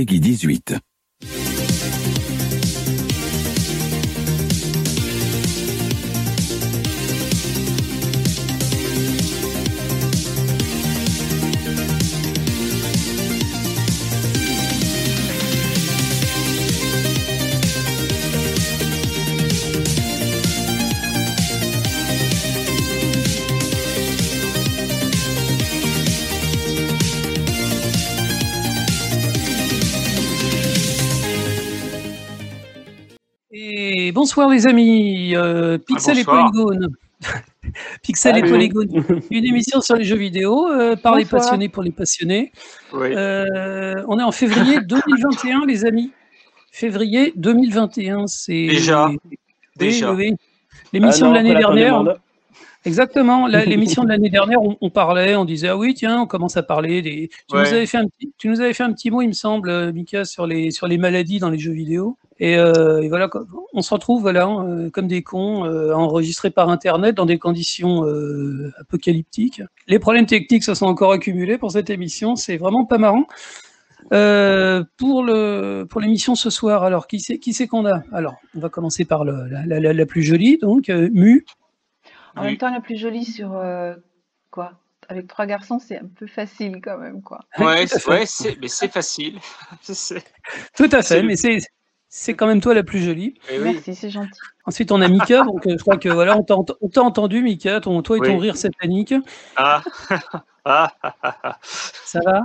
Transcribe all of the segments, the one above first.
Peggy 18. Bonsoir les amis, euh, Pixel et. Polygone. Pixel et. Polygone, une émission sur les jeux vidéo euh, par les passionnés pour les passionnés. Oui. Euh, on est en février 2021 les amis. Février 2021, c'est Déjà. Déjà. oui, oui. L'émission Ah de l'année dernière. Exactement. L'émission de l'année dernière, on, on parlait, on disait ah oui tiens, on commence à parler des. Tu Ouais. nous avais fait un petit, tu nous avais fait un petit mot, il me semble, euh, Mika, sur les sur les maladies dans les jeux vidéo. Et, euh, et voilà, on se retrouve voilà euh, comme des cons, euh, enregistrés par internet dans des conditions euh, apocalyptiques. Les problèmes techniques se sont encore accumulés pour cette émission. C'est vraiment pas marrant. Euh, pour le pour l'émission ce soir, alors qui c'est qui c'est qu'on a? Alors, on va commencer par le, la, la- la- la plus jolie, donc euh, Mu. En même temps, la plus jolie sur euh, quoi Avec trois garçons, c'est un peu facile quand même, quoi. Ouais, mais c'est facile. Tout à fait, mais c'est c'est quand même toi la plus jolie. eh oui. Merci, c'est gentil. Ensuite, on a Mika, donc euh, je crois que voilà, on t'a entendu, Mika, ton, toi et ton Oui. rire satanique. Ah. Ah, ah, ah, ah. Ça va?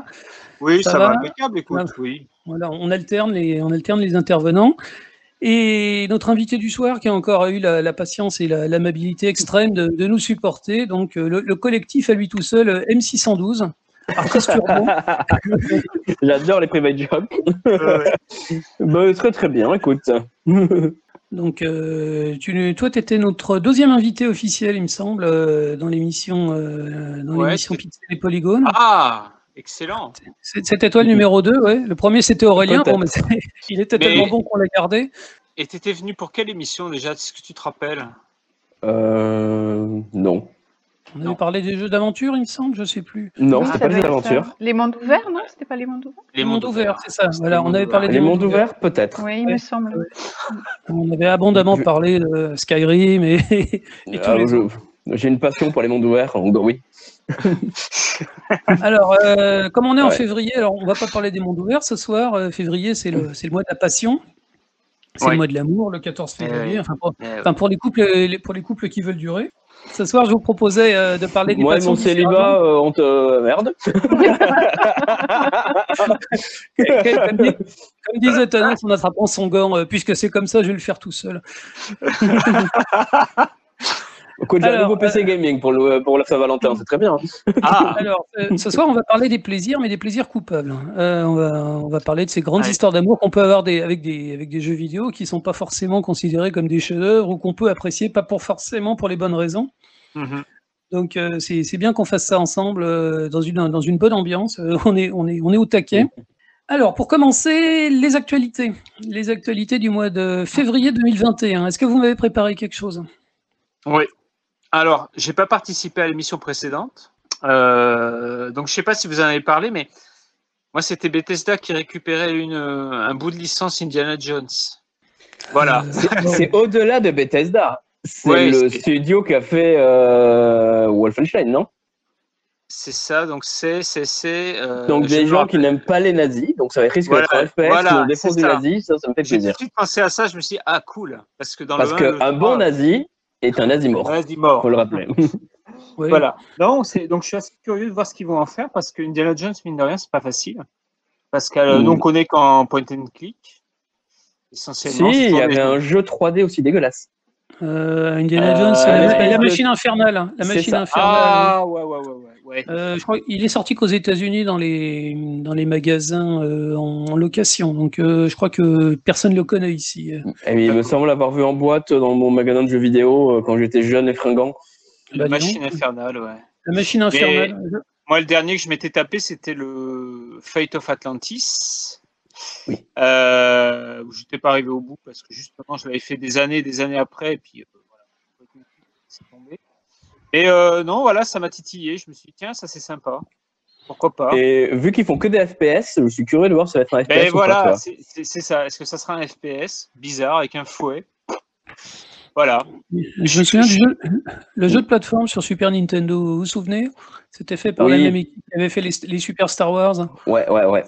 Oui, Ça ça, va va? impeccable, écoute, oui. Voilà, on alterne les, on alterne les intervenants. Et notre invité du soir, qui a encore eu la, la patience et la- l'amabilité extrême de, de nous supporter, donc euh, le, le collectif à lui tout seul, euh, M612. Artis Turbo. J'adore les private jobs. Ouais. Bah, très très bien, écoute. Donc, euh, tu, toi, tu étais notre deuxième invité officiel, il me semble, euh, dans l'émission euh, dans Ouais, l'émission Pixel et Polygone. Ah, excellent. C'est- C'était toi le numéro 2, ouais. Le premier, c'était Aurélien. Bon, mais il était Mais- tellement bon qu'on l'a gardé. Et t'étais venu pour quelle émission déjà? Est-ce que tu te rappelles? Euh, non. On avait Non. parlé des jeux d'aventure, il me semble, je sais plus. Non, c'était pas des aventures. Les mondes ouverts, non? C'était pas les mondes ouverts? Les mondes ouverts, c'est ça. Voilà, on avait parlé Les des mondes ouverts, peut-être. Oui, il Ouais. me semble. On avait abondamment Je- parlé de Skyrim et, et tous Ah, les je-. J'ai une passion pour les mondes ouverts, donc oui. Alors, euh, comme on est en Ouais. février, alors on va pas parler des mondes ouverts ce soir. Euh, février, c'est le, c'est le mois de la passion. C'est Ouais. le mois de l'amour, le 14 Eh février. ouais. Enfin, pour, Eh, enfin, pour les couples, les- pour les couples qui veulent durer. Ce soir, je vous proposais euh, de parler des Moi passions mon différemment. célibat, euh, on te merde. comme, dit- comme disait Thanos en attrapant son gant, euh, puisque c'est comme ça, je vais le faire tout seul. J'ai un Alors, nouveau PC gaming pour, le, pour la Saint-Valentin, c'est très bien. Ah, Alors, euh, ce soir, on va parler des plaisirs, mais des plaisirs coupables. Euh, on, va, on va parler de ces grandes Ouais. histoires d'amour qu'on peut avoir des, avec, des, avec des jeux vidéo qui sont pas forcément considérés comme des chefs-d'œuvre ou qu'on peut apprécier pas pour forcément pour les bonnes raisons. mhm. Donc, euh, c'est bien qu'on fasse ça ensemble euh, dans, une, dans une bonne ambiance. Euh, on, est, on, est, on est au taquet. Alors, pour commencer, les actualités. Les actualités du mois de février 2021. Est-ce que vous m'avez préparé quelque chose? Oui. Alors, j'ai pas participé à l'émission précédente. Euh, donc, je sais pas si vous en avez parlé, mais moi, c'était Bethesda qui récupérait une, euh, un bout de licence Indiana Jones. Voilà. C'est au-delà de Bethesda. C'est Ouais, le studio qui a fait euh, Wolfenstein, non? C'est ça, donc c'est. c'est, c'est euh, Donc des gens qui n'aiment pas les nazis, donc ça risque Voilà, d'être un FPS voilà, on défonce des nazis, ça, ça me fait J'ai tout de plaisir. suite pensé à ça, je me suis dit, ah cool. Parce que dans Parce le 1, le qu'un bon 3, nazi est un Ouais, dit mort. faut le rappeler. oui. Voilà. Non, c'est donc je suis assez curieux de voir ce qu'ils vont en faire parce que Indiana Jones, mine de rien, c'est pas facile. Parce que euh, Mm. nous, on connaît qu'en point and click. si, Essentiellement. ce il y des- avait un jeu 3D aussi dégueulasse. Euh, Indiana Euh, Jones, c'est la, machine infernale. hein, La machine ça. infernale. Ah, ouais, ouais, ouais, ouais. Ouais. Euh, je crois qu'il est sorti qu'aux États-Unis dans les dans les magasins euh, en, en location. Donc euh, je crois que personne le connaît ici. Et il me semble avoir vu en boîte dans mon magasin de jeux vidéo euh, quand j'étais jeune et fringant. La Bah, machine donc. infernale, ouais. La machine infernale. Je- Moi, le dernier que je m'étais tapé, c'était le Fate of Atlantis. Oui. Euh, où j'étais pas arrivé au bout parce que justement, je l'avais fait des années, des années après, et puis euh, voilà, c'est tombé. Et euh, non, voilà, ça m'a titillé. Je me suis dit, tiens, ça c'est sympa. Pourquoi pas? Et vu qu'ils font que des FPS, je suis curieux de voir si ça va être un FPS. Ben ou pas, voilà, c'est ça. Est-ce que ça sera un FPS bizarre avec un fouet Voilà. Je me souviens du jeu, le jeu de plateforme sur Super Nintendo, vous vous souvenez? C'était fait par la Oui. même équipe qui avait fait les, les Super Star Wars. Ouais, ouais, ouais.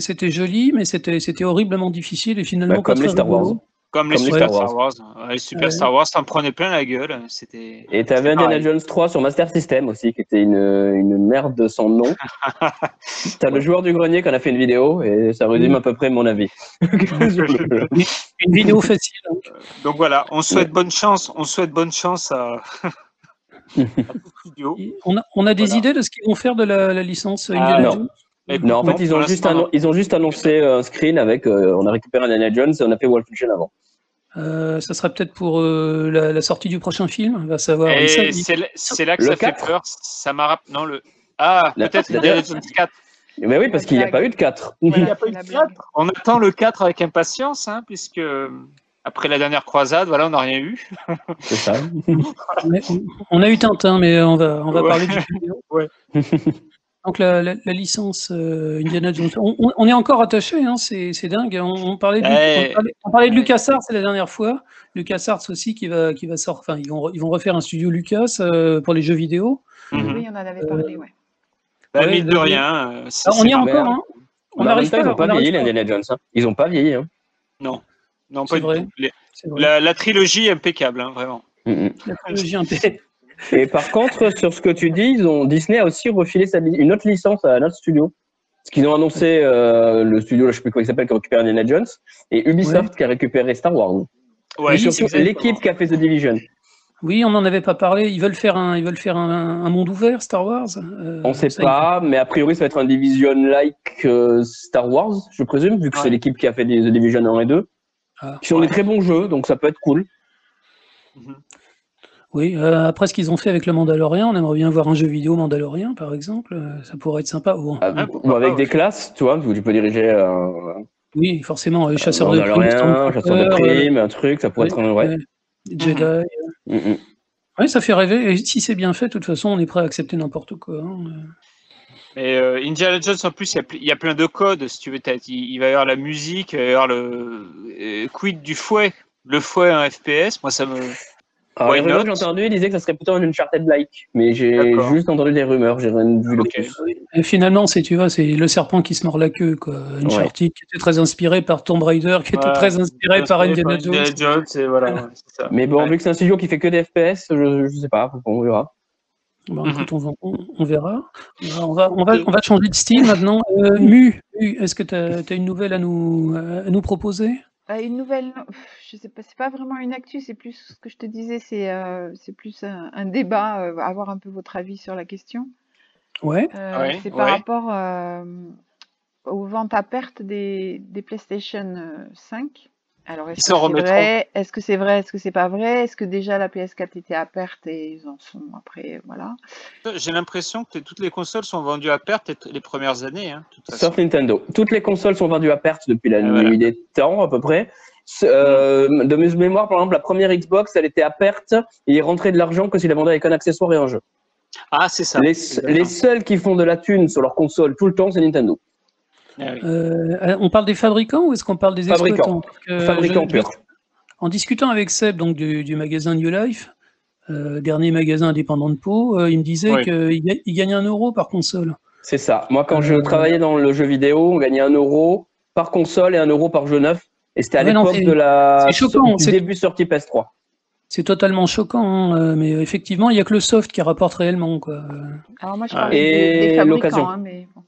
C'était- joli, mais c'était c'était horriblement difficile et finalement Bah, comme les Star Wars. Comme les Comme les Super Star Star Wars. Ouais, les Super Ouais. Star Wars, t'en prenais plein la gueule. C'était. Et t'avais Indiana. Jones 3 sur Master System aussi, qui était une, une merde sans nom. T'as le joueur du grenier qui en a fait une vidéo et ça résume à peu près mon avis. Une vidéo facile. hein. Donc voilà, on souhaite bonne chance. On souhaite bonne chance à, à tout studio. Et On a, on a des Voilà. idées de ce qu'ils vont faire de la, la licence Ah, Indiana non. Jones? Non, en fait, ils ont, juste ils ont juste annoncé un screen avec euh, on a récupéré Indiana Jones et on a fait Wolfenstein avant. Euh, ça sera peut-être pour euh, la, la sortie du prochain film. On va savoir. Et Et ça, c'est là- c'est là que Le ça fait 4? peur. Ça m'a rappelé. Non, le. Ah, La- peut-être Indiana Jones 4. Mais oui, parce qu'il n'y a pas eu de 4. Il n'y a pas eu de blague. 4. On attend le 4 avec impatience, hein, puisque euh, après la dernière croisade, voilà, on n'a rien eu. C'est ça. on, a, eu Tintin, mais on va, on va Ouais. parler du vidéo. Ouais. Donc la, la- la licence euh, Indiana Jones, on, on- on est encore attaché, hein, c'est dingue. On, on parlait de, on parlait, on parlait de LucasArts c'est la dernière fois. LucasArts aussi qui va, qui va sortir. Enfin, ils vont, ils vont refaire un studio Lucas euh, pour les jeux vidéo. Mhm. Oui, on en avait parlé, ouais. Bah, Ouais, mine de rien. euh, c'est- Alors, on y est encore. Hein. On Bah, temps, pas. ils n'ont on pas vieilli, les Indiana Jones. hein. Ils n'ont pas vieilli. Hein. Non, non, C'est pas vrai. Les-. La, la trilogie est impeccable, hein, vraiment. Mm, mm. La trilogie impé- Et par contre, sur ce que tu dis, ils ont, Disney a aussi refilé sa une autre licence à notre studio. Parce qu'ils ont annoncé euh, le studio, là, je sais plus comment il s'appelle, qui a récupéré Indiana Jones, et Ubisoft qui a récupéré Star Wars. Ouais, et surtout l'équipe qui a fait The Division. Oui, on n'en avait pas parlé. Ils veulent faire un, ils veulent faire un, un monde ouvert, Star Wars. Euh, On sait ça, pas, mais a priori, ça va être un Division-like euh, Star Wars, je présume, vu que Ouais. c'est l'équipe qui a fait The Division 1 et 2. Ah, Qui sont ouais. des très bons jeux, donc ça peut être cool. Mhm. Oui, euh, après ce qu'ils ont fait avec le Mandalorian, on aimerait bien voir un jeu vidéo Mandalorian, par exemple. euh, ça pourrait être sympa. Bon, Ah, ou pourquoi avec des classes, tu vois, où tu peux diriger un oui, forcément, les chasseurs de primes, Mandalorian, chasseur de primes, un truc, ça pourrait être un. Ouais. euh, Jedi. euh. Mm, mm. Oui, ça fait rêver. Et si c'est bien fait, de toute façon, on est prêt à accepter n'importe quoi. hein. Mais euh, Indiana Jones, en plus, il y a y, plein de codes, si tu veux. Il, il va y avoir la musique, il va y avoir le. euh, quid du fouet? Le fouet en FPS, moi, ça me. Alors, les rumeurs, not? j'ai entendu, ils disaient que ça serait plutôt un Uncharted-like, mais j'ai juste entendu des rumeurs, j'ai rien vu de Ok. plus. Et finalement, c'est tu vois, c'est le serpent qui se mord la queue, quoi. Uncharted qui était très inspiré par Tomb Raider, qui était très inspiré par Indiana Jones. Indiana Jones, et voilà, ouais, c'est ça. Mais bon, Ouais. vu que c'est un studio qui fait que des FPS, je, je sais pas, on verra. Mhm. écoute, on, va- on- on verra. On va, on, va, on va changer de style maintenant. Euh, Mu, Mu, est-ce que tu as, une nouvelle à nous, à nous proposer? Bah, une nouvelle, je sais pas, c'est pas vraiment une actu, c'est plus ce que je te disais, c'est euh, c'est plus un, un débat, euh, avoir un peu votre avis sur la question. Ouais. Euh, Ouais, c'est par ouais. rapport euh, aux ventes à perte des, des PlayStation euh, 5. Alors, est-ce Ils que s'en c'est remettront. vrai? Est-ce que c'est vrai? Est-ce que c'est pas vrai? Est-ce que déjà la PS4 était à perte et ils en sont après Voilà. J'ai l'impression que toutes les consoles sont vendues à perte les- les premières années. Hein, de toute façon. Sauf Nintendo. Toutes les consoles sont vendues à perte depuis la Et nuit voilà. des temps, à peu près. Euh, de mes mémoires, par exemple, la première Xbox, elle était à perte et il rentrait de l'argent que s'il la vendait avec un accessoire et un jeu. Ah, c'est ça. Les, les seuls qui font de la thune sur leur console tout le temps, c'est Nintendo. Ah oui. Euh, on parle des fabricants ou est-ce qu'on parle des Fabricants. exploitants Parce que Fabricant je- je- pur. En discutant avec Seb donc, du, du magasin New Life, euh, dernier magasin indépendant de Pau, euh, il me disait Oui. qu'il il gagne un euro par console. C'est ça. Moi, quand je Euh, travaillais dans le jeu vidéo, on gagnait un euro par console et un euro par jeu neuf. Et c'était à Ouais, l'époque c'est- de la c'est choquant, du début sortie PS3. C'est totalement choquant, hein, euh, mais effectivement, il n'y a que le soft qui rapporte réellement. Quoi. Euh, Alors moi je Ah. parlais Et des, des fabricants, l'occasion. hein, mais bon.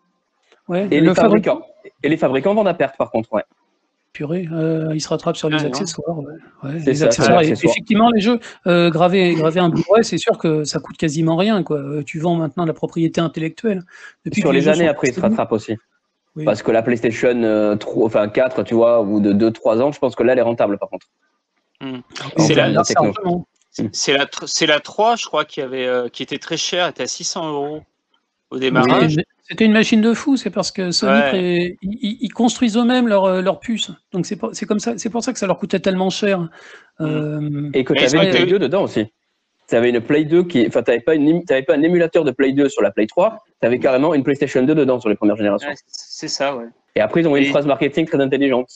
Ouais, Et le les fabricant, fabricants. Et les fabricants vendent à perte, par contre. Ouais. purée, euh, il se rattrape sur les Ah, accessoires. ouais. Ouais, C'est les ça, accessoires. Et effectivement, les jeux, euh, graver, graver un Blu-ray, c'est sûr que ça coûte quasiment rien. Quoi. Euh, Tu vends maintenant la propriété intellectuelle. Depuis Sur les, années après, ils se rattrapent aussi. Oui. Parce que la PlayStation euh, 3, enfin 4, tu vois, ou de 2-3 ans, je pense que là, elle est rentable, par contre. Hmm. C'est la- la, c'est la 3, je crois, qui, avait, euh, qui était très chère, était à 600 euros au démarrage. C'était une machine de fou, c'est parce que Sony, Ouais. pré- ils, construisent eux-mêmes leurs euh, leurs puces. Donc c'est pour, c'est comme ça, c'est pour ça que ça leur coûtait tellement cher. Euh, Et que tu avais une Play été- 2 dedans aussi. Tu avais une Play 2 qui. Enfin, tu n'avais pas, une- pas un émulateur de Play 2 sur la Play 3, T'avais carrément une PlayStation 2 dedans sur les premières générations. Ouais, c'est ça, ouais. Et après, ils ont eu une Et- phrase marketing très intelligente.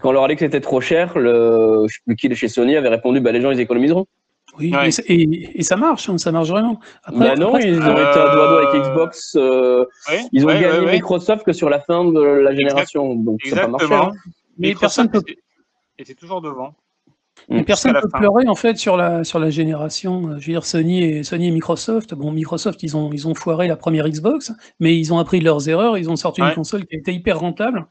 Quand on leur a dit que c'était trop cher, le, je sais plus qui de chez Sony avait répondu, bah, les gens, ils économiseront. Oui, Ouais. et, ça- et- et ça marche, hein, ça marche vraiment. Après, bah non, après, ils ont euh, été à doigt avec Xbox. euh, Ouais, ils ont ouais, gagné ouais, ouais. Microsoft que sur la fin de la génération. Donc ça n'a pas marché. Hein. mais Microsoft personne peut était- toujours devant. Mm. Et personne la peut fin. pleurer en fait sur la sur la génération. euh, Je veux dire Sony et Sony et Microsoft. Bon, Microsoft ils ont ils ont foiré la première Xbox, mais ils ont appris de leurs erreurs. Ils ont sorti Ouais. une console qui était hyper rentable.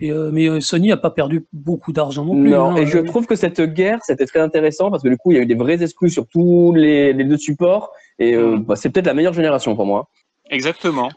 Et euh, mais euh, Sony a pas perdu beaucoup d'argent non plus. Non, hein. et je trouve que cette guerre, c'était très intéressant parce que du coup, il y a eu des vrais exclus sur tous les, les deux supports. Et euh, Mm. bah, c'est peut-être la meilleure génération pour moi. Exactement.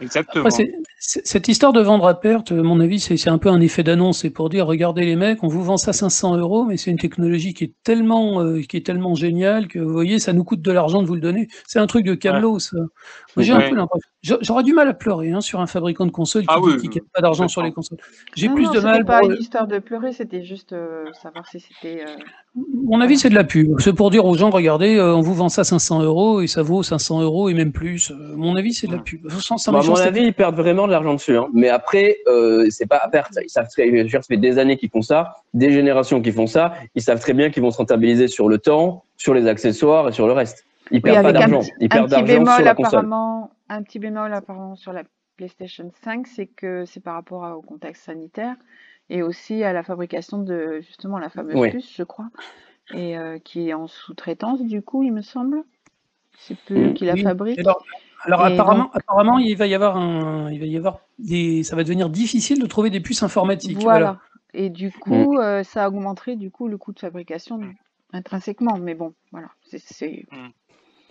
Exactement. Après, cette histoire de vendre à perte, à mon avis, c'est un peu un effet d'annonce. C'est pour dire, regardez les mecs, on vous vend ça 500 euros, mais c'est une technologie qui est tellement, euh, qui est tellement géniale que vous voyez, ça nous coûte de l'argent de vous le donner. C'est un truc de camelot, ça. Un peu l'impression. J'aurais du mal à pleurer hein, sur un fabricant de consoles qui Ah oui, pas d'argent sur les consoles. J'ai plus non, de c'était mal. pas pour- une histoire de pleurer, c'était juste euh, savoir si c'était. euh, Mon avis, c'est de la pub. C'est pour dire aux gens, regardez, euh, on vous vend ça 500 euros et ça vaut 500 euros et même plus. Euh, Mon avis, c'est de la pub. Sans- sans Bah, à mon avis, ils perdent vraiment de l'argent dessus. hein. Mais après, euh, c'est pas à perte. Ils savent très, je veux dire, ça fait des années qu'ils font ça, des générations qui font ça. Ils savent très bien qu'ils vont se rentabiliser sur le temps, sur les accessoires et sur le reste. Ils Oui, perdent pas d'argent. Ils un perdent petit d'argent bémol sur la console. apparemment, un petit bémol apparemment sur la PlayStation 5, c'est que c'est par rapport au contexte sanitaire et aussi à la fabrication de justement la fameuse Oui. puce, je crois, et euh, qui est en sous-traitance du coup, il me semble. C'est peu Mm, qui la oui. fabrique. Alors, apparemment, apparemment, il va y avoir un, il va y avoir des, ça va devenir difficile de trouver des puces informatiques. Voilà. Et du coup, euh, ça augmenterait du coup le coût de fabrication intrinsèquement. Mais bon, voilà. C'est- C'est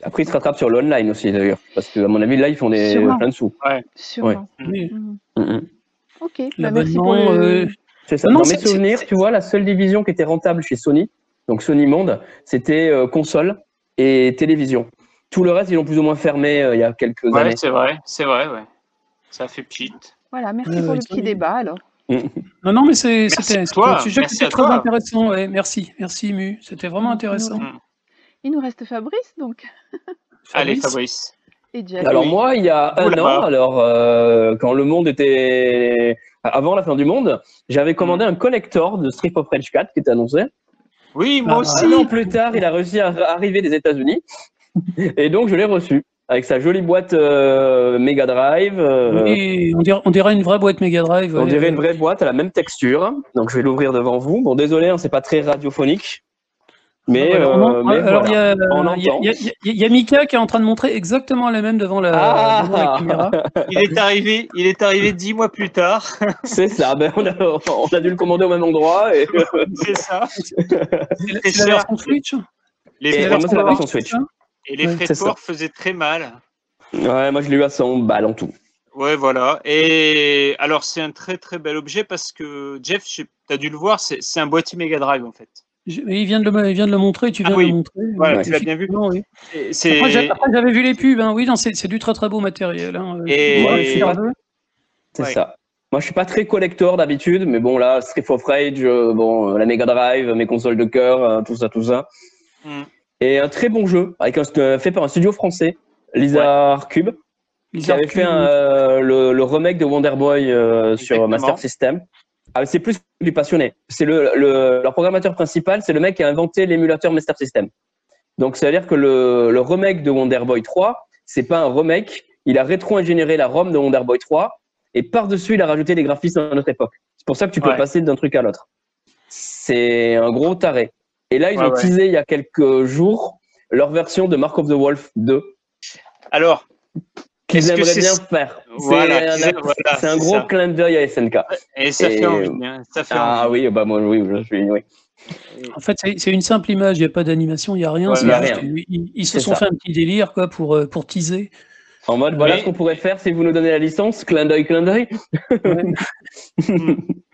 Après, ils se rattrapent sur l'online aussi, d'ailleurs. Parce que, à mon avis, là, ils font des, Sûrement. plein de sous. sûrement. Oui. Mm, mm. Ok. bah, merci pour L'abonnement, le. euh, C'est ça. Non, Dans mes souvenirs, tu vois, la seule division qui était rentable chez Sony, donc Sony Monde, c'était euh, console et télévision. Tout le reste, ils l'ont plus ou moins fermé euh, il y a quelques Ouais, années. c'est vrai, c'est vrai, ouais. Ça fait pchit. Voilà, merci pour le petit débat alors. Non, non, mais c'était un sujet qui merci était très toi. intéressant. Ouais, merci, merci Mu. C'était vraiment Mm, intéressant. nous- Il nous reste Fabrice donc Allez, Fabrice. Et Jack. Alors moi, il y a un an, alors euh, quand le monde était avant la fin du monde, j'avais commandé un collector de Street of Rage 4 qui était annoncé. Oui, moi Ah, aussi. Un an plus tard, il a réussi à arriver des États-Unis et donc je l'ai reçu avec sa jolie boîte euh, Mega Drive. euh, Oui, on dirait, on dirait une vraie boîte Mega Drive. On ouais. dirait une vraie boîte à la même texture. Donc je vais l'ouvrir devant vous. Bon, désolé, hein, c'est pas très radiophonique. Mais, Alors, euh, mais alors, il y a- on il y a- entend. il y, a- il y a Mika qui est en train de montrer exactement la même devant la, Ah devant la caméra. Il est arrivé, il est arrivé dix mois plus tard. C'est ça. Ben, on, a, on a dû le commander au même endroit. Et, c'est ça. C'est la- version Switch? Les Et frais, moi, c'est la version Switch, et les Ouais, frais port faisaient très mal. ouais, moi je l'ai eu à 100 balles en tout. Ouais, voilà. Et alors, c'est un très très bel objet parce que Jeff, tu as dû le voir, c'est c'est un boîtier Mega Drive en fait. Je- Il vient, de le, il vient de le montrer, tu Ah viens oui. de le montrer. Voilà, Oui, tu l'as bien vu. oui. J'avais vu les pubs, hein. oui, c'est du très très beau matériel. hein. Et- Voilà. C'est Ouais. ça. Moi, je suis pas très collector d'habitude, mais bon, là, Street of Rage, euh, bon, euh, la Mega Drive, mes consoles de cœur, euh, tout ça, tout ça. Mm. Et un très bon jeu, avec un, fait par un studio français, Lizard Cube, qui avait fait un, euh, le, le remake de Wonder Boy euh, sur. Master System. Ah, c'est plus du passionné. C'est le, le, leur programmateur principal, c'est le mec qui a inventé l'émulateur Master System. Donc, ça veut dire que le, le remake de Wonder Boy 3, c'est pas un remake, il a rétro-ingénieré la ROM de Wonder Boy 3 et par-dessus, il a rajouté des graphismes à notre époque. C'est pour ça que tu peux Ouais. passer d'un truc à l'autre. C'est un gros taré. Et là, ils Ouais, ont ouais. teasé il y a quelques jours leur version de Mark of the Wolf 2 Alors, qu'ils aimeraient c'est- bien faire. Voilà, c'est un, voilà, gros ça. clin d'œil à SNK. et ça Et- fait envie. hein, ça fait Ah envie. oui, bah moi, oui, je suis, oui. En fait, c'est une simple image, il n'y a pas d'animation, il n'y a rien. Juste-. Ils, ils se sont ça. fait un petit délire quoi, pour, euh, pour teaser. En mode, voilà Mais- ce qu'on pourrait faire si vous nous donnez la licence, clin d'œil, clin d'œil.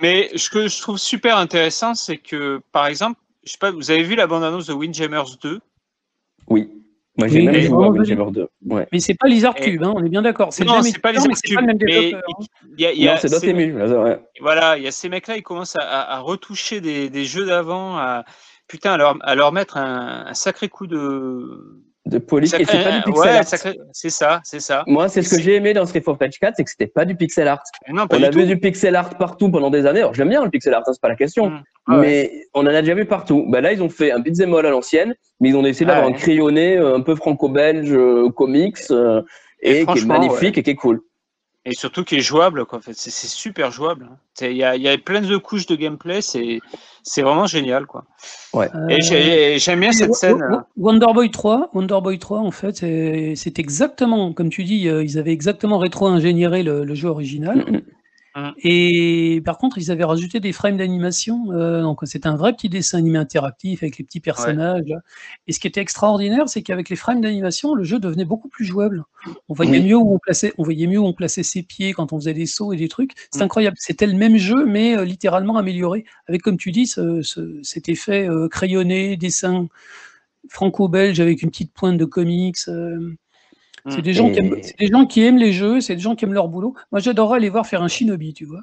Mais ce que je trouve super intéressant, c'est que, par exemple, je sais pas, vous avez vu la bande-annonce de Windjammers 2 Oui. Moi, j'ai Oui, même mais joué vraiment Windjammer 2. Ouais. Mais c'est pas Lizard Cube, hein, on est bien d'accord. C'est Non, c'est pas mais c'est pas le même mais développeur. hein. il y a, il y a Non, c'est ces- Dotemu. ouais. Voilà, il y a ces mecs-là, ils commencent à, à- à retoucher des, des jeux d'avant, à putain, à leur, à leur mettre un, un sacré coup de, de poli. Et c'est pas du pixel ouais, art. c'est ça, c'est ça. Moi, c'est ce que j'ai aimé dans Street of Rage 4, c'est que c'était pas du pixel art. Non, On a tout. vu du pixel art partout pendant des années. Alors j'aime bien le pixel art, hein, c'est pas la question. Mm. Ah ouais. Mais on en a déjà vu partout. Ben là, ils ont fait un beat'em all à l'ancienne, mais ils ont essayé Ah d'avoir ouais. un crayonné euh, un peu franco-belge, euh, comics, euh, Et et, qui est magnifique et qui est cool. Et surtout qui est jouable, quoi. En fait, c'est super jouable. hein. Il y a, il y a plein de couches de gameplay, c'est c'est vraiment génial, quoi. Euh, Et j'ai- j'aime bien cette scène. Wo- Wonderboy 3, Wonderboy 3, en fait, c'est c'est exactement, comme tu dis, euh, ils avaient exactement rétro-ingénieré le, le jeu original. Mhm. Et par contre, ils avaient rajouté des frames d'animation. euh, donc, c'était un vrai petit dessin animé interactif avec les petits personnages. Et ce qui était extraordinaire, c'est qu'avec les frames d'animation, le jeu devenait beaucoup plus jouable. On voyait Oui. mieux où on plaçait, on voyait mieux où on plaçait ses pieds quand on faisait des sauts et des trucs. C'est Mhm. incroyable. C'était le même jeu, mais euh, littéralement amélioré. Avec, comme tu dis, ce- ce- cet effet euh, crayonné, dessin franco-belge avec une petite pointe de comics. euh, c'est Mm. des, gens qui Et- aiment- c'est des gens qui aiment les jeux, c'est des gens qui aiment leur boulot. Moi, j'adorerais aller voir faire un shinobi, tu vois.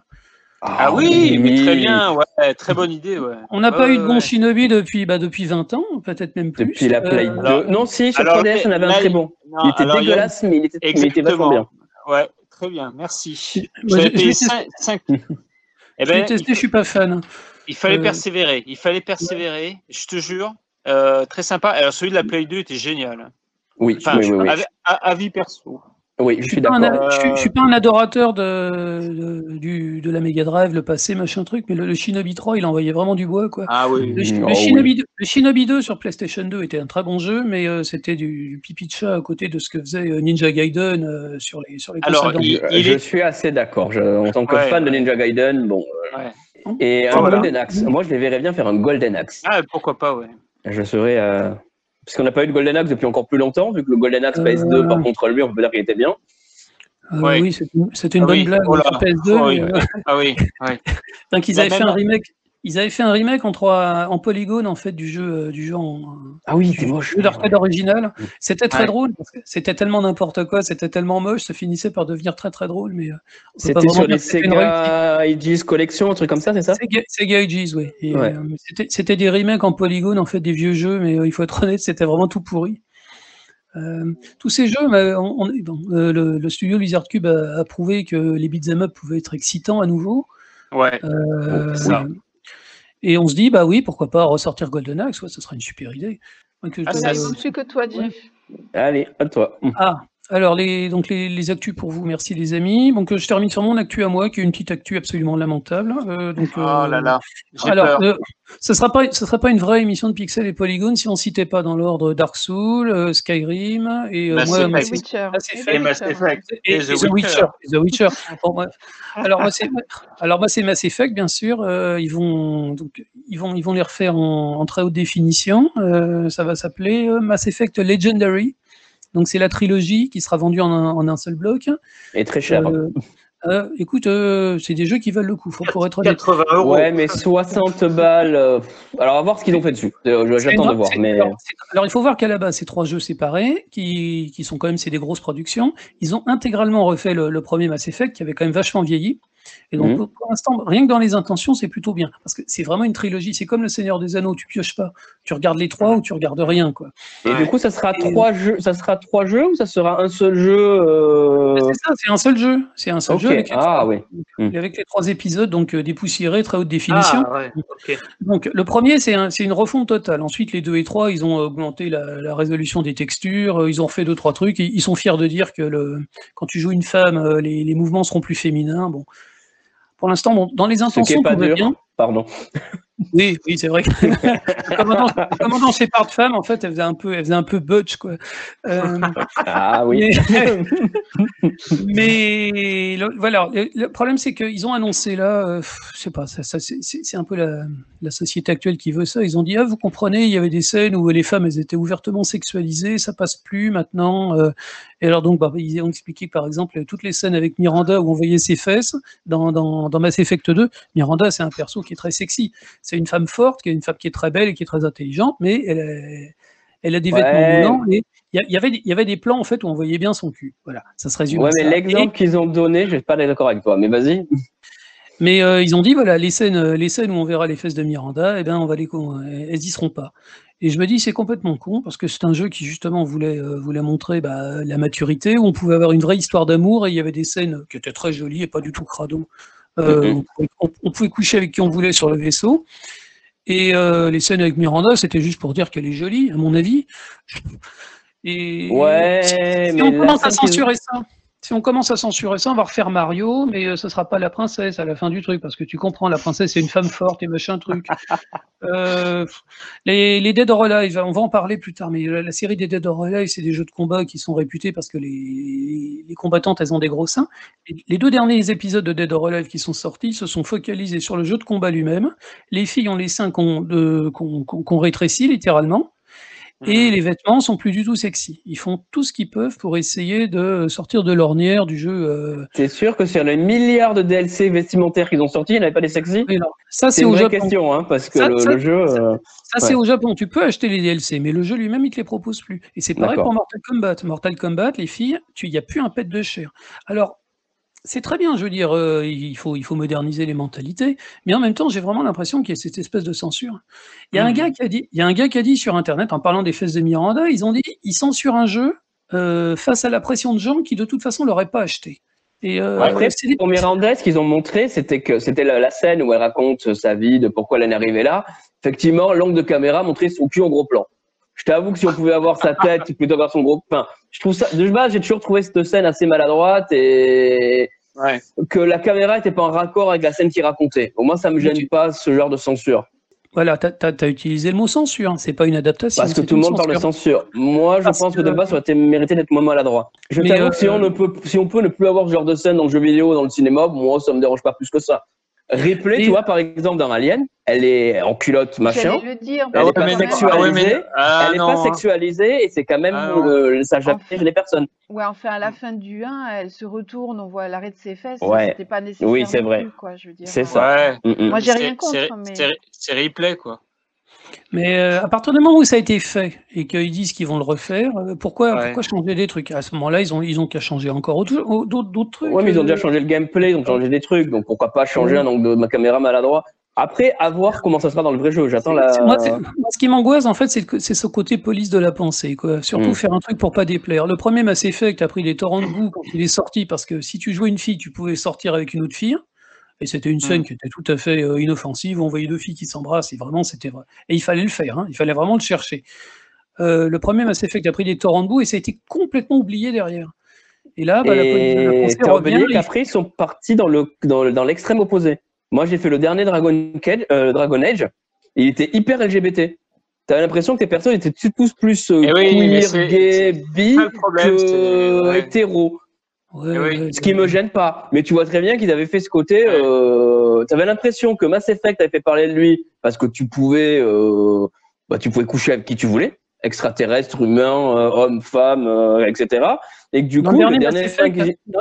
Ah oui, mais très bien, ouais, très bonne idée, ouais. On n'a Ouais, pas eu de bon ouais. shinobi depuis, bah, depuis 20 ans, peut-être même plus. Depuis la Play Euh, 2. alors- non, si, sur alors, 3DS, on avait un très bon. Non, il était alors, il y a- dégueulasse, mais il était, mais il était vachement bien. Ouais, très bien, merci. Moi, Je je- l'ai je payé l'ai 5. Eh je l'ai ben, testé, il, je suis pas fan. il fallait Euh, persévérer. Il fallait persévérer, je te jure. Euh, très sympa. Alors, celui de la Play 2 était génial. Oui, Enfin, oui, oui, oui. avis perso. Oui, Je je suis suis pas un, d'accord. a- je suis- je suis pas un adorateur de, de, du, de la Mega Drive, le passé, machin truc, mais le, le Shinobi 3, il envoyait vraiment du bois, quoi. Ah oui. Le, Mm, le oh Shinobi 2, le Shinobi 2 sur PlayStation 2 était un très bon jeu, mais euh, c'était du, du pipi de chat à côté de ce que faisait euh, Ninja Gaiden euh, sur les, sur les Alors, consoles il- d'Android. Je, suis assez d'accord. En tant que Ouais, fan de. Ninja Gaiden, bon. euh, Ouais. Et un voilà. Golden Axe. Moi, je les verrais bien faire un Golden Axe. Ah, pourquoi pas, ouais. Je serais. Euh, Parce qu'on n'a pas eu de Golden Axe depuis encore plus longtemps, vu que le Golden Axe Euh. PS2, par contre, lui, on peut dire qu'il était bien. Euh, Ouais. Oui, c'était une, Ah bonne oui, blague oh là, sur PS2. oh oui. mais, euh, Ah oui, ouais. donc ils La avaient fait même- un remake. Ils avaient fait un remake en trois, en polygone en fait du jeu, euh, du jeu en, Ah oui, du jeu d'arcade original. C'était très Ouais. drôle parce que c'était tellement n'importe quoi, c'était tellement moche, ça finissait par devenir très très drôle. Mais euh, C'était vraiment sur les. Sega Aegis Collection, un truc comme ça, c'est ça? Sega, Sega Ages, oui. Et, Ouais. euh, c'était- C'était des remakes en polygone, en fait, des vieux jeux, mais euh, il faut être honnête, c'était vraiment tout pourri. Euh, tous ces jeux, on- on est- bon, le, le studio Lizard Cube a, a prouvé que les beat'em up pouvaient être excitants à nouveau. Ouais. Euh, ça. Et on se dit, bah oui, pourquoi pas ressortir Golden Axe, ouais, ça serait une super idée. Donc, Ah, c'est- ne manque plus que toi, Jeff. Allez, à toi. Ah, alors les, donc les, les actus pour vous, merci les amis. Donc euh, je termine sur mon actu à moi, qui est une petite actu absolument lamentable. Euh, donc, Oh euh, là là. J'ai Alors, peur. euh, ce ne sera, pas- ce sera pas une vraie émission de Pixel et Polygon si on citait pas dans l'ordre Dark Souls, euh, Skyrim et euh, Mass moi, Effect. Witcher. Mass Et Effect. The Et Mass Witcher. Effect. et, Et et The The Witcher. Witcher. The Witcher. Bon, bref. Alors moi, c'est alors moi c'est Mass Effect bien sûr. Euh, ils vont donc ils vont ils vont les refaire en, en très haute définition. Euh, ça va s'appeler euh, Mass Effect Legendary. Donc c'est la trilogie qui sera vendue en un, en un seul bloc. Et très cher. Euh, euh, écoute, euh, c'est des jeux qui valent le coup. Faut pour être honnête. 80 euros. Ouais, mais 60 balles. euh, Alors, on va voir ce qu'ils ont fait dessus. J'attends de voir. Mais alors, il faut voir qu'à la base, c'est trois jeux séparés qui, qui sont quand même c'est des grosses productions. Ils ont intégralement refait le, le premier Mass Effect qui avait quand même vachement vieilli. Et donc Mhm. pour, l'instant, rien que dans les intentions, c'est plutôt bien parce que c'est vraiment une trilogie. C'est comme le Seigneur des Anneaux, tu pioches pas, tu regardes les trois ou tu regardes rien quoi. Et Ouais. du coup, ça sera Et- trois jeux. Ça sera trois jeux ou ça sera un seul jeu euh, C'est ça, c'est un seul jeu, c'est un seul jeu avec les, Ah trois, oui. Mhm. avec les trois épisodes donc euh, dépoussiérés, très haute définition. Ah, ouais. Donc le premier, c'est un- c'est une refonte totale. Ensuite, les deux et trois, ils ont augmenté la, la résolution des textures, euh, ils ont fait deux, trois trucs. Ils sont fiers de dire que le, quand tu joues une femme, euh, les, les mouvements seront plus féminins. Bon. Pour l'instant, bon, dans les Ce qui intentions, est pas tout va dur. bien. Pardon. Oui, oui, c'est vrai. le commandant, le commandant Shepard femme, en fait, elle faisait un peu, elle faisait un peu butch, quoi. Euh, Ah oui. mais, mais le, voilà, le, le problème c'est qu'ils ont annoncé là, euh, je sais pas, ça, ça, c'est c'est un peu la, la société actuelle qui veut ça. Ils ont dit ah vous comprenez, il y avait des scènes où les femmes elles étaient ouvertement sexualisées, ça passe plus maintenant. euh, et alors donc bah, ils ont expliqué que, par exemple toutes les scènes avec Miranda où on voyait ses fesses dans, dans, dans Mass Effect 2, Miranda c'est un perso qui est très sexy. C'est une femme forte, qui est une femme qui est très belle et qui est très intelligente, mais elle est- elle a des Ouais. vêtements moulants et il y, avait, des- il y avait des plans en fait où on voyait bien son cul. Voilà, ça se résume. Ouais, mais l'exemple qu'ils ont donné, je vais pas être d'accord avec toi. Mais vas-y. Mais euh, ils ont dit voilà les scènes, euh, les scènes où on verra les fesses de Miranda, eh ben on va les, elles y seront pas. Et je me dis, c'est complètement con, parce que c'est un jeu qui justement voulait, euh, voulait montrer bah, la maturité, où on pouvait avoir une vraie histoire d'amour, et il y avait des scènes qui étaient très jolies et pas du tout crado. Euh, on, pouvait, on pouvait coucher avec qui on voulait sur le vaisseau. Et euh, les scènes avec Miranda, c'était juste pour dire qu'elle est jolie, à mon avis. Et Ouais, si, si mais on commence à censurer ça, si on commence à censurer ça, on va refaire Mario, mais euh, ce sera pas la princesse à la fin du truc, parce que tu comprends, la princesse c'est une femme forte et machin truc. Euh, les, les Dead or Alive, on va en parler plus tard, mais la, la série des Dead or Alive, c'est des jeux de combat qui sont réputés parce que les, les combattantes, elles ont des gros seins. Et les deux derniers épisodes de Dead or Alive qui sont sortis se sont focalisés sur le jeu de combat lui-même. Les filles ont les seins qu'on qu'on rétrécit littéralement. Et les vêtements sont plus du tout sexy. Ils font tout ce qu'ils peuvent pour essayer de sortir de l'ornière du jeu. euh, C'est sûr que sur les milliards de DLC vestimentaires qu'ils ont sortis, il n'y avait pas des sexy? Ça, C'est au vraie Japon. question, hein, parce que Ça- le, ça- le jeu. ça- euh, Ça, c'est Ouais. au Japon. Tu peux acheter les DLC, mais le jeu lui-même, il te les propose plus. Et c'est pareil pour Mortal Kombat. Mortal Kombat, les filles, il n'y a plus un pet de chair. Alors, c'est très bien, je veux dire, euh, il, faut, il faut moderniser les mentalités, mais en même temps, j'ai vraiment l'impression qu'il y a cette espèce de censure. Il y a un gars qui a dit, il y a un gars qui a dit sur Internet, en parlant des fesses de Miranda, ils ont dit, ils censurent un jeu euh, face à la pression de gens qui, de toute façon, l'auraient pas acheté. Et euh, Après, c'est des- pour Miranda, ce qu'ils ont montré, c'était que c'était la, la scène où elle raconte sa vie, de pourquoi elle est arrivée là. Effectivement, l'angle de caméra montrait son cul en gros plan. Je t'avoue que si on pouvait avoir sa tête plutôt que son gros. Enfin, je trouve ça. De base, j'ai toujours trouvé cette scène assez maladroite et Ouais. que la caméra était pas en raccord avec la scène qu'il racontait. Au moins, ça me Mais gêne tu- pas ce genre de censure. Voilà, tu as, utilisé le mot censure, c'est pas une adaptation. Parce que tout le monde parle de censure. Moi, je Parce pense que de base, ça aurait été mérité d'être moins maladroit. Je t'avoue euh, que si on, ne peut, si on peut ne plus avoir ce genre de scène dans le jeu vidéo, dans le cinéma, moi, ça me dérange pas plus que ça. Ripley, tu vois, par exemple, dans Alien, elle est en culotte, machin. J'allais le dire. Elle est parce pas mais- sexualisée. ah ouais, mais- ah, elle n'est non, pas hein. sexualisée et c'est quand même Ah euh, ça Enfin. les personnes. Ouais, enfin, à la fin du 1, elle se retourne, on voit l'arrêt de ses fesses. Ouais. C'était pas nécessaire. Oui, c'est vrai. C'est ça. Ouais. Mm, mm. Moi, j'ai C'est- rien contre, c'est- mais- C'est c'est replay, quoi. Mais euh, à partir du moment où ça a été fait et qu'ils disent qu'ils vont le refaire, euh, pourquoi, Ouais. pourquoi changer des trucs? À ce moment-là, ils ont, ils ont qu'à changer encore autre- au- d'autres d'autres trucs. Ouais, mais ils ont euh, déjà changé le gameplay, ils ont changé des trucs, donc pourquoi pas changer un angle de ma caméra maladroit? Après, à voir comment ça sera dans le vrai jeu. J'attends la. moi, c'est- moi, ce qui m'angoisse, en fait, c'est que- c'est ce côté police de la pensée. Quoi. Surtout Mm. faire un truc pour pas déplaire. Le premier Mass Effect a pris des torrents de boue quand il est sorti, parce que si tu jouais une fille, tu pouvais sortir avec une autre fille. Et c'était une scène Mm. qui était tout à fait euh, inoffensive. On voyait deux filles qui s'embrassent, et vraiment, c'était vrai. Et il fallait le faire, hein, il fallait vraiment le chercher. Euh, le premier Mass Effect a pris des torrents de boue et ça a été complètement oublié derrière. Et là, bah, la police de la Et pensée t'as revient. et- qu'après, ils sont partis dans le dans, le- dans l'extrême opposé. Moi, j'ai fait le dernier Dragon, Cage, euh, Dragon Age. Et il était hyper LGBT. T'avais l'impression que les personnes étaient tous plus euh, Eh oui, queer, c'est- gay, bi que ouais. hétéro. Ouais, oui. ouais, Ce qui me gêne pas. Mais tu vois très bien qu'ils avaient fait ce côté. Euh, T'avais l'impression que Mass Effect avait fait parler de lui parce que tu pouvais, euh, bah, tu pouvais coucher avec qui tu voulais, extraterrestre, humain, euh, homme, femme, euh, etc. Et que du Dans coup, le le dernier dernier Mass Effect, Inquisi- dans,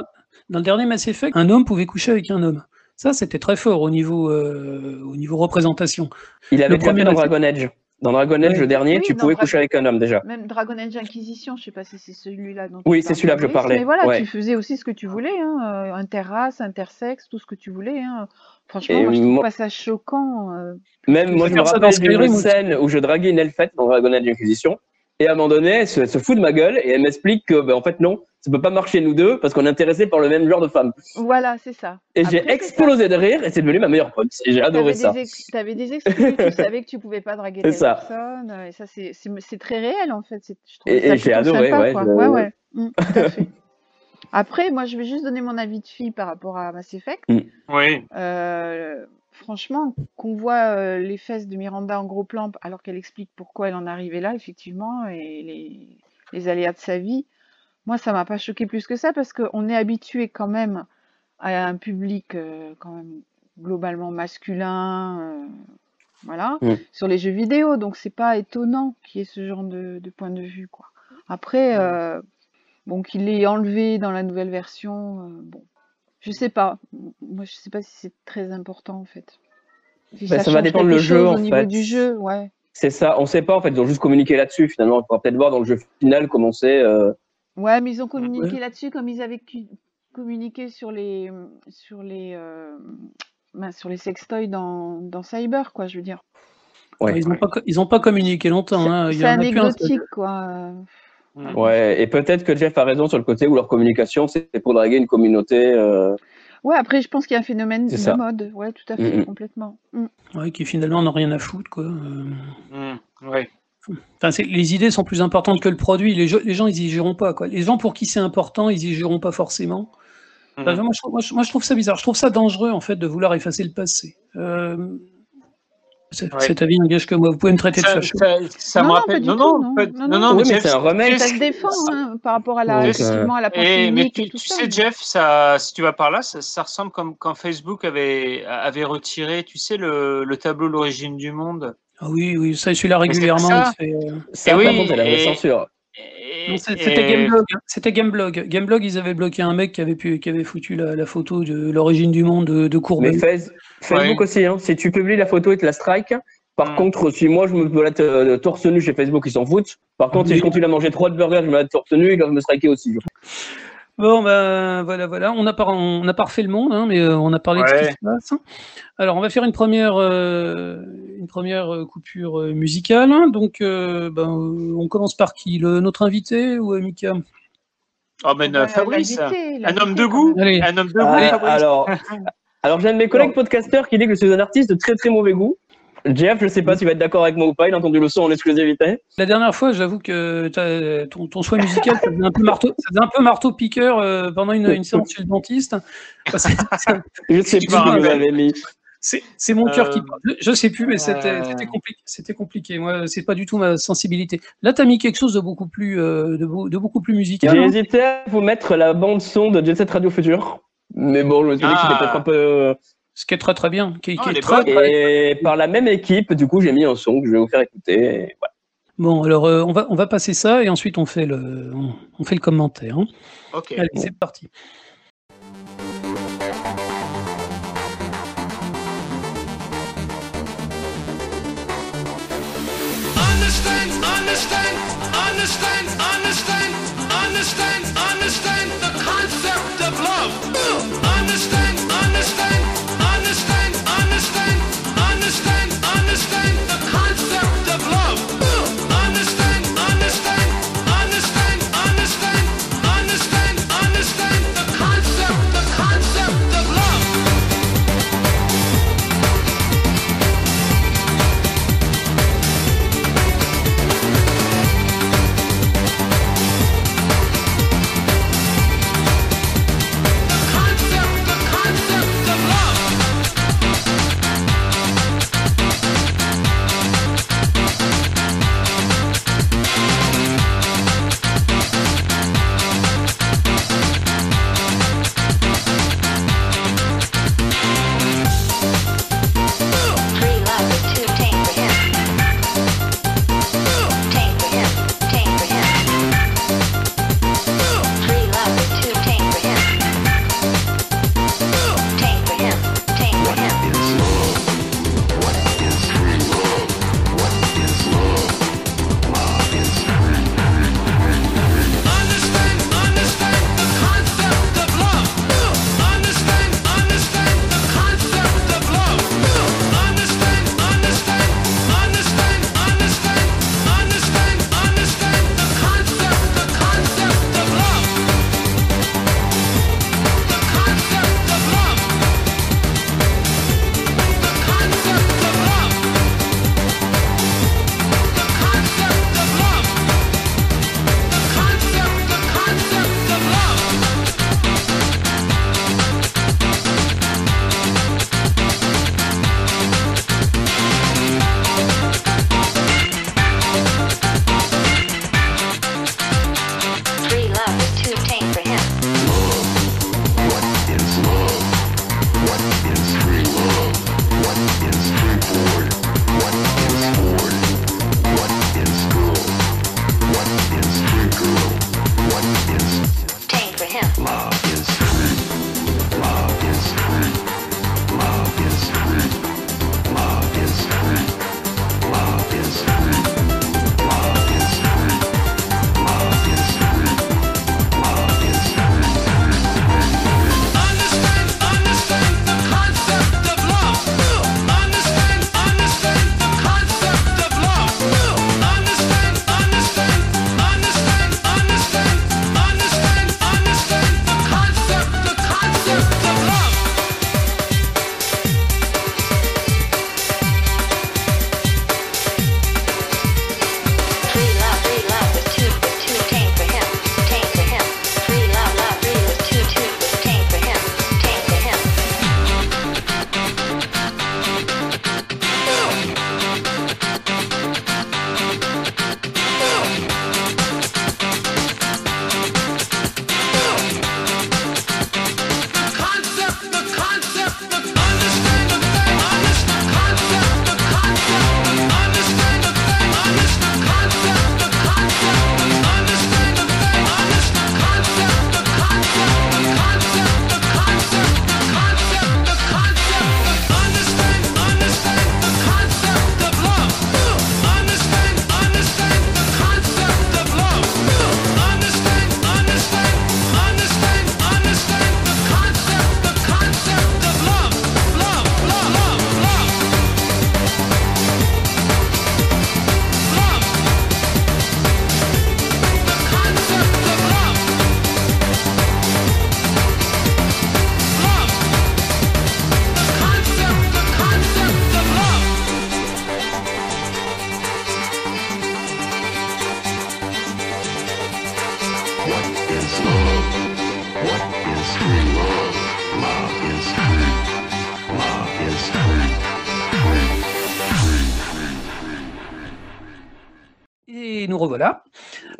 dans le dernier Mass Effect, un homme pouvait coucher avec un homme. Ça, c'était très fort au niveau, euh, au niveau représentation. il avait le premier dans Dragon Age. Dans Dragon Age, le dernier, Oui, tu pouvais coucher avec un homme déjà. Même Dragon Age Inquisition, je sais pas si c'est celui-là dont Oui, c'est celui-là que je parlais, Mais voilà, ouais. tu faisais aussi ce que tu voulais, hein, euh, interrace, intersexe, tout ce que tu voulais. Hein. Franchement, Et moi, je trouve moi- pas ça choquant. euh. Même moi, je me rappelle d'une scène où je draguais une elfette dans Dragon Age Inquisition. Et à un moment donné, elle se, elle se fout de ma gueule et elle m'explique que, ben, en fait, non, ça peut pas marcher nous deux parce qu'on est intéressés par le même genre de femme. Voilà, c'est ça. Et j'ai ça. explosé de rire et c'est devenu ma meilleure pote. Et j'ai adoré T'avais ça. des, ex- t'avais des exclus, tu savais que tu pouvais pas draguer telle ça. personne. euh, Et ça, c'est, très réel, en fait. Je trouve Et- et j'ai adoré, sympa, ouais, quoi. Ouais, ouais. Mm, tout à fait. Après, moi, je vais juste donner mon avis de fille par rapport à Mass Effect. Oui. Euh, franchement, qu'on voit euh, les fesses de Miranda en gros plan alors qu'elle explique pourquoi elle en est arrivée là, effectivement, et les, les aléas de sa vie, moi, ça m'a pas choqué plus que ça parce qu'on est habitué quand même à un public euh, quand même globalement masculin, euh, voilà, Mm. sur les jeux vidéo, donc c'est pas étonnant qu'il y ait ce genre de, de point de vue, quoi. Après, euh, bon, qu'il l'ait enlevé dans la nouvelle version, bon, je sais pas. Moi, je sais pas si c'est très important en fait. Si Bah, ça va dépendre le jeu, en au niveau fait. du jeu, ouais. C'est ça, on sait pas en fait, ils ont juste communiqué là-dessus finalement. On pourra peut-être voir dans le jeu final comment c'est. euh, Ouais, mais ils ont communiqué Ouais. là-dessus comme ils avaient communiqué sur les sur les euh, mince, sur les sextoys dans, dans Cyber, quoi, je veux dire. Ouais. Ils n'ont pas, pas communiqué longtemps. hein. C'est un seul. anecdotique, quoi. Mm. Ouais, et peut-être que Jeff a raison sur le côté où leur communication, c'est pour draguer une communauté. euh, Ouais, après, je pense qu'il y a un phénomène de ça. mode. Ouais, tout à fait, complètement. Mm. Ouais, qui finalement n'ont rien à foutre. Quoi. Euh, Mm. Ouais. Enfin, c'est- les idées sont plus importantes que le produit. Les, gens- les gens, ils y jugeront pas. Quoi. Les gens pour qui c'est important, ils y jugeront pas forcément. Enfin, Mm. moi, je, trouve- moi, je- moi, je trouve ça bizarre. Je trouve ça dangereux, en fait, de vouloir effacer le passé. Euh, Ouais. Cet avis n'engage que moi. Vous pouvez me traiter de Ça, facho. ça- ça Non, me non, rappelle. Non, tout, non, non. pas- Non, non, non. non, Oui, mais c'est un remake. Ça se défend hein, par rapport à la, Donc, effectivement, à la pensée Et, mais unique tu, et tout tu ça. sais, mais- Jeff, ça, si tu vas par là, ça, ça ressemble comme quand Facebook avait, avait retiré, tu sais, le, le tableau L'origine du monde. Ah oui, oui, ça, celui-là c'est régulièrement. ça. il se fait, euh, Ça, Et par oui, c'est la censure. Et- Gameblog. hein. C'était Gameblog. Gameblog, ils avaient bloqué un mec qui avait, pu, qui avait foutu la, la photo de l'origine du monde de, de Mais Courbet. Fais- Facebook aussi, hein. si tu publies la photo et te la strike, par Mm. contre, si moi je me balade euh, torse nu chez Facebook, ils s'en foutent. Par contre, si Oui. je continue à manger trois de burgers, je me balade torse nu, ils doivent me striker aussi. Bon, ben voilà, voilà. On n'a pas, on n'a pas refait le monde, hein, mais euh, on a parlé de ce qui se passe. Alors, on va faire une première, euh, une première euh, coupure musicale. Donc, euh, ben, on commence par qui? Le, Notre invité ou euh, Mika Oh, va Fabrice, un homme de goût. Allez. un homme de goût, Fabrice. alors, alors j'ai un de mes collègues podcasteurs qui dit que je suis un artiste de très très mauvais goût. Jeff, je sais pas s'il va être d'accord avec moi ou pas, il a entendu le son en exclusivité. La dernière fois, j'avoue que ton, ton choix musical, ça faisait un peu marteau, ça faisait un peu marteau piqueur euh, pendant une, une séance chez le dentiste. Je sais Tu m'en ce que vous avez mis. C'est mon cœur qui Euh, parle. Je, je sais plus, mais c'était compliqué. C'était compliqué. Moi, c'est pas du tout ma sensibilité. Là, t'as mis quelque chose de beaucoup plus, euh, de, beau- de beaucoup plus musical. J'ai hein. hésité à vous mettre la bande son de Jet Set Radio Future. Mais bon, je me suis dit que c'était Ah. peut-être un peu. Ce qui est très très bien. Qui, qui Ah, est très, très- Et par la même équipe, du coup, j'ai mis un son que je vais vous faire écouter. et voilà. Bon, alors euh, on va on va passer ça et ensuite on fait le on, on fait le commentaire. hein. Ok. Allez, c'est parti. Understand, understand, understand, understand, understand, understand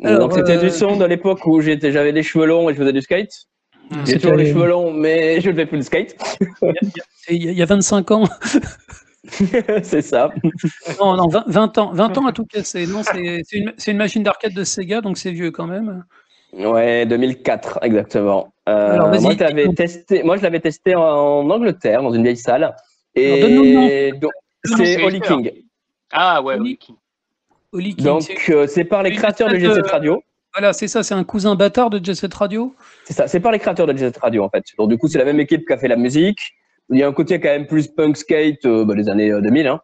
Alors, Donc c'était euh, du son de l'époque où j'étais, j'avais des cheveux longs et je faisais du skate. Hmm. J'ai toujours les cheveux longs, mais je ne fais plus de skate. il y, a- il y a 25 ans. c'est ça. Non, non, 20, 20 ans. 20 ans à tout casser. Non, c'est c'est une, c'est une machine d'arcade de Sega, donc c'est vieux quand même. Ouais, 2004 exactement. Euh, Alors, moi, je l'avais testé. Moi, je l'avais testé en Angleterre dans une vieille salle. Alors, donne-nous le nom. Et donc, Donne-nous c'est Holly. King. Ah ouais, Oui. oui. Oli King, Donc c'est- euh, c'est par les créateurs de espèce Jet de- Set Radio. voilà, c'est ça, c'est un cousin bâtard de Jet Set Radio. C'est ça, c'est par les créateurs de Jet Set Radio en fait. Donc du coup, c'est la même équipe qui a fait la musique. Il y a un côté quand même plus punk skate euh, bah, des années euh, 2000 hein,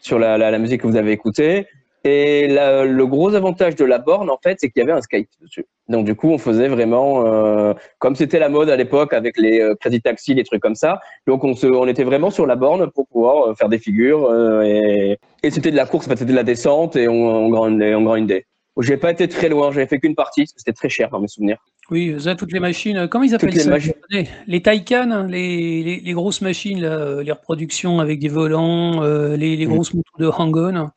sur la, la, la musique que vous avez écoutée. Et la- le gros avantage de la borne en fait, c'est qu'il y avait un skate dessus. Donc du coup, on faisait vraiment euh, comme c'était la mode à l'époque avec les euh, Crazy Taxi, les trucs comme ça. Donc on se, on était vraiment sur la borne pour pouvoir euh, faire des figures euh, et, et c'était de la course, c'était de la descente et on, on grindait. On grindait. J'ai pas été très loin, j'avais fait qu'une partie, parce que c'était très cher dans mes souvenirs. Oui, ça, toutes les machines. Comment ils appellent ça machines. les, les Taycan, hein, les, les, les grosses machines, là, les reproductions avec des volants, les, Mm. grosses motos de Hang-On.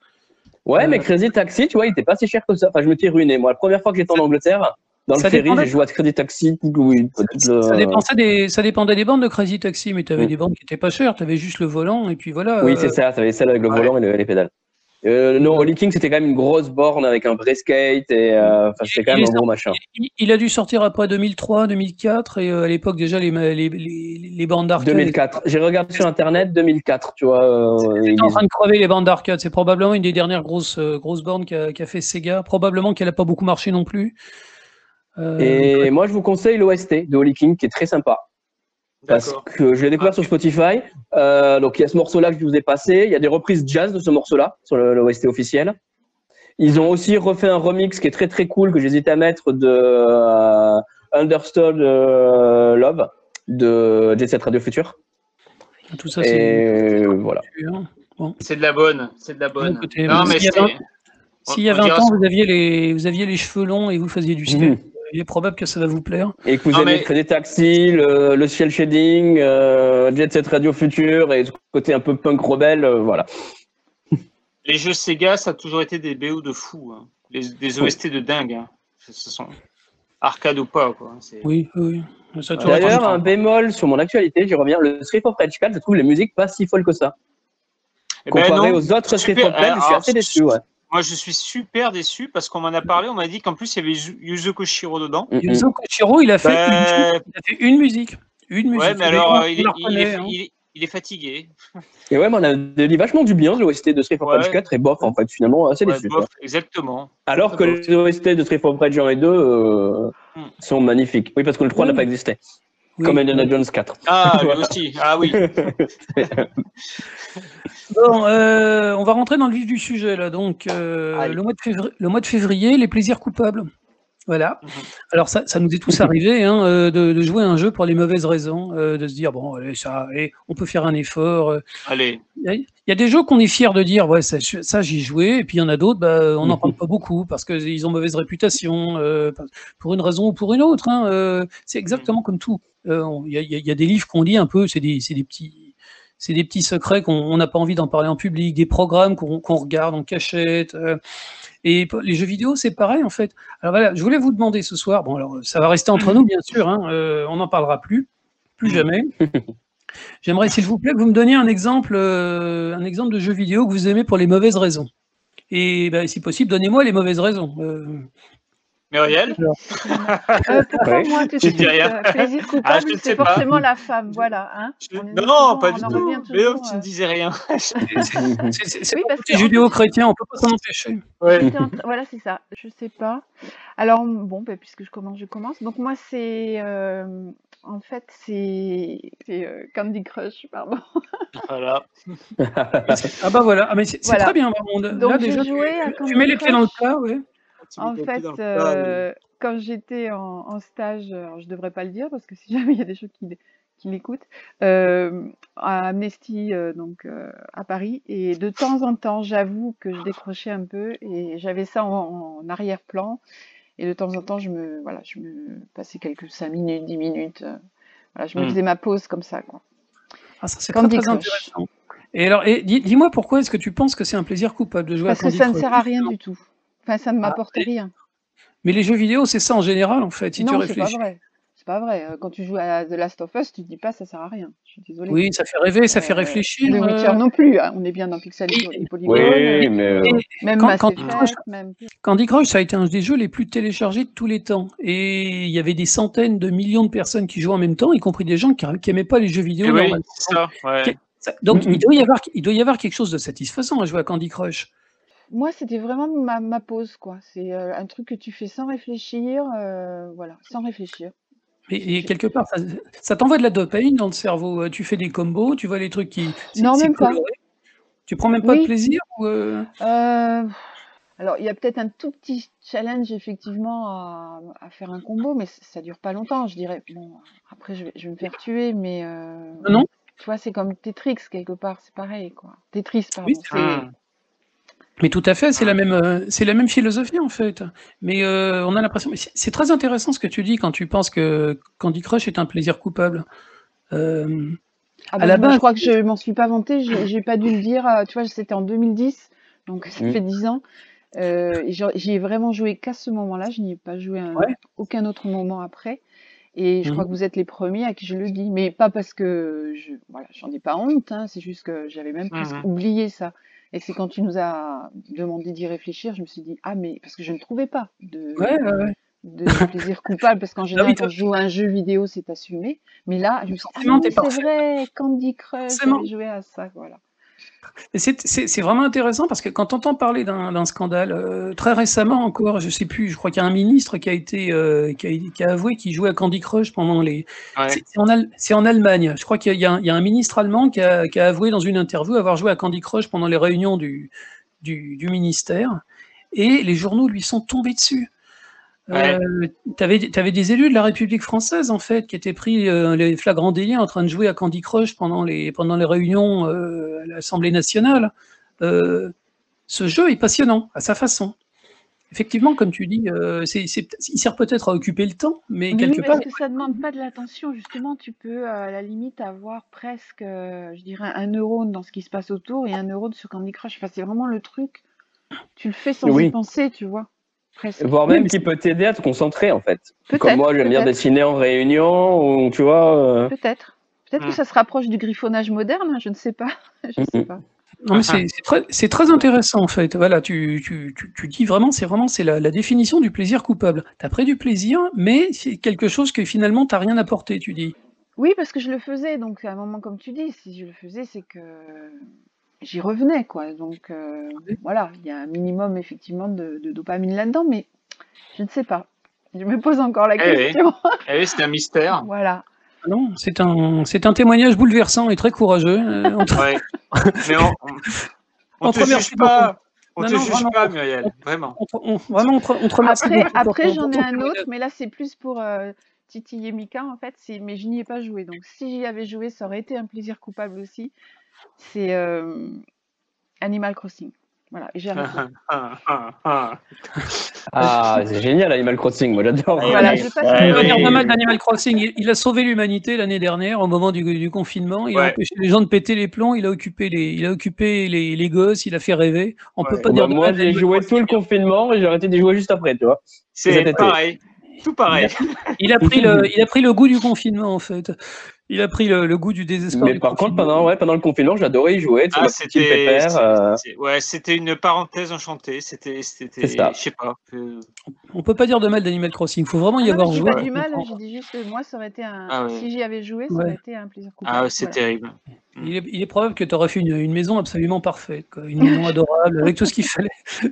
Ouais, Euh, mais Crazy Taxi, tu vois, il était pas si cher que ça. Enfin, je me suis ruiné. Moi, la première fois que j'étais en Angleterre, dans le ferry, j'ai joué à Crazy Taxi oui, Ça, dépendait des, ça dépendait des bandes de Crazy Taxi, mais tu avais Mm. des bandes qui étaient pas chères, tu avais juste le volant, et puis voilà. Oui, euh, c'est ça. Ça avait celle avec le ouais. volant et le- les pédales. Euh, non, Holy King, c'était quand même une grosse borne avec un vrai skate et euh, c'était quand même un gros machin. il, il a dû sortir après 2003, 2004, et euh, à l'époque déjà les, les, les, les bandes d'arcade. 2004. J'ai regardé sur internet 2004, tu vois. euh, ils étaient en train de crever les bandes d'arcade. C'est probablement une des dernières grosses, euh, grosses bornes qu'a fait Sega. Probablement qu'elle n'a pas beaucoup marché non plus. Et moi, je vous conseille l'OST de Holy King qui est très sympa. Parce que je l'ai découvert sur Spotify. Euh, donc il y a ce morceau-là que je vous ai passé. Il y a des reprises jazz de ce morceau-là sur le, le OST officiel. Ils ont aussi refait un remix qui est très très cool que j'hésite à mettre de euh, Understood euh, Love de Jet Set Radio Future. tout ça, c'est. Voilà. C'est de la bonne, c'est de la bonne. Mais s'il y y a on 20 dira ans, ce- vous aviez, les, vous aviez les cheveux longs et vous faisiez du Mhm. Il est probable que ça va vous plaire. Et que vous Non, aimez mais- Credit Taxi, le, le Shell Shading, euh, Jet Set Radio Future et ce côté un peu punk rebelle, euh, voilà. Les jeux Sega, ça a toujours été des BO de fou. hein. Les, des OST de dingue. hein. Ce ce sont arcade ou pas. Quoi. C'est- Oui, oui. D'ailleurs, un bémol sur mon actualité, j'y reviens, le Street of Rage 4, je trouve les musiques pas si folles que ça. Eh ben Comparé non, aux autres Street of Rage, je suis assez déçu, ouais. Moi, je suis super déçu parce qu'on m'en a parlé. On m'a dit qu'en plus, il y avait Yu- Yuzo Koshiro dedans. Mm, mm. Yuzo Koshiro, il a fait, une, il a fait une musique. Une musique. ouais, mais alors, euh, il, est, il, est, hein. il est- il est fatigué. Et ouais, mais on a dit vachement du bien de l'OST de Street of Rage Ouais. 4 et bof, en fait, finalement, assez Ouais, déçu. bof, quoi. exactement. Alors que les OST de Street of Rage 1 et 2 euh, Mm. sont magnifiques. Oui, parce que le 3 n'a Oui. pas existé. Oui. Comme Indiana Jones 4. Ah, lui aussi. Ah oui. Bon, euh, on va rentrer dans le vif du sujet là. Donc, euh, le, mois de février, le mois de février, les plaisirs coupables. Voilà. Mhm. Alors ça, ça nous est tous arrivé hein, euh, de, de jouer à un jeu pour les mauvaises raisons, euh, de se dire bon, allez, ça, allez, on peut faire un effort. Allez. Il y, a- des jeux qu'on est fier de dire ouais, ça, ça j'y joué, et puis il y en a d'autres, bah, on n'en parle pas beaucoup parce qu'ils ont mauvaise réputation, euh, pour une raison ou pour une autre. hein, euh, c'est exactement comme tout. Euh, Il y, a- y y des livres qu'on lit un peu, c'est des, petits c'est des petits secrets qu'on on n'a pas envie d'en parler en public, des programmes qu'on regarde en cachette. et les jeux vidéo, c'est pareil en fait. Alors voilà, je voulais vous demander ce soir, bon alors ça va rester entre nous bien sûr, hein, on n'en parlera plus, plus jamais. J'aimerais s'il vous plaît que vous me donniez un exemple, euh, un exemple de jeu vidéo que vous aimez pour les mauvaises raisons. Et ben, si possible, donnez-moi les mauvaises raisons. Euh, Muriel Euh, pourquoi Ouais. moi tout de Je suite dis rien. Plaisir coupable, ne c'est pas. forcément la femme, voilà. Hein Je- Non, souvent- pas du tout. Mais non, toujours, tu euh, ne disais rien. c'est Oui, que, judéo-chrétien, on peut pas s'en empêcher. Ouais. Voilà, c'est ça. Je sais pas. Alors, bon, bah, puisque je commence, je commence. Donc, moi, c'est. Euh, en fait, c'est. C'est euh, Candy Crush, pardon. Voilà. Ah bah voilà, ah, mais c'est Voilà. très bien. là, Donc, déjà, je jouais à tu, tu Candy mets les pieds dans le plat, ouais. En Tu fait, mais- euh, quand j'étais en, en stage, alors je devrais pas le dire parce que si jamais il y a des gens qui, qui l'écoutent, euh, à Amnesty, euh, donc euh, à Paris, et de temps en temps, j'avoue que je décrochais un peu et j'avais ça en, en arrière-plan. Et de temps en temps, je me, voilà, je me passais quelques 5 minutes, 10 minutes. euh, voilà, je me Hmm. faisais ma pause comme ça, quoi. Ah, ça, c'est très, Candy très Crush. intéressant. Et alors, et dis- dis-moi pourquoi est-ce que tu penses que c'est un plaisir coupable de jouer Parce à que Candy ça ne sert à rien du tout. Enfin, ça ne m'apporte mais- rien. Mais les jeux vidéo, c'est ça en général, en fait, si tu non, c'est pas réfléchis. vrai. C'est pas vrai. Euh, Quand tu joues à The Last of Us, tu te dis pas ça sert à rien. Je suis désolée. Oui, ça fait rêver, ça fait Euh, réfléchir. Witcher euh, non plus. hein. On est bien dans Pixel Et- et Polygon. Oui, mais et Même quand- Mass quand- Effect, même. Candy Crush, ça a été un des jeux les plus téléchargés de tous les temps. Et il y avait des centaines de millions de personnes qui jouaient en même temps, y compris des gens qui n'aimaient pas les jeux vidéo. Eh oui, ça. ouais. Donc, il, doit y avoir, il doit y avoir quelque chose de satisfaisant à jouer à Candy Crush. Moi, c'était vraiment ma, ma pause, quoi. C'est euh, un truc que tu fais sans réfléchir, euh, voilà, sans réfléchir. Et, et quelque part, ça, ça t'envoie de la dopamine dans le cerveau. Euh, Tu fais des combos, tu vois les trucs qui. Non, même pas. Tu prends même pas de plaisir ou, euh, Euh, alors, il y a peut-être un tout petit challenge, effectivement, à, à faire un combo, mais ça dure pas longtemps, je dirais. Bon, après, je vais, je vais me faire tuer, mais... euh, Ah non? Tu vois, c'est comme Tetris, quelque part, c'est pareil, quoi. Tetris, pardon. Oui, c'est. Mais tout à fait, c'est la même, euh, c'est la même philosophie en fait. Mais euh, on a l'impression, c'est très intéressant ce que tu dis quand tu penses que Candy Crush est un plaisir coupable. Euh, Ah À bah, la moi, base- je crois que je m'en suis pas vantée, j'ai pas dû le dire, tu vois, c'était en 2010, donc ça Mm. fait 10 ans. Euh, j'y ai vraiment joué qu'à ce moment-là, je n'y ai pas joué à Ouais. aucun autre moment après. Et je crois que vous êtes les premiers à qui je le dis, mais pas parce que je, voilà, j'en ai pas honte, hein, c'est juste que j'avais même presque Mhm. oublié ça. Et c'est quand tu nous as demandé d'y réfléchir, je me suis dit, ah, mais parce que je ne trouvais pas de, ouais, ouais, ouais. de plaisir coupable, parce qu'en général, quand je joue à un jeu vidéo, c'est assumé. Mais là, je me suis dit, ah c'est vrai, Candy Crush, j'avais joué à ça, voilà. C'est vraiment intéressant parce que quand on entend parler d'un scandale, euh, très récemment encore, je sais plus, je crois qu'il y a un ministre qui a été, euh, qui, a, qui a avoué qu'il jouait à Candy Crush pendant les. Ouais. C'est en, Al- c'est en Allemagne. Je crois qu'il y, a- un- il y a un ministre allemand qui a, qui a avoué dans une interview avoir joué à Candy Crush pendant les réunions du, du, du ministère. Et les journaux lui sont tombés dessus. Ouais. tu avais, des élus de la République française, en fait, qui étaient pris euh, les flagrants délits en train de jouer à Candy Crush pendant les, pendant les réunions euh, à l'Assemblée nationale. Euh, ce jeu est passionnant, à sa façon. Effectivement, comme tu dis, euh, il sert peut-être à occuper le temps, mais Oui, quelque mais part, parce que ça demande pas de l'attention, justement, tu peux euh, à la limite avoir presque, euh, je dirais, un neurone dans ce qui se passe autour et un neurone sur Candy Crush. Enfin, c'est vraiment le truc, tu le fais sans Oui. y penser, tu vois, presque. voire même qui peut t'aider à te concentrer en fait. Peut-être, Comme moi, j'aime bien dessiner en réunion, ou tu vois. euh, Peut-être. Peut-être que Hmm. ça se rapproche du griffonnage moderne, je ne sais pas. je sais Mhm. pas. Non, mais c'est très, c'est très intéressant en fait. Voilà, tu, tu, tu, tu dis vraiment, c'est vraiment c'est la, la définition du plaisir coupable. Tu as pris du plaisir, mais c'est quelque chose que finalement t'as rien apporté, tu dis. Oui, parce que je le faisais, donc à un moment, comme tu dis, si je le faisais, c'est que j'y revenais, quoi. Donc euh, voilà, il y a un minimum effectivement de, de dopamine là-dedans, mais je ne sais pas. Je me pose encore la Eh oui. question. Eh oui, c'est un mystère. voilà. Non, c'est un, c'est un témoignage bouleversant et très courageux. euh, on te- Ouais. Mais on, on, on On te juge pas. On Non, te non, juge vraiment. pas, Muriel. Vraiment. on vraiment, on te, on te remercie Après, après j'en ai un autre, mais là c'est plus pour euh, titiller Mika en fait, c'est- mais je n'y ai pas joué. Donc si j'y avais joué, ça aurait été un plaisir coupable aussi. C'est euh, Animal Crossing. Voilà, et j'ai arrêté. Ah, ah, ah. Ah, c'est génial Animal Crossing, moi j'adore. Voilà, oui. je passe Ouais, pas mal d'Animal Crossing. Il, il a sauvé l'humanité l'année dernière au moment du, du confinement. Il a empêché les gens de péter les plombs. Il a occupé les, il a occupé les, les gosses. Il a fait rêver. On peut pas Bah, dire de moi j'ai joué Crossing. tout le confinement et j'ai arrêté d'y jouer juste après, tu vois. C'est pareil. Tout pareil. Il a pris le, il a pris le goût du confinement en fait. Il a pris le, le goût du désespoir. Mais du par contre, pendant, ouais, pendant le confinement, j'adorais y jouer. Ah, c'était. pépère, euh, Ouais, c'était une parenthèse enchantée. C'était, c'était. C'est ça. Je sais pas. euh, On peut pas dire de mal d'Animal Crossing. Il faut vraiment y Ah non, avoir je dis joué. pas du mal, j'ai dit juste que moi ça aurait été un. Ah ouais. Si j'y avais joué, ça Ouais. aurait été un plaisir coupable. Ah, c'est Voilà. terrible. Il est, il est probable que tu aurais fait une, une maison absolument parfaite, quoi. une maison adorable avec tout ce qu'il fallait.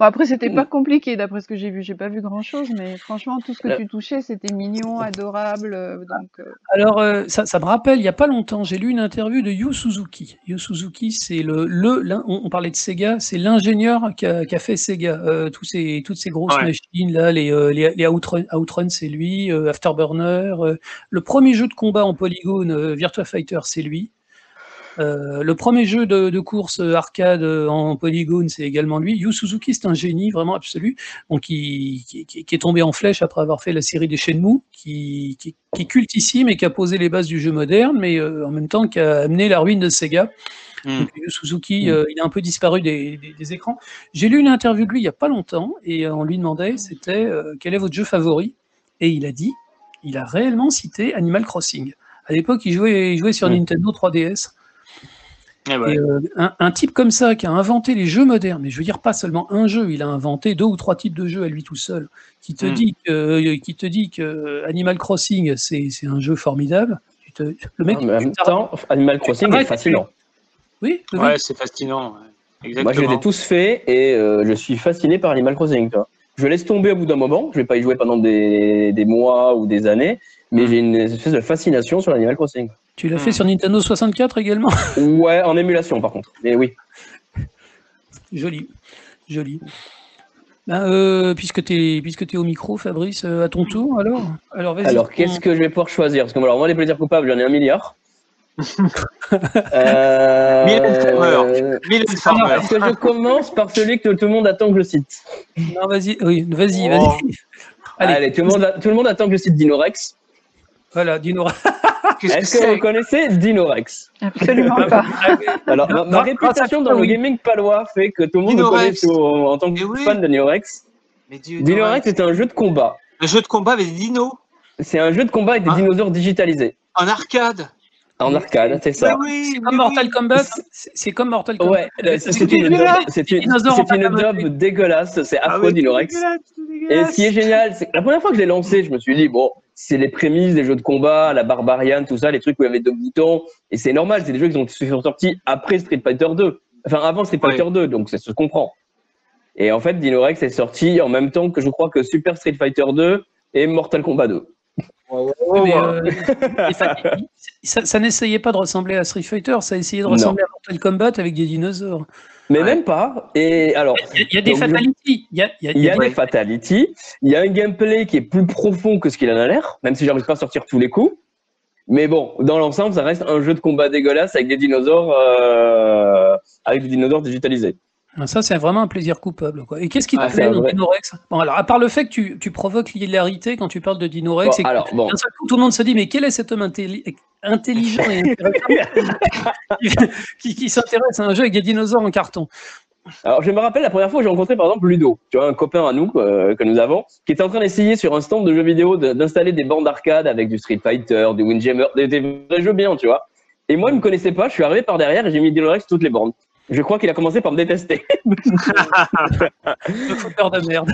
Bon, après, c'était pas compliqué d'après ce que j'ai vu. J'ai pas vu grand chose, mais franchement, tout ce que Euh. tu touchais, c'était mignon, adorable. euh, Donc, euh, Alors, euh, ça, ça me rappelle, il n'y a pas longtemps, j'ai lu une interview de Yu Suzuki. Yu Suzuki, c'est le, on, on parlait de Sega, c'est l'ingénieur qui a, qui a fait Sega. Euh, tous ces, toutes ces grosses Ouais. machines là, les, euh, les, les Outrun, Outrun, c'est lui, euh, Afterburner. euh, le premier jeu de combat en polygone, euh, Virtua Fighter, c'est lui. Euh, le premier jeu de, de course euh, arcade euh, en polygone, c'est également lui. Yu Suzuki, c'est un génie vraiment absolu, donc qui, qui, qui- qui est tombé en flèche après avoir fait la série des Shenmue, qui, qui, qui est cultissime et qui a posé les bases du jeu moderne, mais euh, en même temps qui a amené la ruine de Sega. Hmm. Donc, Yu Suzuki, Mm. euh, il a un peu disparu des, des- des écrans. J'ai lu une interview de lui il n'y a pas longtemps et on lui demandait c'était quel est votre jeu favori? Et il a dit, il a réellement cité Animal Crossing. À l'époque, il jouait, il jouait sur. Nintendo 3DS. Eh ouais. Et, euh, un, un type comme ça qui a inventé les jeux modernes, mais je veux dire pas seulement un jeu, il a inventé deux ou trois types de jeux à lui tout seul, qui te Mm. dit que, euh, qui te dit que Animal Crossing c'est c'est un jeu formidable. Tu te- le mec, mais en même temps, Animal Crossing est fascinant. oui, oui, Ouais, c'est fascinant. ouais. Exactement. Moi, je les ai tous faits et euh, je suis fasciné par Animal Crossing. Je laisse tomber au bout d'un moment. Je vais pas y jouer pendant des, des mois ou des années, mais Mm. j'ai une espèce de fascination sur l'Animal Crossing. tu l'as fait Mm. sur Nintendo 64 également? Ouais, en émulation par contre. Mais oui. joli, joli. Ben, euh, puisque tu es, puisque es au micro, Fabrice, euh, à ton tour, alors Alors, qu'est-ce que je vais pouvoir choisir? Parce que alors, moi, les plaisirs coupables, j'en ai un milliard. Euh... Mylène. Est-ce que je commence par celui que tout le monde attend que je cite Non, vas-y, oui, vas-y, Oh. vas-y. Allez, Allez, tout, le monde, tout le monde attend que je cite Dinorex. voilà, que Est-ce que vous connaissez Dinorex Absolument pas. Alors, ma, réputation dans le gaming palois fait que tout le monde me connaît Dinorex. en tant que Eh oui. fan de Dinorex. Mais Dinorex est un jeu de combat. Un jeu de combat avec des dinos C'est un jeu de combat avec des Ah. dinosaures digitalisés. en arcade. En arcade, c'est ça. Oui, C'est comme Mortal. Kombat. C'est comme Mortal Kombat. Ouais, C'est une, dub dégueulasse, c'est Ah affreux c'est Et ce qui est génial, c'est que la première fois que je l'ai lancé, je me suis dit, bon, c'est les prémices des jeux de combat, la Barbarian, tout ça, les trucs où il y avait deux boutons. Et c'est normal, c'est des jeux qui sont, sortis après Street Fighter 2. Enfin, avant Street. Fighter 2, donc ça se comprend. Et en fait, Dinorex est sorti en même temps que je crois que Super Street Fighter 2 et Mortal Kombat 2. Mais, euh, ça, ça n'essayait pas de ressembler à Street Fighter, ça essayait de ressembler à Mortal Kombat avec des dinosaures. Mais Ouais. même pas. Et alors, Il y a, des fatalities. Il y a, il y a- Il y a des- des fatalities, il y a un gameplay qui est plus profond que ce qu'il en a l'air, même si j'arrive pas à sortir tous les coups. Mais bon, dans l'ensemble, ça reste un jeu de combat dégueulasse avec des dinosaures, euh, avec des dinosaures digitalisés. Ah, Ça, c'est vraiment un plaisir coupable. Quoi. Et qu'est-ce qui te Ah, plaît dans vrai- Dinorex? Bon, alors, À part le fait que tu, tu provoques l'hilarité quand tu parles de Dinorex, Bon, et alors, bon. coup, tout le monde se dit Mais quel est cet homme intelli- intelligent et qui, qui- qui s'intéresse à un jeu avec des dinosaures en carton? Alors, je me rappelle la première fois que j'ai rencontré par exemple Ludo, tu vois, un copain à nous euh, que nous avons, qui était en train d'essayer sur un stand de jeux vidéo de- d'installer des bandes d'arcade avec du Street Fighter, du Windjammer, des, des vrais jeux bien, tu vois. Et moi, il me connaissait pas, je suis arrivé par derrière et j'ai mis Dinorex toutes les bornes. Je crois qu'il a commencé par me détester. Le fouteur de merde.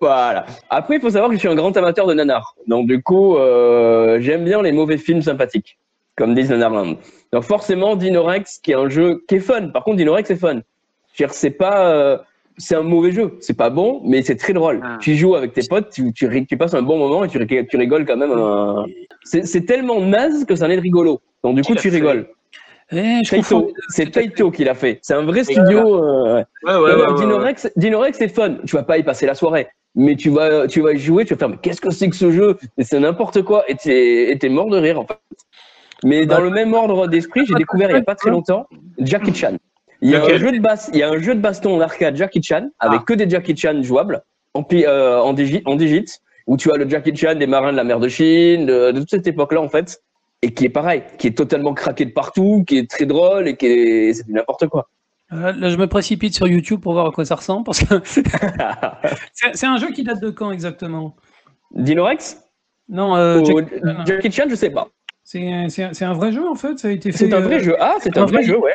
Voilà. Après, il faut savoir que je suis un grand amateur de nanar. Donc, du coup, euh, j'aime bien les mauvais films sympathiques, comme disent Nanarland. Donc, forcément, Dinorex, qui est un jeu qui est fun. Par contre, Dinorex est fun. C'est pas, euh, c'est un mauvais jeu. C'est pas bon, mais c'est très drôle. Ah. Tu joues avec tes potes, tu, tu, ri- tu passes un bon moment et tu, ri- tu rigoles quand même. un- C'est tellement naze que ça en est rigolo. Donc, du coup, tu rigoles. Eh, c'est Taito qui l'a fait. C'est un vrai studio. euh, ouais. Ouais, ouais, Non, ouais, non, ouais, ouais. Dinorex, Dinorex, c'est fun. Tu vas pas y passer la soirée, mais tu vas, tu vas y jouer, tu vas faire, mais qu'est-ce que c'est que ce jeu? C'est n'importe quoi, et t'es mort de rire, en fait. Mais dans le même ordre d'esprit, j'ai découvert il y a pas très longtemps Jackie Chan. Il y a, un jeu de bas- il y a un jeu de baston en arcade Jackie Chan, avec Ah. que des Jackie Chan jouables, en, pi- euh, en, digi- en digit, où tu as le Jackie Chan des marins de la mer de Chine, de, de toute cette époque-là, en fait, et qui est pareil, qui est totalement craqué de partout, qui est très drôle, et qui est, c'est n'importe quoi. Là, là, je me précipite sur YouTube pour voir à quoi ça ressemble, parce que c'est un jeu qui date de quand exactement? Dinorex Non, euh, Ou Jack- Jackie Chan, je sais pas. c'est un vrai jeu en fait. Ça a été fait. C'est un vrai euh, jeu. Ah, c'est un un vrai vrai- jeu, ouais.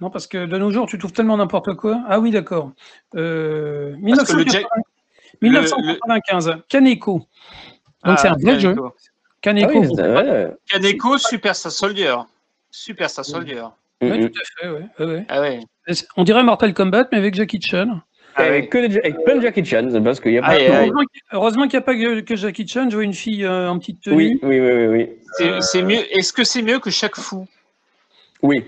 Non, parce que de nos jours, tu trouves tellement n'importe quoi. Ah oui, d'accord. Euh, Parce que le 1980 Jack- 1995, Kaneko. Donc Ah, c'est un vrai jeu. Kaneko. Ah Kaneko. oui, Super Star Soldier. Super Star Soldier. Mhm. tout à fait, ouais. Ah ouais. On dirait Mortal Kombat, mais avec Jackie Chan. Ah. Avec, que des- avec plein de Jackie Chan, c'est parce qu'il y a pas. Heureusement qu'il- n'y a pas que, que Jackie Chan. Je vois une fille euh, en petite tenue. Oui, oui, oui, oui, oui. C'est- C'est mieux. Est-ce que c'est mieux que chaque fou Oui,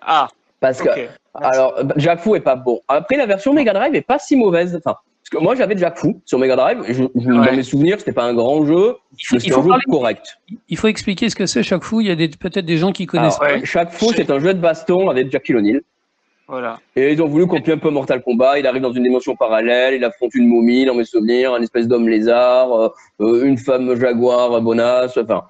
Ah, parce que alors Jack Fu est pas bon. Après, la version Mega Drive est pas si mauvaise. Enfin, parce que moi j'avais Jack Fu sur Mega Drive. Je, je- Ouais. Dans mes souvenirs, c'était pas un grand jeu, mais c'était un jeu parler- correct. il faut expliquer ce que c'est chaque fou. Il y a peut-être des gens qui connaissent. Alors, ouais. Chaque Fu, c'est un jeu de baston avec Jackie O'Neill. Voilà. Et ils ont voulu copier un peu Mortal Kombat. Il arrive dans une dimension parallèle, il affronte une momie, dans mes souvenirs, un espèce d'homme lézard, euh, euh, une femme jaguar bonasse, enfin,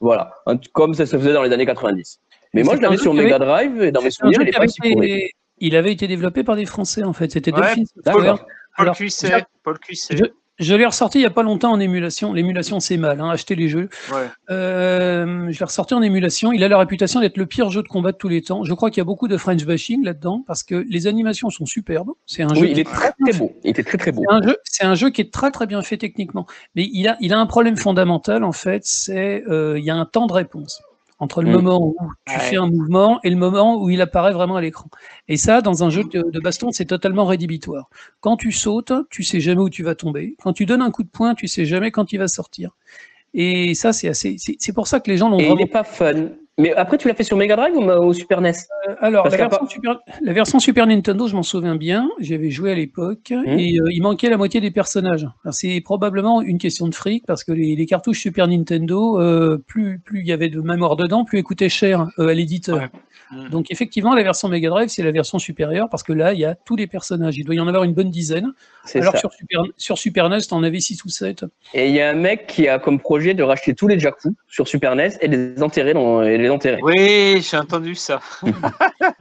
voilà. Comme ça se faisait dans les années 90. Mais moi, je l'avais sur avait- Mega Drive et dans mes souvenirs, il pas avait été- il avait été développé par des Français en fait. C'était Ouais, Dolphin d'accord. Software. Paul Alors, Cuisset. Paul Cuisset. Je, je l'ai ressorti il n'y a pas longtemps en émulation. L'émulation, c'est mal. Hein, acheter les jeux. Ouais. Euh, je l'ai ressorti en émulation. Il a la réputation d'être le pire jeu de combat de tous les temps. Je crois qu'il y a beaucoup de French bashing là-dedans parce que les animations sont superbes. C'est un jeu. Oui, il qui est très très beau. Il était très très beau. C'est un jeu, c'est un jeu qui est très très bien fait techniquement, mais il a, il a un problème fondamental en fait, c'est euh, il y a un temps de réponse entre le Mm. moment où tu Ouais. fais un mouvement et le moment où il apparaît vraiment à l'écran. Et ça, dans un jeu de, de baston, c'est totalement rédhibitoire. Quand tu sautes, tu sais jamais où tu vas tomber. Quand tu donnes un coup de poing, tu sais jamais quand il va sortir. Et ça, c'est assez. C'est pour ça que les gens l'ont Et il vraiment. n'est pas fun. Mais après, tu l'as fait sur Mega Drive ou au Super NES Euh, Alors, la version, Super, la version Super Nintendo, je m'en souviens bien. J'avais joué à l'époque Mhm. et euh, il manquait la moitié des personnages. C'est probablement une question de fric parce que les, les cartouches Super Nintendo, euh, plus plus il y avait de mémoire dedans, plus elles coûtaient cher euh, à l'éditeur. Ouais. Mhm. Donc effectivement, la version Mega Drive, c'est la version supérieure parce que là, il y a tous les personnages. Il doit y en avoir une bonne dizaine. C'est Alors ça. sur Super, sur Super NES, t'en avais 6 ou 7. Et il y a un mec qui a comme projet de racheter tous les Jakku sur Super NES et les enterrer dans, et les enterrer. Oui, j'ai entendu ça.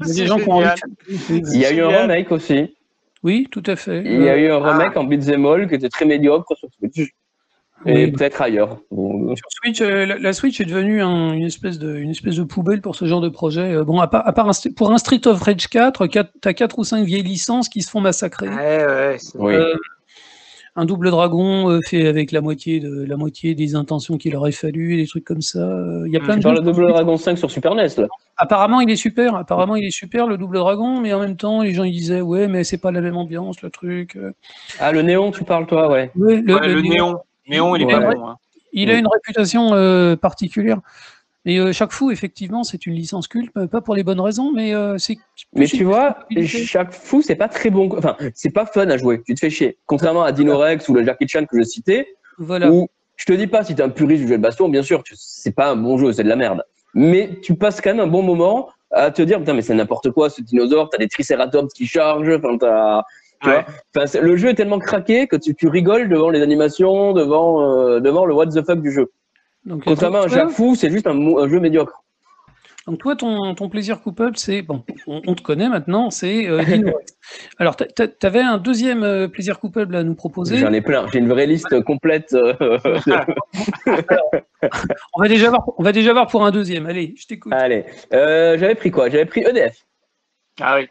Il y a gens qui ont envie. génial. de- Il y a eu un remake aussi. Oui, tout à fait. Il y a eu un Ah. remake en beat'em all qui était très médiocre sur Switch. Et Oui. peut-être ailleurs. Sur Switch, euh, la, la Switch est devenue un- une, espèce de, une espèce de poubelle pour ce genre de projet. Euh, bon, à part, à part un st- pour un Street of Rage 4, tu as 4 ou 5 vieilles licences qui se font massacrer. Ouais, ouais. Euh, un double dragon euh, fait avec la moitié, de, la moitié des intentions qu'il aurait fallu, des trucs comme ça. Euh, Il y a plein Tu de parles de Double Dragon 5 sur Super NES là. Apparemment, il est super. Apparemment, il est super, le double dragon, mais en même temps, les gens ils disaient Ouais, mais c'est pas la même ambiance, le truc. Euh, Ah, le néon, tu parles toi, ouais. ouais, le, Ouais, le le néon, néon. Néon, il est Ouais. pas bon. hein. Il a une réputation euh, particulière. Et euh, chaque fou, effectivement, c'est une licence culte, pas pour les bonnes raisons, mais euh, c'est. Mais c'est- tu vois, chaque fou, c'est pas très bon. Enfin, c'est pas fun à jouer. Tu te fais chier. Contrairement à Dinorex ou le Jackie Chan que je citais, Voilà. où je te dis pas si t'es un puriste du jeu de baston, bien sûr, tu- c'est pas un bon jeu, c'est de la merde. Mais tu passes quand même un bon moment à te dire, putain, mais c'est n'importe quoi ce dinosaure, t'as des tricératops qui chargent, enfin, t'as. Tu Ouais. vois Enfin, le jeu est tellement craqué que tu, tu rigoles devant les animations, devant, euh, devant le what the fuck du jeu. Donc, euh, Contrairement à un toi, Jacques Fou, c'est juste un, jeu médiocre. donc toi, ton, ton plaisir coupable, c'est bon, on, on te connaît maintenant, c'est euh. Alors, t'a- t'avais un deuxième euh, plaisir coupable à nous proposer? J'en ai plein. J'ai une vraie liste complète. euh, de- On va déjà voir, on va déjà voir pour un deuxième. Allez, je t'écoute. Allez. Euh, J'avais pris quoi? J'avais pris EDF. Ah oui.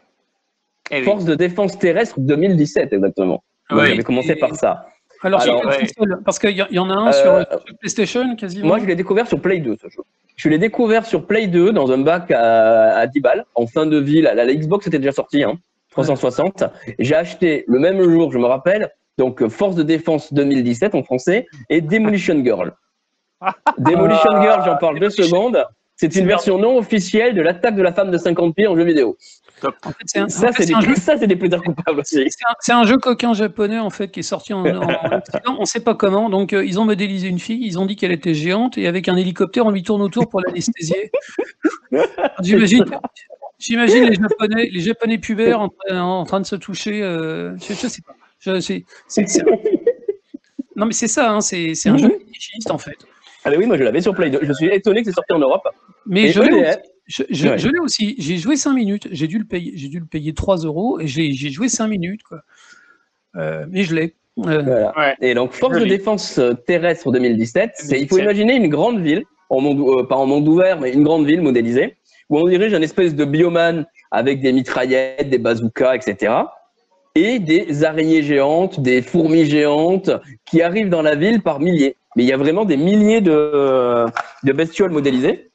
Eh oui. Force de défense terrestre 2017, exactement. Oui. J'avais commencé par ça. Alors, sur quelle console Parce qu'il y, en a un Euh, sur, PlayStation, quasiment. Moi, je l'ai découvert sur Play 2, ce jeu. Je l'ai découvert sur Play 2 dans un bac à, à 10 balles, en fin de vie. La, la Xbox était déjà sortie, hein, 360. J'ai acheté le même jour, je me rappelle, donc euh, Force de défense 2017 en français, et Demolition Girl. Demolition Girl, j'en parle deux Demolition- secondes. C'est une version non officielle de l'attaque de la femme de 50 pieds en jeu vidéo. En fait, c'est un, en Ça, fait, c'est des, ça, c'est des plaisirs coupables aussi. C'est un, un jeu coquin japonais en fait qui est sorti en, en Occident. On sait pas comment. Donc euh, ils ont modélisé une fille, ils ont dit qu'elle était géante et avec un hélicoptère on lui tourne autour pour l'anesthésier. J'imagine, j'imagine les japonais, les japonais pubères en, train- en train de se toucher. euh, je, je sais pas. Je- c'est- c'est- c'est- Non mais c'est ça. hein, c'est un jeu fétichiste en fait. Allez, oui, moi je l'avais sur Play 2. Je suis étonné que c'est sorti en Europe. Mais Et je l'ai EDF. Je, je- Ouais. je l'ai aussi. J'ai joué 5 minutes. J'ai dû le payer. J'ai dû le payer 3 euros et j'ai joué 5 minutes quoi. Euh, mais je l'ai. Euh, Voilà. Ouais. Et donc, Force de défense euh, terrestre 2017, c'est, il faut 2017. imaginer une grande ville, en monde, euh, pas en monde ouvert, mais une grande ville modélisée, où on dirige un espèce de bioman avec des mitraillettes, des bazookas, etc. Et des araignées géantes, des fourmis géantes qui arrivent dans la ville par milliers. Mais il y a vraiment des milliers de, de bestioles modélisées.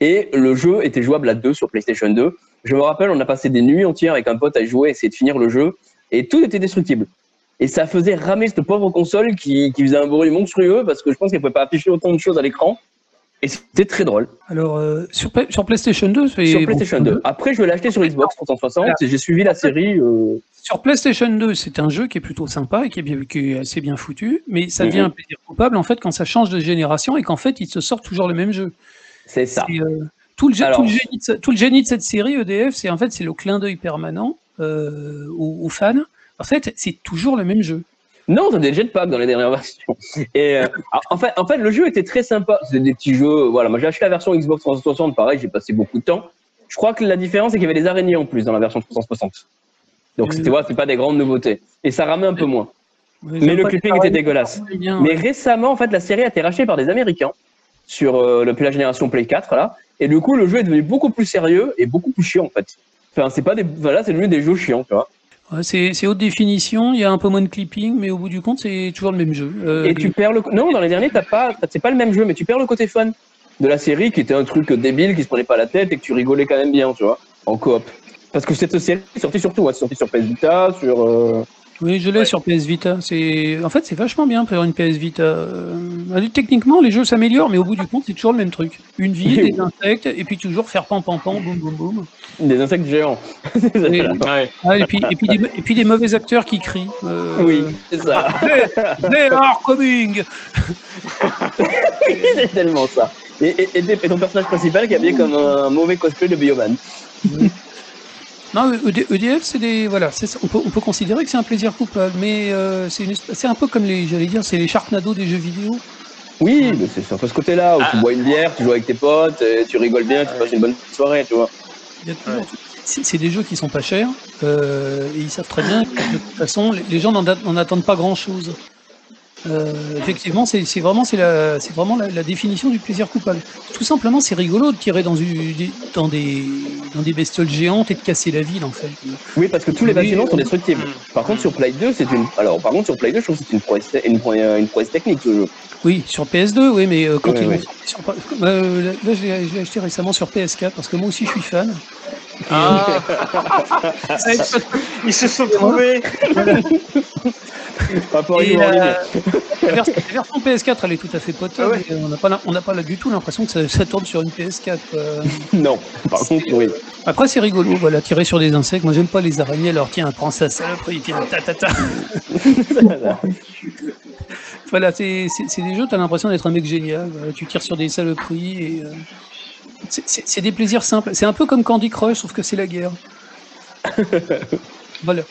Et le jeu était jouable à deux sur PlayStation 2. Je me rappelle, on a passé des nuits entières avec un pote à jouer, essayer de finir le jeu. Et tout était destructible. Et ça faisait ramer cette pauvre console qui, qui faisait un bruit monstrueux parce que je pense qu'elle pouvait pas afficher autant de choses à l'écran. Et c'était très drôle. alors euh, sur, sur PlayStation 2, c'est sur bon, PlayStation 2. Après, je l'ai acheté sur Xbox 360 Voilà. et j'ai suivi la série. euh, Sur PlayStation 2, c'est un jeu qui est plutôt sympa et qui est, bien- qui est assez bien foutu, mais ça devient Mhm. un plaisir coupable en fait quand ça change de génération et qu'en fait il se sort toujours le même jeu. C'est ça. Euh, tout, le, gé- Alors- tout, le génie de, ce- tout le génie de cette série EDF, c'est en fait c'est le clin d'œil permanent euh, aux, aux fans. En fait, c'est toujours le même jeu. Non, t'as des jetpacks dans les dernières versions. Et euh, en, fait, en fait, le jeu était très sympa. C'était des petits jeux. Voilà, moi j'ai acheté la version Xbox 360, pareil, j'ai passé beaucoup de temps. Je crois que la différence, c'est qu'il y avait des araignées en plus dans la version 360. Donc, c'était ouais, c'est pas des grandes nouveautés. Et ça ramait un peu moins. Mais le clipping était dégueulasse. Mais récemment, en fait, la série a été rachetée par des Américains sur euh, depuis la génération Play 4 là. Et du coup, le jeu est devenu beaucoup plus sérieux et beaucoup plus chiant en fait. Enfin, c'est pas des voilà, c'est devenu des jeux chiants, tu vois. Ouais, c'est haute définition, il y a un peu moins de clipping, mais au bout du compte, c'est toujours le même jeu. Euh, Et tu perds le non dans les derniers, t'as pas, c'est pas le même jeu, mais tu perds le côté fun de la série qui était un truc débile qui se prenait pas la tête et que tu rigolais quand même bien, tu vois, en coop. Parce que cette série est sortie sur tout, hein, c'est sorti sur PS Vita, sur euh, Oui, je l'ai Ouais. sur PS Vita. C'est en fait c'est vachement bien pour une PS Vita. Euh, Techniquement, les jeux s'améliorent, mais au bout du compte, c'est toujours le même truc. Une vie, des insectes, et puis toujours faire pam pam pam, boum boum boum. des insectes géants. Ouais. Ah, et puis et puis des, et puis des mauvais acteurs qui crient. Euh, Oui, c'est ça. They, they are coming. c'est tellement ça. Et ton personnage principal qui est habillé comme un mauvais cosplay de Bioman. Non, ED EDF, c'est des voilà, ça. on peut on peut considérer que c'est un plaisir coupable, mais euh, c'est une espèce- c'est un peu comme les j'allais dire, c'est les Sharknado des jeux vidéo. Oui, mais c'est peu ce côté-là où tu bois une bière, tu joues avec tes potes, et tu rigoles bien, tu passes une bonne soirée, tu vois. Il y a toujours- C'est c'est des jeux qui sont pas chers euh, et ils savent très bien que de toute façon les gens n'en attendent pas grand chose. effectivement, c'est vraiment c'est la c'est vraiment la, la définition du plaisir coupable. Tout simplement, c'est rigolo de tirer dans, une- des- dans des dans des bestioles géantes et de casser la ville en fait. Oui, parce que tous les Oui, bâtiments sont oui. destructibles. Par contre, sur Play 2, c'est une. Alors, par contre, sur Play 2, je trouve que c'est une prouesse, une, prouesse- une prouesse technique ce jeu. Oui, sur PS2, oui, mais euh, quand Ouais, ils sur euh, là, je l'ai acheté récemment sur PS4 parce que moi aussi je suis fan. Ah, ils se sont trouvés. Par rapport à Et, euh, la, vers- la version PS4, elle est tout à fait potable. Ah ouais. et on n'a pas, la- on n'a pas là du tout l'impression que ça, ça tourne sur une PS4. quoi. Non, par contre, oui. Après, c'est rigolo, voilà, tirer sur des insectes. Moi, j'aime pas les araignées, alors tiens, prends ça, saloperie, tiens, ta ta ta. Voilà, c'est des jeux, t'as l'impression d'être un mec génial. voilà, tu tires sur des saloperies et. euh, c'est des plaisirs simples. C'est un peu comme Candy Crush, sauf que c'est la guerre. voilà.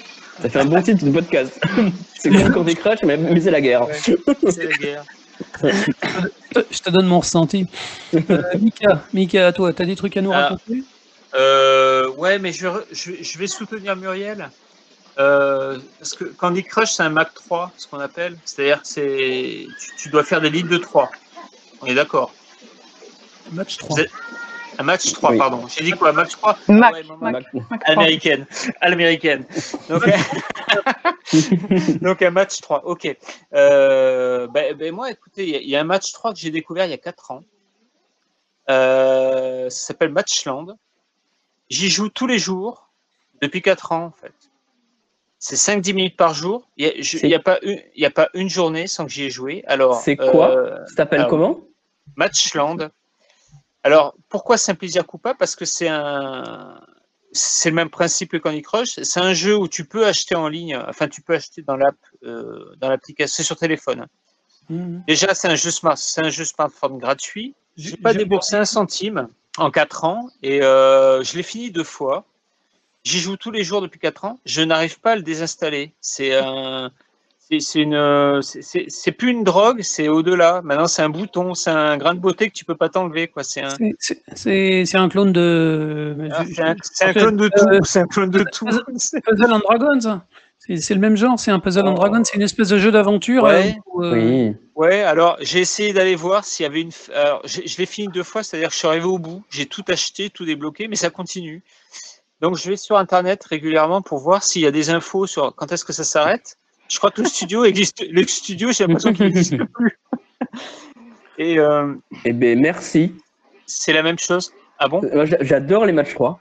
Ça fait un bon titre de podcast. c'est comme Candy Crush, mais, mais c'est la guerre. C'est la guerre. Je te- donne mon ressenti. Euh, Mika, Mika, à toi, t'as des trucs à nous Ah. raconter Euh, ouais, mais je, re- je, je vais soutenir Muriel. Euh, parce que Candy Crush, c'est un Mac 3, ce qu'on appelle. C'est-à-dire que c'est, tu, tu dois faire des lignes de 3. On est d'accord. Match 3. C'est- Un match 3, Oui. pardon. J'ai dit quoi, match 3 Mac, Ouais, Mac. Mac. Mac 3. Américaine. À l'américaine. Donc, donc un match 3. Ok. Euh, ben, ben moi, écoutez, il y a- il y, a un match 3 que j'ai découvert il y a 4 ans. Euh, ça s'appelle Matchland. J'y joue tous les jours depuis 4 ans, en fait. C'est 5-10 minutes par jour. Il n'y a, pas une- il y a pas une journée sans que j'y ai joué. Alors, C'est quoi euh, Ça s'appelle alors, comment Matchland. Alors, pourquoi c'est un plaisir coupable Parce que c'est un, c'est le même principe que Candy Crush. C'est un jeu où tu peux acheter en ligne. Enfin, tu peux acheter dans l'app, euh, dans l'application, c'est sur téléphone. Mhm. Déjà, c'est un jeu smart, c'est un jeu smartphone gratuit. J'ai J'ai- pas déboursé un centime en 4 ans et euh, je l'ai fini deux fois. J'y joue tous les jours depuis 4 ans. Je n'arrive pas à le désinstaller. C'est un, c'est c'est une, euh, c'est- plus une drogue, c'est au-delà. Maintenant, c'est un bouton, c'est un grain de beauté que tu peux pas t'enlever, quoi. C'est un, C'est- un clone de. ah, c'est un, clone de euh, tout. C'est un clone de tout. Puzzle and Dragons. C'est c'est le même genre, c'est un Puzzle and Oh. Dragons, c'est une espèce de jeu d'aventure. Ouais. euh, euh, Oui. Ouais, alors j'ai essayé d'aller voir s'il y avait une. Alors, je l'ai fini deux fois, c'est-à-dire que je suis arrivé au bout, j'ai tout acheté, tout débloqué, mais ça continue. Donc je vais sur Internet régulièrement pour voir s'il y a des infos sur quand est-ce que ça s'arrête. Je crois que le studio existe. Le studio, j'ai l'impression qu'il n'existe plus. Et euh, Eh ben merci. c'est la même chose. Ah bon? Moi, j'a- j'adore les matchs 3.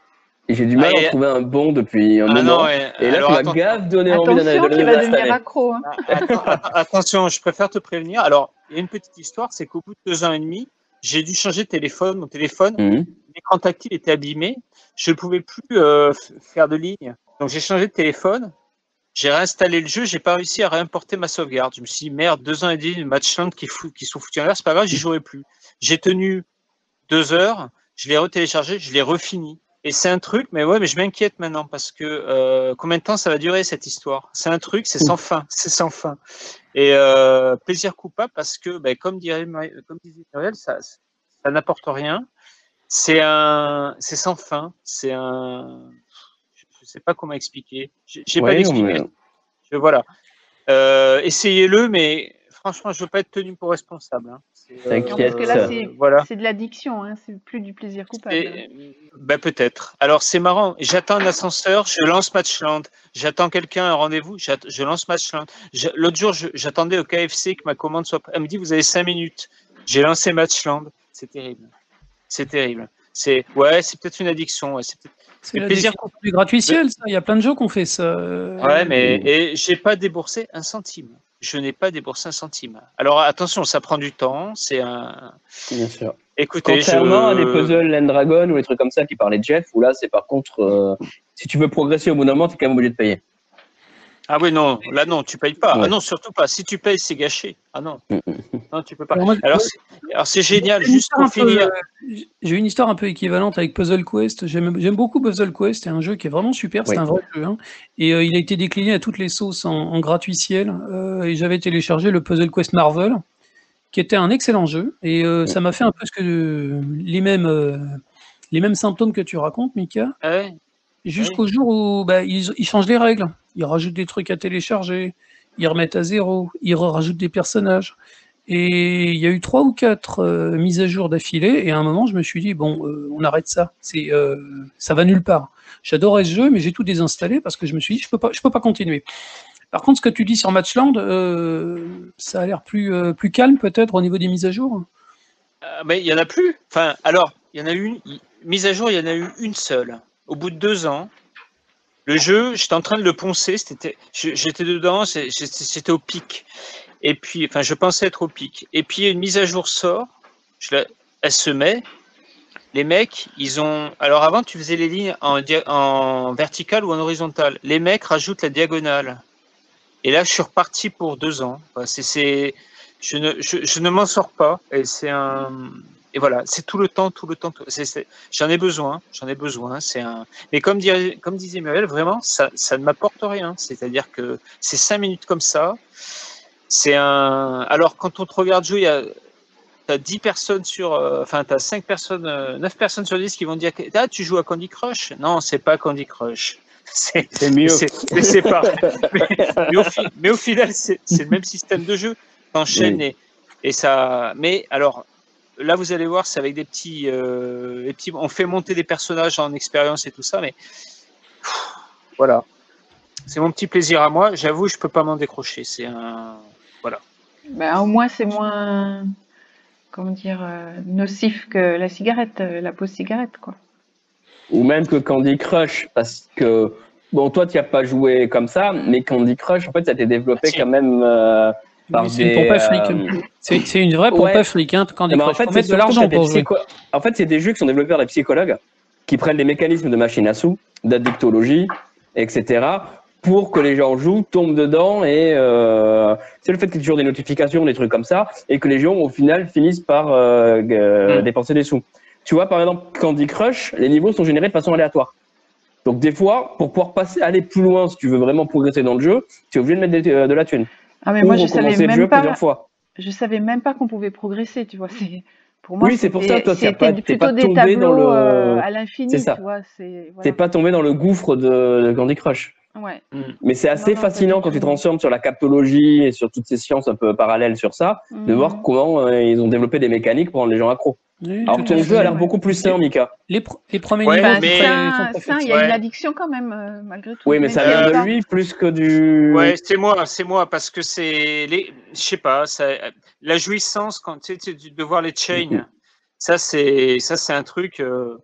Et j'ai du mal Ah, à et- en trouver un bon depuis un Ah moment. non, ouais. Et là, Alors, tu m'as grave donné envie d'en Attention, vas devenir accro. hein. Attention, je préfère te prévenir. Alors, il y a une petite histoire, c'est qu'au bout de deux ans et demi, j'ai dû changer de téléphone. Mon téléphone, Mhm. l'écran tactile était abîmé. Je ne pouvais plus euh, faire de ligne. Donc j'ai changé de téléphone. J'ai réinstallé le jeu. J'ai pas réussi à réimporter ma sauvegarde. Je me suis dit, merde, deux ans et demi de Matchland qui, fou- qui sont foutus en l'air. C'est pas grave, j'y jouerai plus. J'ai tenu deux heures. Je l'ai retéléchargé. Je l'ai refini. Et c'est un truc, mais ouais, mais je m'inquiète maintenant parce que euh, combien de temps ça va durer cette histoire? C'est un truc, c'est sans fin, c'est sans fin. Et euh, plaisir coupable parce que, ben, comme dirait, comme disait Muriel, ça, ça n'apporte rien. C'est un, c'est sans fin. C'est un, sais pas comment expliquer. J'ai j'ai pas Ouais, d'explication. mais- Je- Voilà. Euh, Essayez-le, mais franchement, je veux pas être tenu pour responsable. hein. C'est, Non, parce que là, T'inquiète. c'est voilà. de l'addiction, hein, c'est plus du plaisir coupable. Et, ben peut-être. Alors c'est marrant. J'attends un ascenseur, je lance Matchland. J'attends quelqu'un un rendez-vous, je lance Matchland. Je- L'autre jour, je- j'attendais au KFC que ma commande soit. prête. Elle me dit vous avez cinq minutes. J'ai lancé Matchland. C'est terrible. C'est terrible. C'est ouais, c'est peut-être une addiction. ouais, C'est Le la plaisir définition du gratuitiel, ça. Il y a plein de jeux qui ont fait ça. Ouais, mais et j'ai pas déboursé un centime. Je n'ai pas déboursé un centime. Alors attention, ça prend du temps. C'est un. Bien sûr. Écoutez, Contrairement je... à des puzzles Land Dragon ou des trucs comme ça qui parlaient de Jeff, où là, c'est par contre, euh, si tu veux progresser au bout d'un moment, tu es quand même obligé de payer. Ah oui, non, là non, tu payes pas. Ouais. Ah non, surtout pas. Si tu payes, c'est gâché. Ah non, Mm, non, tu peux pas. Alors, c'est génial, juste pour finir. euh, J'ai une histoire un peu équivalente avec Puzzle Quest. J'aime j'aime beaucoup Puzzle Quest. C'est un jeu qui est vraiment super. C'est un vrai jeu. hein. Et euh, il a été décliné à toutes les sauces en, en gratuitiel. Euh, et j'avais téléchargé le Puzzle Quest Marvel, qui était un excellent jeu. Et euh, ça m'a fait un peu ce que les mêmes euh, les mêmes symptômes que tu racontes, Mika. Ouais, Jusqu'au jour où bah, ils, ils changent les règles. Ils rajoutent des trucs à télécharger, ils remettent à zéro, ils rajoutent des personnages. Et il y a eu trois ou quatre euh, mises à jour d'affilée. Et à un moment, je me suis dit, bon, euh, on arrête ça. Euh, ça va nulle part. J'adorais ce jeu, mais j'ai tout désinstallé parce que je me suis dit, je peux peux pas continuer. Par contre, ce que tu dis sur Matchland, ça a l'air plus, plus calme peut-être au niveau des mises à jour? Mais il y en a plus. Enfin, alors, il y en a eu une mise à jour, il y en a eu une seule. Au bout de deux ans, le jeu, j'étais en train de le poncer. C'était, j'étais dedans, j'étais au pic. Et puis, enfin, je pensais être au pic. Et puis une mise à jour sort. Elle se met. Les mecs, ils ont. Alors avant, tu faisais les lignes en, en verticale ou en horizontale. Les mecs rajoutent la diagonale. Et là, je suis reparti pour deux ans. Je ne, je ne m'en sors pas. Et c'est un. Et voilà, c'est tout le temps, tout le temps. j'en ai besoin, j'en ai besoin. C'est un. Mais comme, dirait, comme disait Muriel, vraiment, ça, ça ne m'apporte rien. C'est-à-dire que c'est cinq minutes comme ça. C'est un. Alors, quand on te regarde jouer, il y a. T'as 10 personnes sur. euh, Enfin, t'as 5 personnes, euh, 9 personnes sur 10 qui vont dire Ah, tu joues à Candy Crush? Non, c'est pas Candy Crush. C'est mieux. mais c'est pas. Mais, mais au, fi- mais au final, c'est c'est le même système de jeu. T'enchaînes Oui. et, et ça. Mais alors, là, vous allez voir, c'est avec des petits, euh, des petits. On fait monter des personnages en expérience et tout ça, mais pff, voilà. C'est mon petit plaisir à moi. J'avoue, je peux pas m'en décrocher. C'est un. Ben, au moins, c'est moins, comment dire, euh, nocif que la cigarette, euh, la pause cigarette, quoi. Ou même que Candy Crush, parce que, bon, toi, tu n'y as pas joué comme ça, mais Candy Crush, en fait, ça t'est développé quand même euh, c'est des. une pompe euh, C'est une vraie pompe ouais. afrique. Hein, quand mais en fait, c'est de l'argent pour des jouer. En fait, c'est des jeux qui sont développés par des psychologues qui prennent les mécanismes de machine à sous, d'addictologie, etc., pour que les gens jouent, tombent dedans et euh, c'est le fait qu'il y ait toujours des notifications, des trucs comme ça, et que les gens au final finissent par euh, euh, Mm. dépenser des sous. Tu vois, par exemple, Candy Crush, les niveaux sont générés de façon aléatoire. Donc des fois, pour pouvoir passer, aller plus loin, si tu veux vraiment progresser dans le jeu, tu es obligé de mettre des- euh, de la thune. Ah, mais moi, je savais même pas, je savais même pas qu'on pouvait progresser, tu vois. C'est, pour moi, Oui, c'est pour ça, toi, c'était pas- plutôt pas des tombé tableaux dans le- euh, à l'infini, C'est ça. tu vois. Voilà. T'es pas tombé dans le gouffre de, de Candy Crush. Ouais. Mais c'est assez Non, fascinant quand tu te renseignes sur la captologie et sur toutes ces sciences un peu parallèles sur ça, de Mhm. voir comment euh, ils ont développé des mécaniques pour rendre les gens accros. Oui, Alors ton jeu a l'air beaucoup plus sain, Mika. Les, pr- les premiers Ouais, niveaux mais- il y a une addiction quand même, euh, malgré tout. Oui, mais ça vient de lui plus que du. Ouais, c'est moi, c'est moi, parce que c'est les, je sais pas, ça, la jouissance quand tu de voir les chains, Mhm. ça c'est, ça c'est un truc. euh,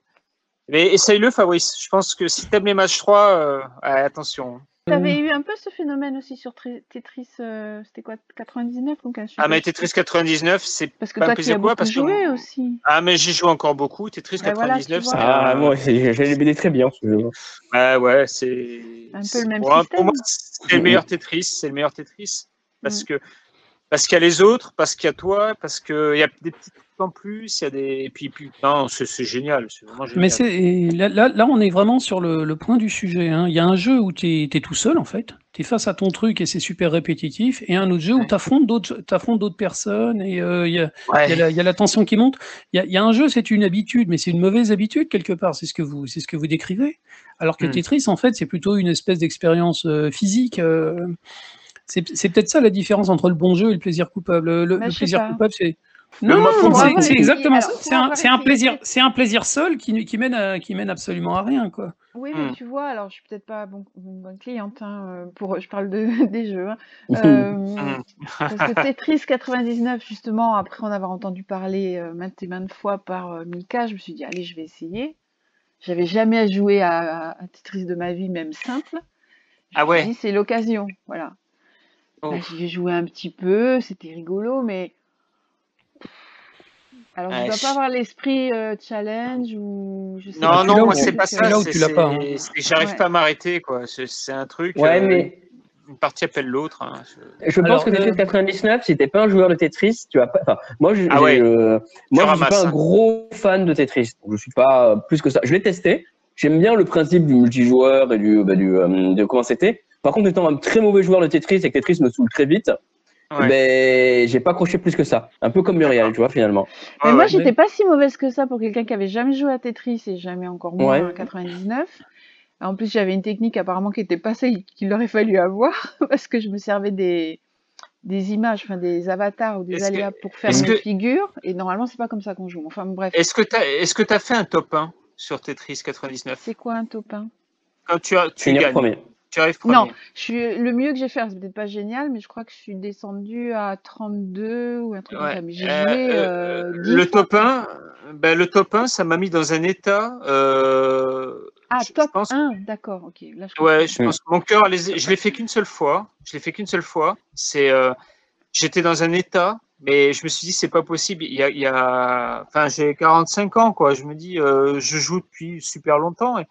Mais essaye-le, Fabrice. Je pense que si t'aimes les matchs 3, euh, attention. Tu avais eu un peu ce phénomène aussi sur Tri- Tetris, euh, c'était quoi, 99 ou 15 je sais Ah mais Tetris 99, c'est Parce que pas un toi, tu quoi, parce que joué aussi. ah mais j'y joue encore beaucoup. Tetris Ouais, voilà, tu 99, vois. c'est Ah, moi, j'ai les BD très bien ce jeu. Ouais, ouais, c'est. Un peu le même pour, pour moi, c'est le meilleur Tetris. C'est le meilleur Tetris. Parce Mm. que Parce qu'il y a les autres, parce qu'il y a toi, parce qu'il y a des petits trucs en plus, il y a des. Et puis, puis non, c'est génial. Mais c'est là, là, là, on est vraiment sur le, le point du sujet. hein. Il y a un jeu où tu es, tout seul, en fait. Tu es face à ton truc et c'est super répétitif. Et un autre jeu où tu affrontes d'autres personnes et euh, il y, a, Ouais. y, la- il y a la tension qui monte. Il y a, il y a un jeu, c'est une habitude, mais c'est une mauvaise habitude quelque part. C'est ce que vous, c'est ce que vous décrivez. Alors que Hmm. Tetris, en fait, c'est plutôt une espèce d'expérience euh, physique. euh, c'est c'est peut-être ça la différence entre le bon jeu et le plaisir coupable. Le, le Bah, plaisir pas. coupable, c'est non, non, c'est- exactement ça. C'est un, plaisir, Tetris- c'est un plaisir seul qui, qui mène à, qui mène absolument à rien, quoi. Oui, mais Hmm. tu vois, alors je suis peut-être pas bon, une bonne cliente hein, euh, pour, je parle de, des jeux. hein. Euh, Hmm. parce que Tetris 99, justement, après en avoir entendu parler euh, maintes et maintes fois par euh, Mika, je me suis dit, allez, je vais essayer. J'avais jamais joué à, à Tetris de ma vie, même simple. Je Ah me suis ouais. dit, c'est l'occasion, voilà. Oh. Bah, j'y ai joué un petit peu, c'était rigolo, mais alors je Ouais, dois pas avoir l'esprit euh, challenge ou je sais Non, pas. non, moi c'est pas c'est ça. là où c'est- tu l'as pas, c'est- c'est- J'arrive Ouais. pas à m'arrêter, quoi. C'est un truc. Ouais, euh, mais Une partie appelle l'autre. hein. Je- je pense Alors, que Tetris euh, 99, si t'es pas un joueur de Tetris, tu vas pas. Enfin, moi, je, Ah ouais. euh, moi, je suis pas un hein. gros fan de Tetris. Je suis pas euh, plus que ça. Je l'ai testé. J'aime bien le principe du multijoueur et du, bah, du euh, de comment c'était. Par contre, étant un très mauvais joueur de Tetris et que Tetris me saoule très vite, Ouais. ben, j'ai pas accroché plus que ça. Un peu comme Muriel, tu vois, finalement. Mais Ouais, moi, ouais. j'étais pas si mauvaise que ça pour quelqu'un qui avait jamais joué à Tetris et jamais encore moins Ouais. à 99. En plus, j'avais une technique apparemment qui était pas celle qu'il aurait fallu avoir parce que je me servais des, des images, enfin des avatars ou des que- aléas pour faire une que- figure. Et normalement, c'est pas comme ça qu'on joue. Enfin bref, Est-ce que tu as, fait un top 1 sur Tetris 99 c'est quoi un top 1 Quand tu, as, tu gagnes, premier. Tu arrives premier. Non, je suis le mieux que j'ai fait. C'est peut-être pas génial, mais je crois que je suis descendue à 32 ou un truc comme ça. Mais j'ai Euh, joué euh, euh, 10 le fois. top 1, ben, le top 1, ça m'a mis dans un état. euh, Ah, je- je top pense- 1, d'accord, ok. Là, je Ouais, je pense que mon cœur, je l'ai fait qu'une seule fois. Je l'ai fait qu'une seule fois. C'est, euh, j'étais dans un état, mais je me suis dit c'est pas possible. Il y a, il y a, enfin, j'ai 45 ans, quoi. Je me dis, euh, je joue depuis super longtemps. Et,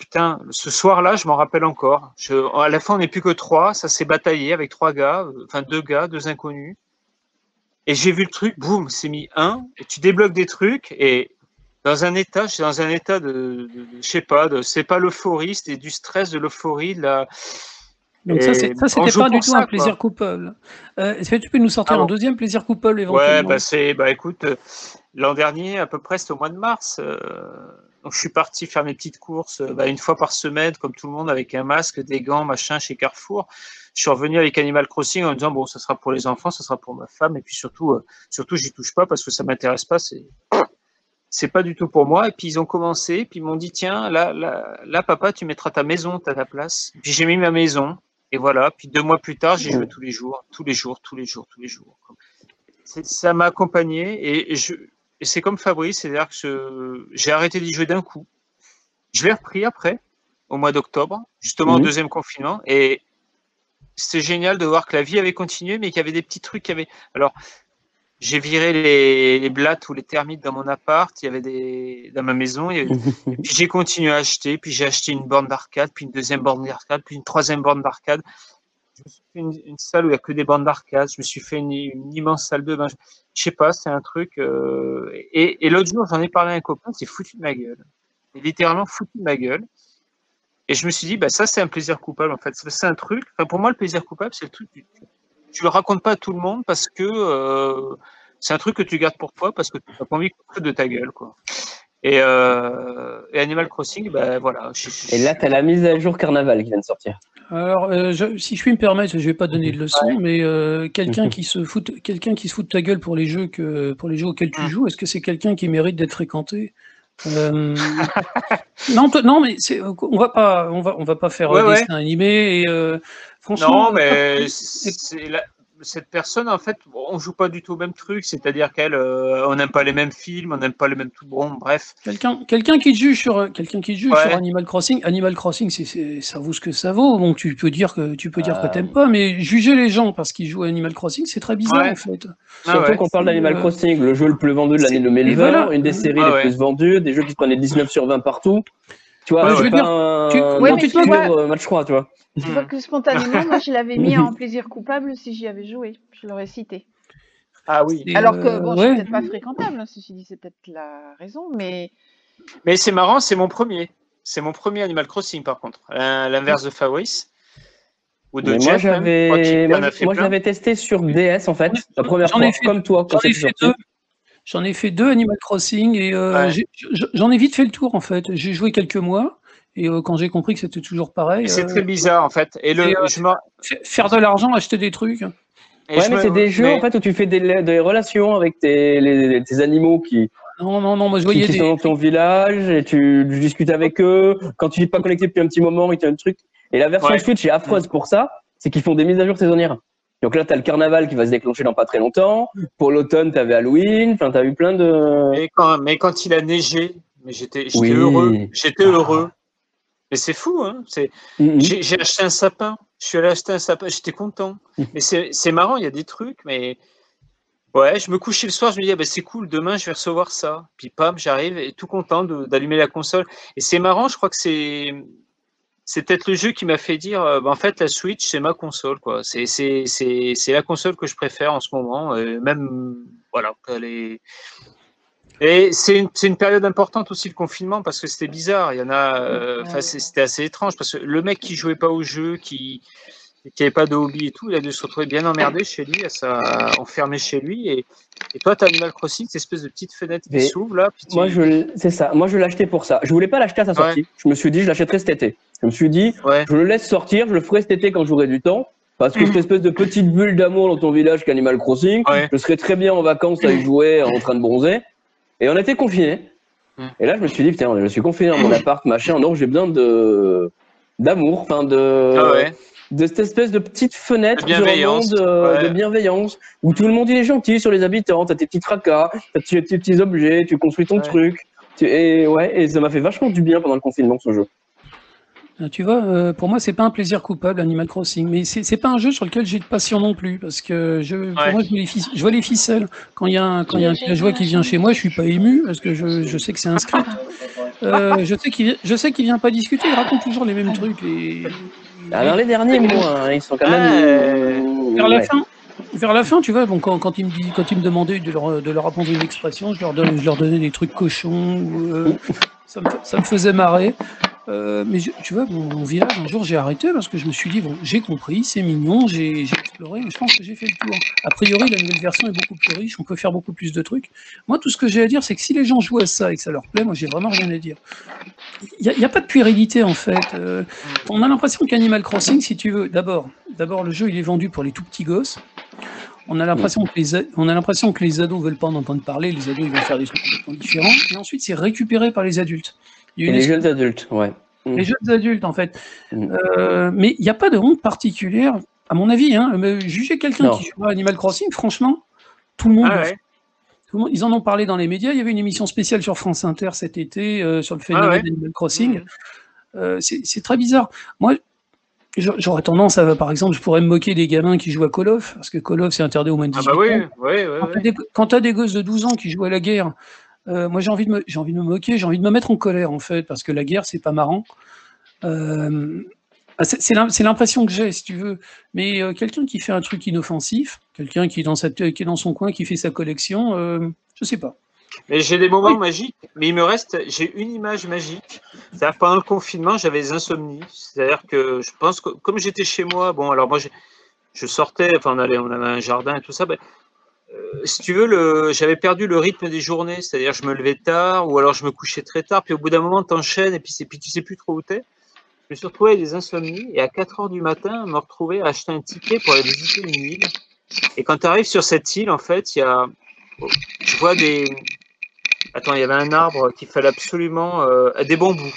putain, ce soir-là, je m'en rappelle encore. Je, à la fin, on n'est plus que trois. Ça s'est bataillé avec trois gars, enfin deux gars, deux inconnus. Et j'ai vu le truc, boum, c'est mis un. Et tu débloques des trucs et dans un état, je suis dans un état de, de- de- je sais pas, de, c'est pas l'euphorie, c'était du stress, de l'euphorie, de la. Donc ça, c'est- c'était pas du tout ça, un quoi. plaisir coupable. Euh, Est-ce que tu peux nous sortir Ah un deuxième plaisir coupable Ouais, éventuellement? bah c'est, bah écoute, euh, l'an dernier, à peu près, c'était au mois de mars. euh, donc je suis parti faire mes petites courses euh, bah, une fois par semaine, comme tout le monde, avec un masque, des gants, machin, chez Carrefour. Je suis revenu avec Animal Crossing en me disant bon, ça sera pour les enfants, ça sera pour ma femme, et puis surtout, euh, surtout, j'y touche pas parce que ça m'intéresse pas. C'est, c'est pas du tout pour moi. Et puis ils ont commencé, puis ils m'ont dit tiens, là, là, papa, tu mettras ta maison à ta place. Puis j'ai mis ma maison. Et voilà. Puis deux mois plus tard, j'ai joué tous les jours, tous les jours, tous les jours, tous les jours. Ça m'a accompagné et je, et c'est comme Fabrice, c'est-à-dire que je- j'ai arrêté d'y jouer d'un coup. Je l'ai repris après, au mois d'octobre, justement au Mhm. deuxième confinement, et c'était génial de voir que la vie avait continué, mais qu'il y avait des petits trucs qui avaient. Alors, j'ai viré les, les blattes ou les termites dans mon appart, il y avait des dans ma maison, il y avait et puis j'ai continué à acheter, puis j'ai acheté une borne d'arcade, puis une deuxième borne d'arcade, puis une troisième borne d'arcade. Je me suis fait une, une salle où il n'y a que des bornes d'arcade. Je me suis fait une, une immense salle de bain. Je, sais pas, c'est un truc. euh, et l'autre jour, j'en ai parlé à un copain, c'est foutu de ma gueule. Et littéralement foutu de ma gueule. Et je me suis dit, bah, ça, c'est un plaisir coupable, en fait. C'est un truc. Enfin, pour moi, le plaisir coupable, c'est le truc. Tu, tu le racontes pas à tout le monde parce que euh, c'est un truc que tu gardes pour toi parce que tu n'as pas envie foute de ta gueule, quoi. Et, euh, Animal Crossing, ben voilà. je- je- Et là, t'as la mise à jour Carnaval qui vient de sortir. Alors, euh, je- si je puis me permettre, je vais pas donner de leçon, mais euh, quelqu'un Mhm. qui se fout, quelqu'un qui se fout de ta gueule pour les jeux que pour les jeux auxquels tu Mhm. joues, est-ce que c'est quelqu'un qui mérite d'être fréquenté? Euh, Non, non, mais on va pas, on va, on va pas faire Ouais, un ouais. dessin animé. Et, franchement, Non, mais c'est la- cette personne, en fait, on joue pas du tout au même truc. C'est-à-dire qu'elle, euh, on n'aime pas les mêmes films, on n'aime pas les mêmes tout bon. Bref. Quelqu'un, quelqu'un qui te juge sur, euh, quelqu'un qui juge Ouais. sur Animal Crossing. Animal Crossing, c'est, c'est- ça vaut ce que ça vaut. Donc tu peux dire que tu peux dire que Euh. t'aimes pas, mais juger les gens parce qu'ils jouent à Animal Crossing, c'est très bizarre Ouais. en fait. Ah Surtout ouais. qu'on parle d'Animal Euh, Crossing, le jeu le plus vendu de l'année c'est- 2020, et voilà. une des séries Ah les ouais. plus vendues, des jeux qui prenaient 19 sur 20 partout. Tu vois, Ouais, c'est ouais. pas un, Tu- Ouais, mais tu vois- euh, match 3, tu vois. Tu Hmm. vois que spontanément, moi, je l'avais mis en plaisir coupable si j'y avais joué. Je l'aurais cité. Ah oui. Alors que, euh, bon, je ouais. suis peut-être pas fréquentable, hein, ceci dit, c'est peut-être la raison, mais Mais c'est marrant, c'est mon premier. C'est mon premier Animal Crossing par contre. L'inverse de Fabrice. Ou de Mais Jeff. moi. Je j'avais, je- je testé sur DS en fait, la première fois, comme toi quand J'en ai c'était fait sorti. deux. J'en ai fait deux Animal Crossing et euh, Ouais. j'en ai vite fait le tour en fait. J'ai joué quelques mois et euh, quand j'ai compris que c'était toujours pareil, C'est euh, très bizarre en fait. Et le, Et, euh, je faire de l'argent, acheter des trucs. et Ouais, je mais me- c'est des jeux mais- en fait où tu fais des, des relations avec tes, les- tes animaux qui, Non, non, non, moi je voyais qui des. sont dans ton village et tu, tu discutes avec eux. Quand tu n'es pas connecté depuis un petit moment, ils te donnent un truc. Et la version Ouais. Switch est affreuse pour ça, c'est qu'ils font des mises à jour saisonnières. Donc là, tu as le carnaval qui va se déclencher dans pas très longtemps. Pour l'automne, tu avais Halloween. Enfin, tu as eu plein de. mais quand, mais quand il a neigé, mais j'étais Oui. heureux. J'étais Ah. heureux. Mais c'est fou, hein. Mhm. J'ai acheté un sapin. Je suis allé acheter un sapin. J'étais content. Mm. Mais c'est marrant, il y a des trucs, mais ouais, je me couchais le soir, je me disais, ah, bah, c'est cool, demain je vais recevoir ça. Puis pam, j'arrive et tout content d'allumer la console. Et c'est marrant, je crois que c'est c'est peut-être le jeu qui m'a fait dire, euh, bah, en fait, la Switch, c'est ma console, quoi. C'est c'est- la console que je préfère en ce moment. euh, même, voilà. Et c'est une, une période importante aussi le confinement parce que c'était bizarre. Il y en a, euh, c'était assez étrange parce que le mec qui jouait pas au jeu, qui qui avait pas de hobby et tout, il a dû se retrouver bien emmerdé chez lui, à enfermé chez lui. Et, et toi, tu as Animal Crossing, cette espèce de petite fenêtre qui s'ouvre là. puis tu- Moi, je, c'est ça. Moi, je l'ai acheté pour ça. Je voulais pas l'acheter à sa sortie. Je me suis dit, je l'achèterai cet été. Je me suis dit, Ouais. je le laisse sortir, je le ferai cet été quand j'aurai du temps. Parce que Mhm. cette espèce de petite bulle d'amour dans ton village qu'Animal Crossing, Ouais. je serais très bien en vacances à y jouer en train de bronzer. Et on était confinés. Mhm. Et là, je me suis dit, putain, je suis confiné dans mon appart, machin. Non, j'ai besoin de d'amour, enfin de, Ah ouais. De cette espèce de petite fenêtre De bienveillance, monde euh, ouais. de bienveillance où tout le monde il est gentil sur les habitants. T'as tes petits tracas, t'as tes tes petits objets, tu construis ton Ouais. truc. Tu- Et ouais, et ça m'a fait vachement du bien pendant le confinement ce jeu. Ah, Tu vois, euh, pour moi, c'est pas un plaisir coupable, Animal Crossing, mais c'est c'est pas un jeu sur lequel j'ai de passion non plus, parce que je, pour Ouais. moi, je vois, les fic- je vois les ficelles. Quand il y a un, quand il y a un villageois qui vient chez moi, je suis pas ému, parce que je, je sais que c'est un script. Euh, je sais qu'il je sais qu'il vient pas discuter, il raconte toujours les mêmes trucs. Et, Alors les derniers mois, hein, ils sont quand Ah, même. euh, vers la fin, vers la fin, tu vois, bon, quand, quand ils me quand ils me demandaient de leur, de leur apprendre une expression, je leur donnais, je leur donnais des trucs cochons, euh, ça, me, ça me faisait marrer. Euh, mais tu vois, mon, mon village, un jour, j'ai arrêté parce que je me suis dit, bon, j'ai compris, c'est mignon, j'ai exploré, mais je pense que j'ai fait le tour. A priori, la nouvelle version est beaucoup plus riche, on peut faire beaucoup plus de trucs. Moi, tout ce que j'ai à dire, c'est que si les gens jouent à ça et que ça leur plaît, moi, j'ai vraiment rien à dire. Il n'y a, pas de puérilité, en fait. Euh, on a l'impression qu'Animal Crossing, si tu veux, d'abord, d'abord, le jeu, il est vendu pour les tout petits gosses. On a l'impression que les, on a que les ados veulent pas en entendre parler, les ados, ils vont faire des trucs complètement différents. Et ensuite, c'est récupéré par les adultes. Il y a Et une les jeunes adultes, ouais. les jeunes adultes, en fait. Mm. Euh, mais il n'y a pas de honte particulière, à mon avis. Hein, mais juger quelqu'un qui joue à Animal Crossing, franchement, tout le monde. Ah ouais. Tout le monde- ils en ont parlé dans les médias. Il y avait une émission spéciale sur France Inter cet été euh, sur le phénomène Ah ouais. d'Animal Crossing. Mhm. Euh, c'est très bizarre. Moi, j'a- j'aurais tendance à, par exemple, je pourrais me moquer des gamins qui jouent à Call of, parce que Call of, c'est interdit au moins de Ah 18 bah oui, ans. oui, oui. Quand t'as des, quand t'as des gosses de 12 ans qui jouent à la guerre, euh, moi j'ai envie, de me- j'ai envie de me moquer, j'ai envie de me mettre en colère en fait, parce que la guerre c'est pas marrant. Euh, ah, c'est c'est l'im- c'est l'impression que j'ai, si tu veux. Mais euh, quelqu'un qui fait un truc inoffensif, quelqu'un qui, est dans sa- qui est dans son coin, qui fait sa collection, je sais pas. Mais j'ai des moments Oui. magiques, mais il me reste, j'ai une image magique. C'est-à-dire pendant le confinement, j'avais des insomnies. C'est-à-dire que je pense que comme j'étais chez moi, bon, alors moi, je sortais, enfin, on, allait, on avait un jardin et tout ça. ben, euh, si tu veux, j'avais perdu le rythme des journées. C'est-à-dire, je me levais tard ou alors je me couchais très tard. Puis au bout d'un moment, t'enchaînes et puis, puis tu sais plus trop où t'es. Je me suis retrouvé avec des insomnies et à 4 heures du matin, me retrouver à acheter un ticket pour aller visiter une île. Et quand tu arrives sur cette île, en fait, il y a, je vois des, Attends, il y avait un arbre qu'il fallait absolument euh, des bambous.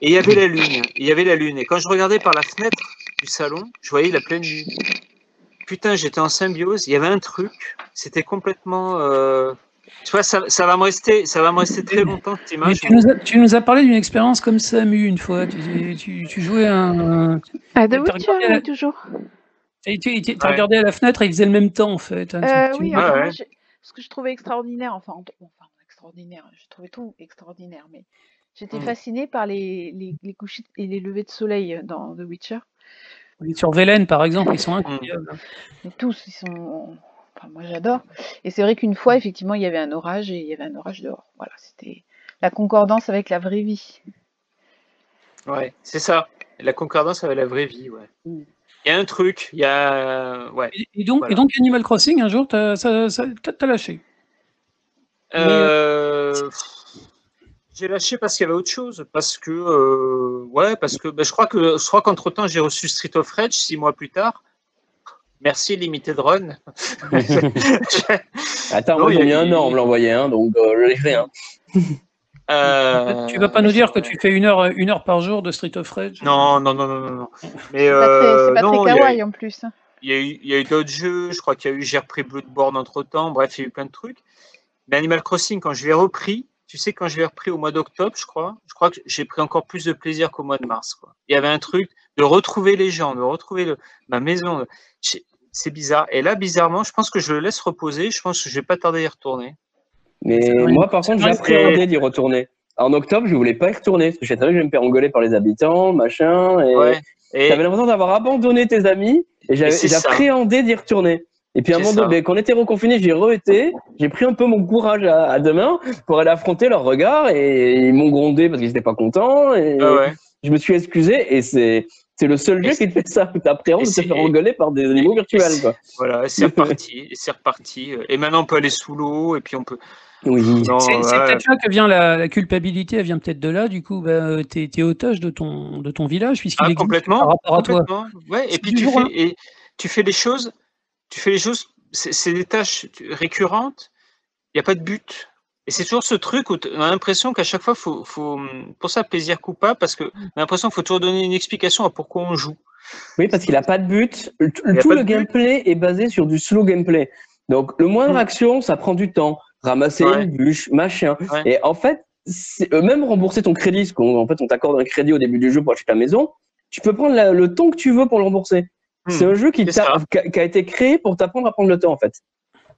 Et il y avait la lune. Il y avait la lune. Et quand je regardais par la fenêtre du salon, je voyais la pleine lune. Putain, j'étais en symbiose. Il y avait un truc. C'était complètement. euh, Tu vois, ça, ça va me rester, ça va me rester très longtemps cette image. tu nous, as, tu nous as parlé d'une expérience comme Samu une fois. Tu, tu, tu jouais un. Ah, The Witcher, la- oui, toujours. Tu tu- tu- t'as Ouais. regardé à la fenêtre et il faisait le même temps en fait. hein. Euh, tu- oui, Ouais, alors ouais. moi, ce que je trouvais extraordinaire, enfin, en- enfin, extraordinaire, je trouvais tout extraordinaire, mais J'étais Mm. fascinée par les, les, les couchers et les levées de soleil dans The Witcher. Sur Velen, par exemple, ils sont incroyables. Mais tous, ils sont. Enfin, moi, j'adore. Et c'est vrai qu'une fois, effectivement, il y avait un orage et il y avait un orage dehors. Voilà, c'était la concordance avec la vraie vie. Ouais, c'est ça. La concordance avec la vraie vie, ouais. Mm. Il y a un truc, il y a. Ouais. Et, donc, Voilà. et donc, Animal Crossing, un jour, t'as ça- ça- t'as- t'as lâché? Euh, J'ai lâché parce qu'il y avait autre chose. Parce que. euh, Ouais, parce que. ben, je crois que je crois qu'entre temps, j'ai reçu Street of Rage six mois plus tard. Merci Limited Run. Attends, Non, moi, il y j'ai a- mis un an à me l'envoyer, hein, donc euh, je l'ai fait. Hein. Euh, Tu vas pas nous dire que tu fais une heure, une heure par jour de Street of Rage? Non, non, non, non, non, non. Mais C'est pas très, euh, kawaii en plus. Il y a eu, il y a eu d'autres jeux, je crois qu'il y a eu, j'ai repris Bloodborne entre temps, bref, il y a eu plein de trucs. Mais Animal Crossing, quand je l'ai repris, tu sais, quand je l'ai repris au mois d'octobre, je crois, je crois que j'ai pris encore plus de plaisir qu'au mois de mars. Quoi. Il y avait un truc de retrouver les gens, de retrouver le- ma maison. C'est bizarre. Et là, bizarrement, je pense que je le laisse reposer. Je pense que je vais pas tarder à y retourner. Mais moi, par contre, j'appréhendais d'y retourner. En octobre, je voulais pas y retourner, parce que je savais que je vais me faire engueuler par les habitants, machin. Et Ouais. Et j'avais l'impression d'avoir abandonné tes amis, et j'appréhendais d'y retourner. Et puis à un moment donné, quand on était reconfinés, j'y re-été, j'ai pris un peu mon courage à, à deux mains pour aller affronter leur regard, et ils m'ont grondé parce qu'ils étaient pas contents, et Ah ouais. je me suis excusé, et c'est c'est le seul jeu qui te fait ça, t'appréhendes de te faire engueuler par des animaux virtuels, quoi. Voilà, et c'est reparti. et c'est reparti. Et maintenant, on peut aller sous l'eau, et puis on peut. Oui. C'est ouais. peut-être là que vient la, la culpabilité, elle vient peut-être de là, du coup, bah, t'es es otage de ton, de ton village, puisqu'il Ah, complètement. par rapport à toi. complètement. Ouais, et puis tu fais, et tu fais les choses, tu fais les choses, c'est des tâches récurrentes, il n'y a pas de but. Et c'est toujours ce truc où on a l'impression qu'à chaque fois, faut, faut, pour ça, plaisir coupable, parce qu'on a l'impression qu'il faut toujours donner une explication à pourquoi on joue. Oui, parce qu'il n'a pas de but. Tout le but. gameplay est basé sur du slow gameplay. Donc, le moindre Mm. action, ça prend du temps. Ramasser Ouais. une bûche, machin. Ouais. Et en fait, euh, même rembourser ton crédit, parce qu'en en fait, on t'accorde un crédit au début du jeu pour acheter ta maison, tu peux prendre la- le temps que tu veux pour le rembourser. Hmm. C'est un jeu qui, a, qui a été créé pour t'apprendre à prendre le temps, en fait.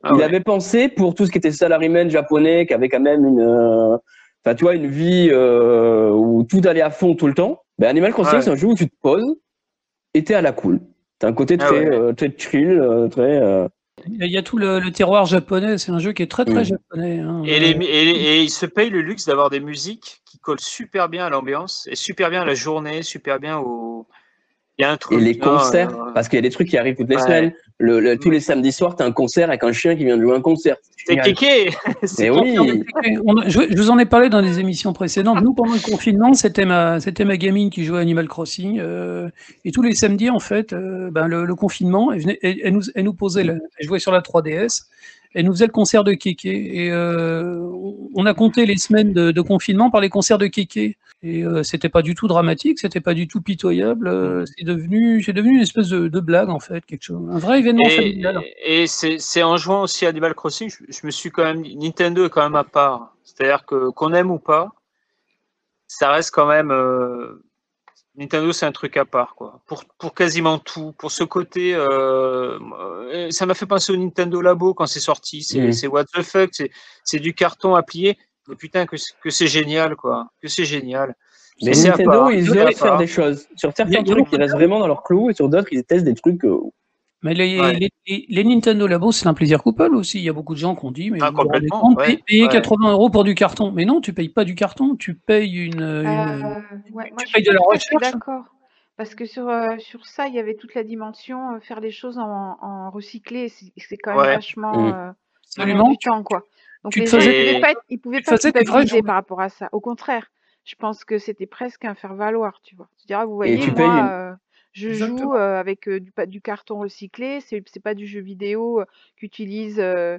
Ah Il ouais. avait pensé pour tout ce qui était salaryman japonais, qui avait quand même une, euh, enfin, tu vois, une vie euh, où tout allait à fond tout le temps. Ben, Animal Crossing, Ouais. c'est un jeu où tu te poses et t'es à la cool. T'as un côté Ah très, ouais. euh, très chill, euh, très. euh, Il y a tout le, le terroir japonais, c'est un jeu qui est très très Mm. japonais. hein. Et, les, et, et il se paye le luxe d'avoir des musiques qui collent super bien à l'ambiance et super bien à la journée, super bien au. Il y a un truc. Et les non, concerts, euh, parce qu'il y a des trucs qui arrivent toutes les Ouais. semaines. Le, le- tous les samedis soirs, t'as un concert avec un chien qui vient de jouer un concert. C'est kéké Mais oui, On je, je vous en ai parlé dans des émissions précédentes. Nous, pendant le confinement, c'était ma, c'était ma gamine qui jouait à Animal Crossing. euh, et tous les samedis, en fait, euh, ben, le, le confinement, elle, venait- elle- elle nous, elle nous posait, le- elle jouait sur la 3DS, elle nous faisait le concert de Kéké. Et euh, on a compté les semaines de, de confinement par les concerts de Kéké. Et euh, c'était pas du tout dramatique, c'était pas du tout pitoyable. euh, c'est devenu, c'est devenu une espèce de, de blague, en fait, quelque chose, un vrai événement Et, familial. et c'est c'est en jouant aussi à Animal Crossing, je, je me suis quand même. Nintendo est quand même à part. C'est-à-dire que qu'on aime ou pas, ça reste quand même. Euh, Nintendo, c'est un truc à part, quoi. Pour, pour quasiment tout. Pour ce côté. euh, euh, ça m'a fait penser au Nintendo Labo quand c'est sorti. C'est what the fuck. c'est- C'est du carton à plier. Mais putain, que, c'est- que c'est génial, quoi. Que c'est génial. mais Nintendo, ils osent faire des choses. Sur certains trucs, ils restent vraiment dans leur clou, et sur d'autres, ils testent des trucs. Mais les, Ouais. les, les- les Nintendo Labo, c'est un plaisir coupable aussi. Il y a beaucoup de gens qui ont dit, mais Ah, complètement, compte, ouais, payer- payer ouais. 80 euros pour du carton. Mais non, tu payes pas du carton, tu payes une. une- Euh, ouais, moi, tu payes de la recherche. d'accord. Parce que sur, euh, sur ça, il y avait toute la dimension, euh, faire les choses en, en recyclé, c'est quand même Ouais. vachement Mm. euh, Absolument. temps, quoi. Donc tu les gens, ils faisais- pouvaient pas, être- ils pouvaient pas culpabiliser journées. par rapport à ça. Au contraire, je pense que c'était presque un faire-valoir, tu vois. Tu diras, vous voyez, tu moi, payes une- euh, je Exactement. joue euh, avec euh, du, carton recyclé, c'est c'est pas du jeu vidéo euh, qui utilise euh,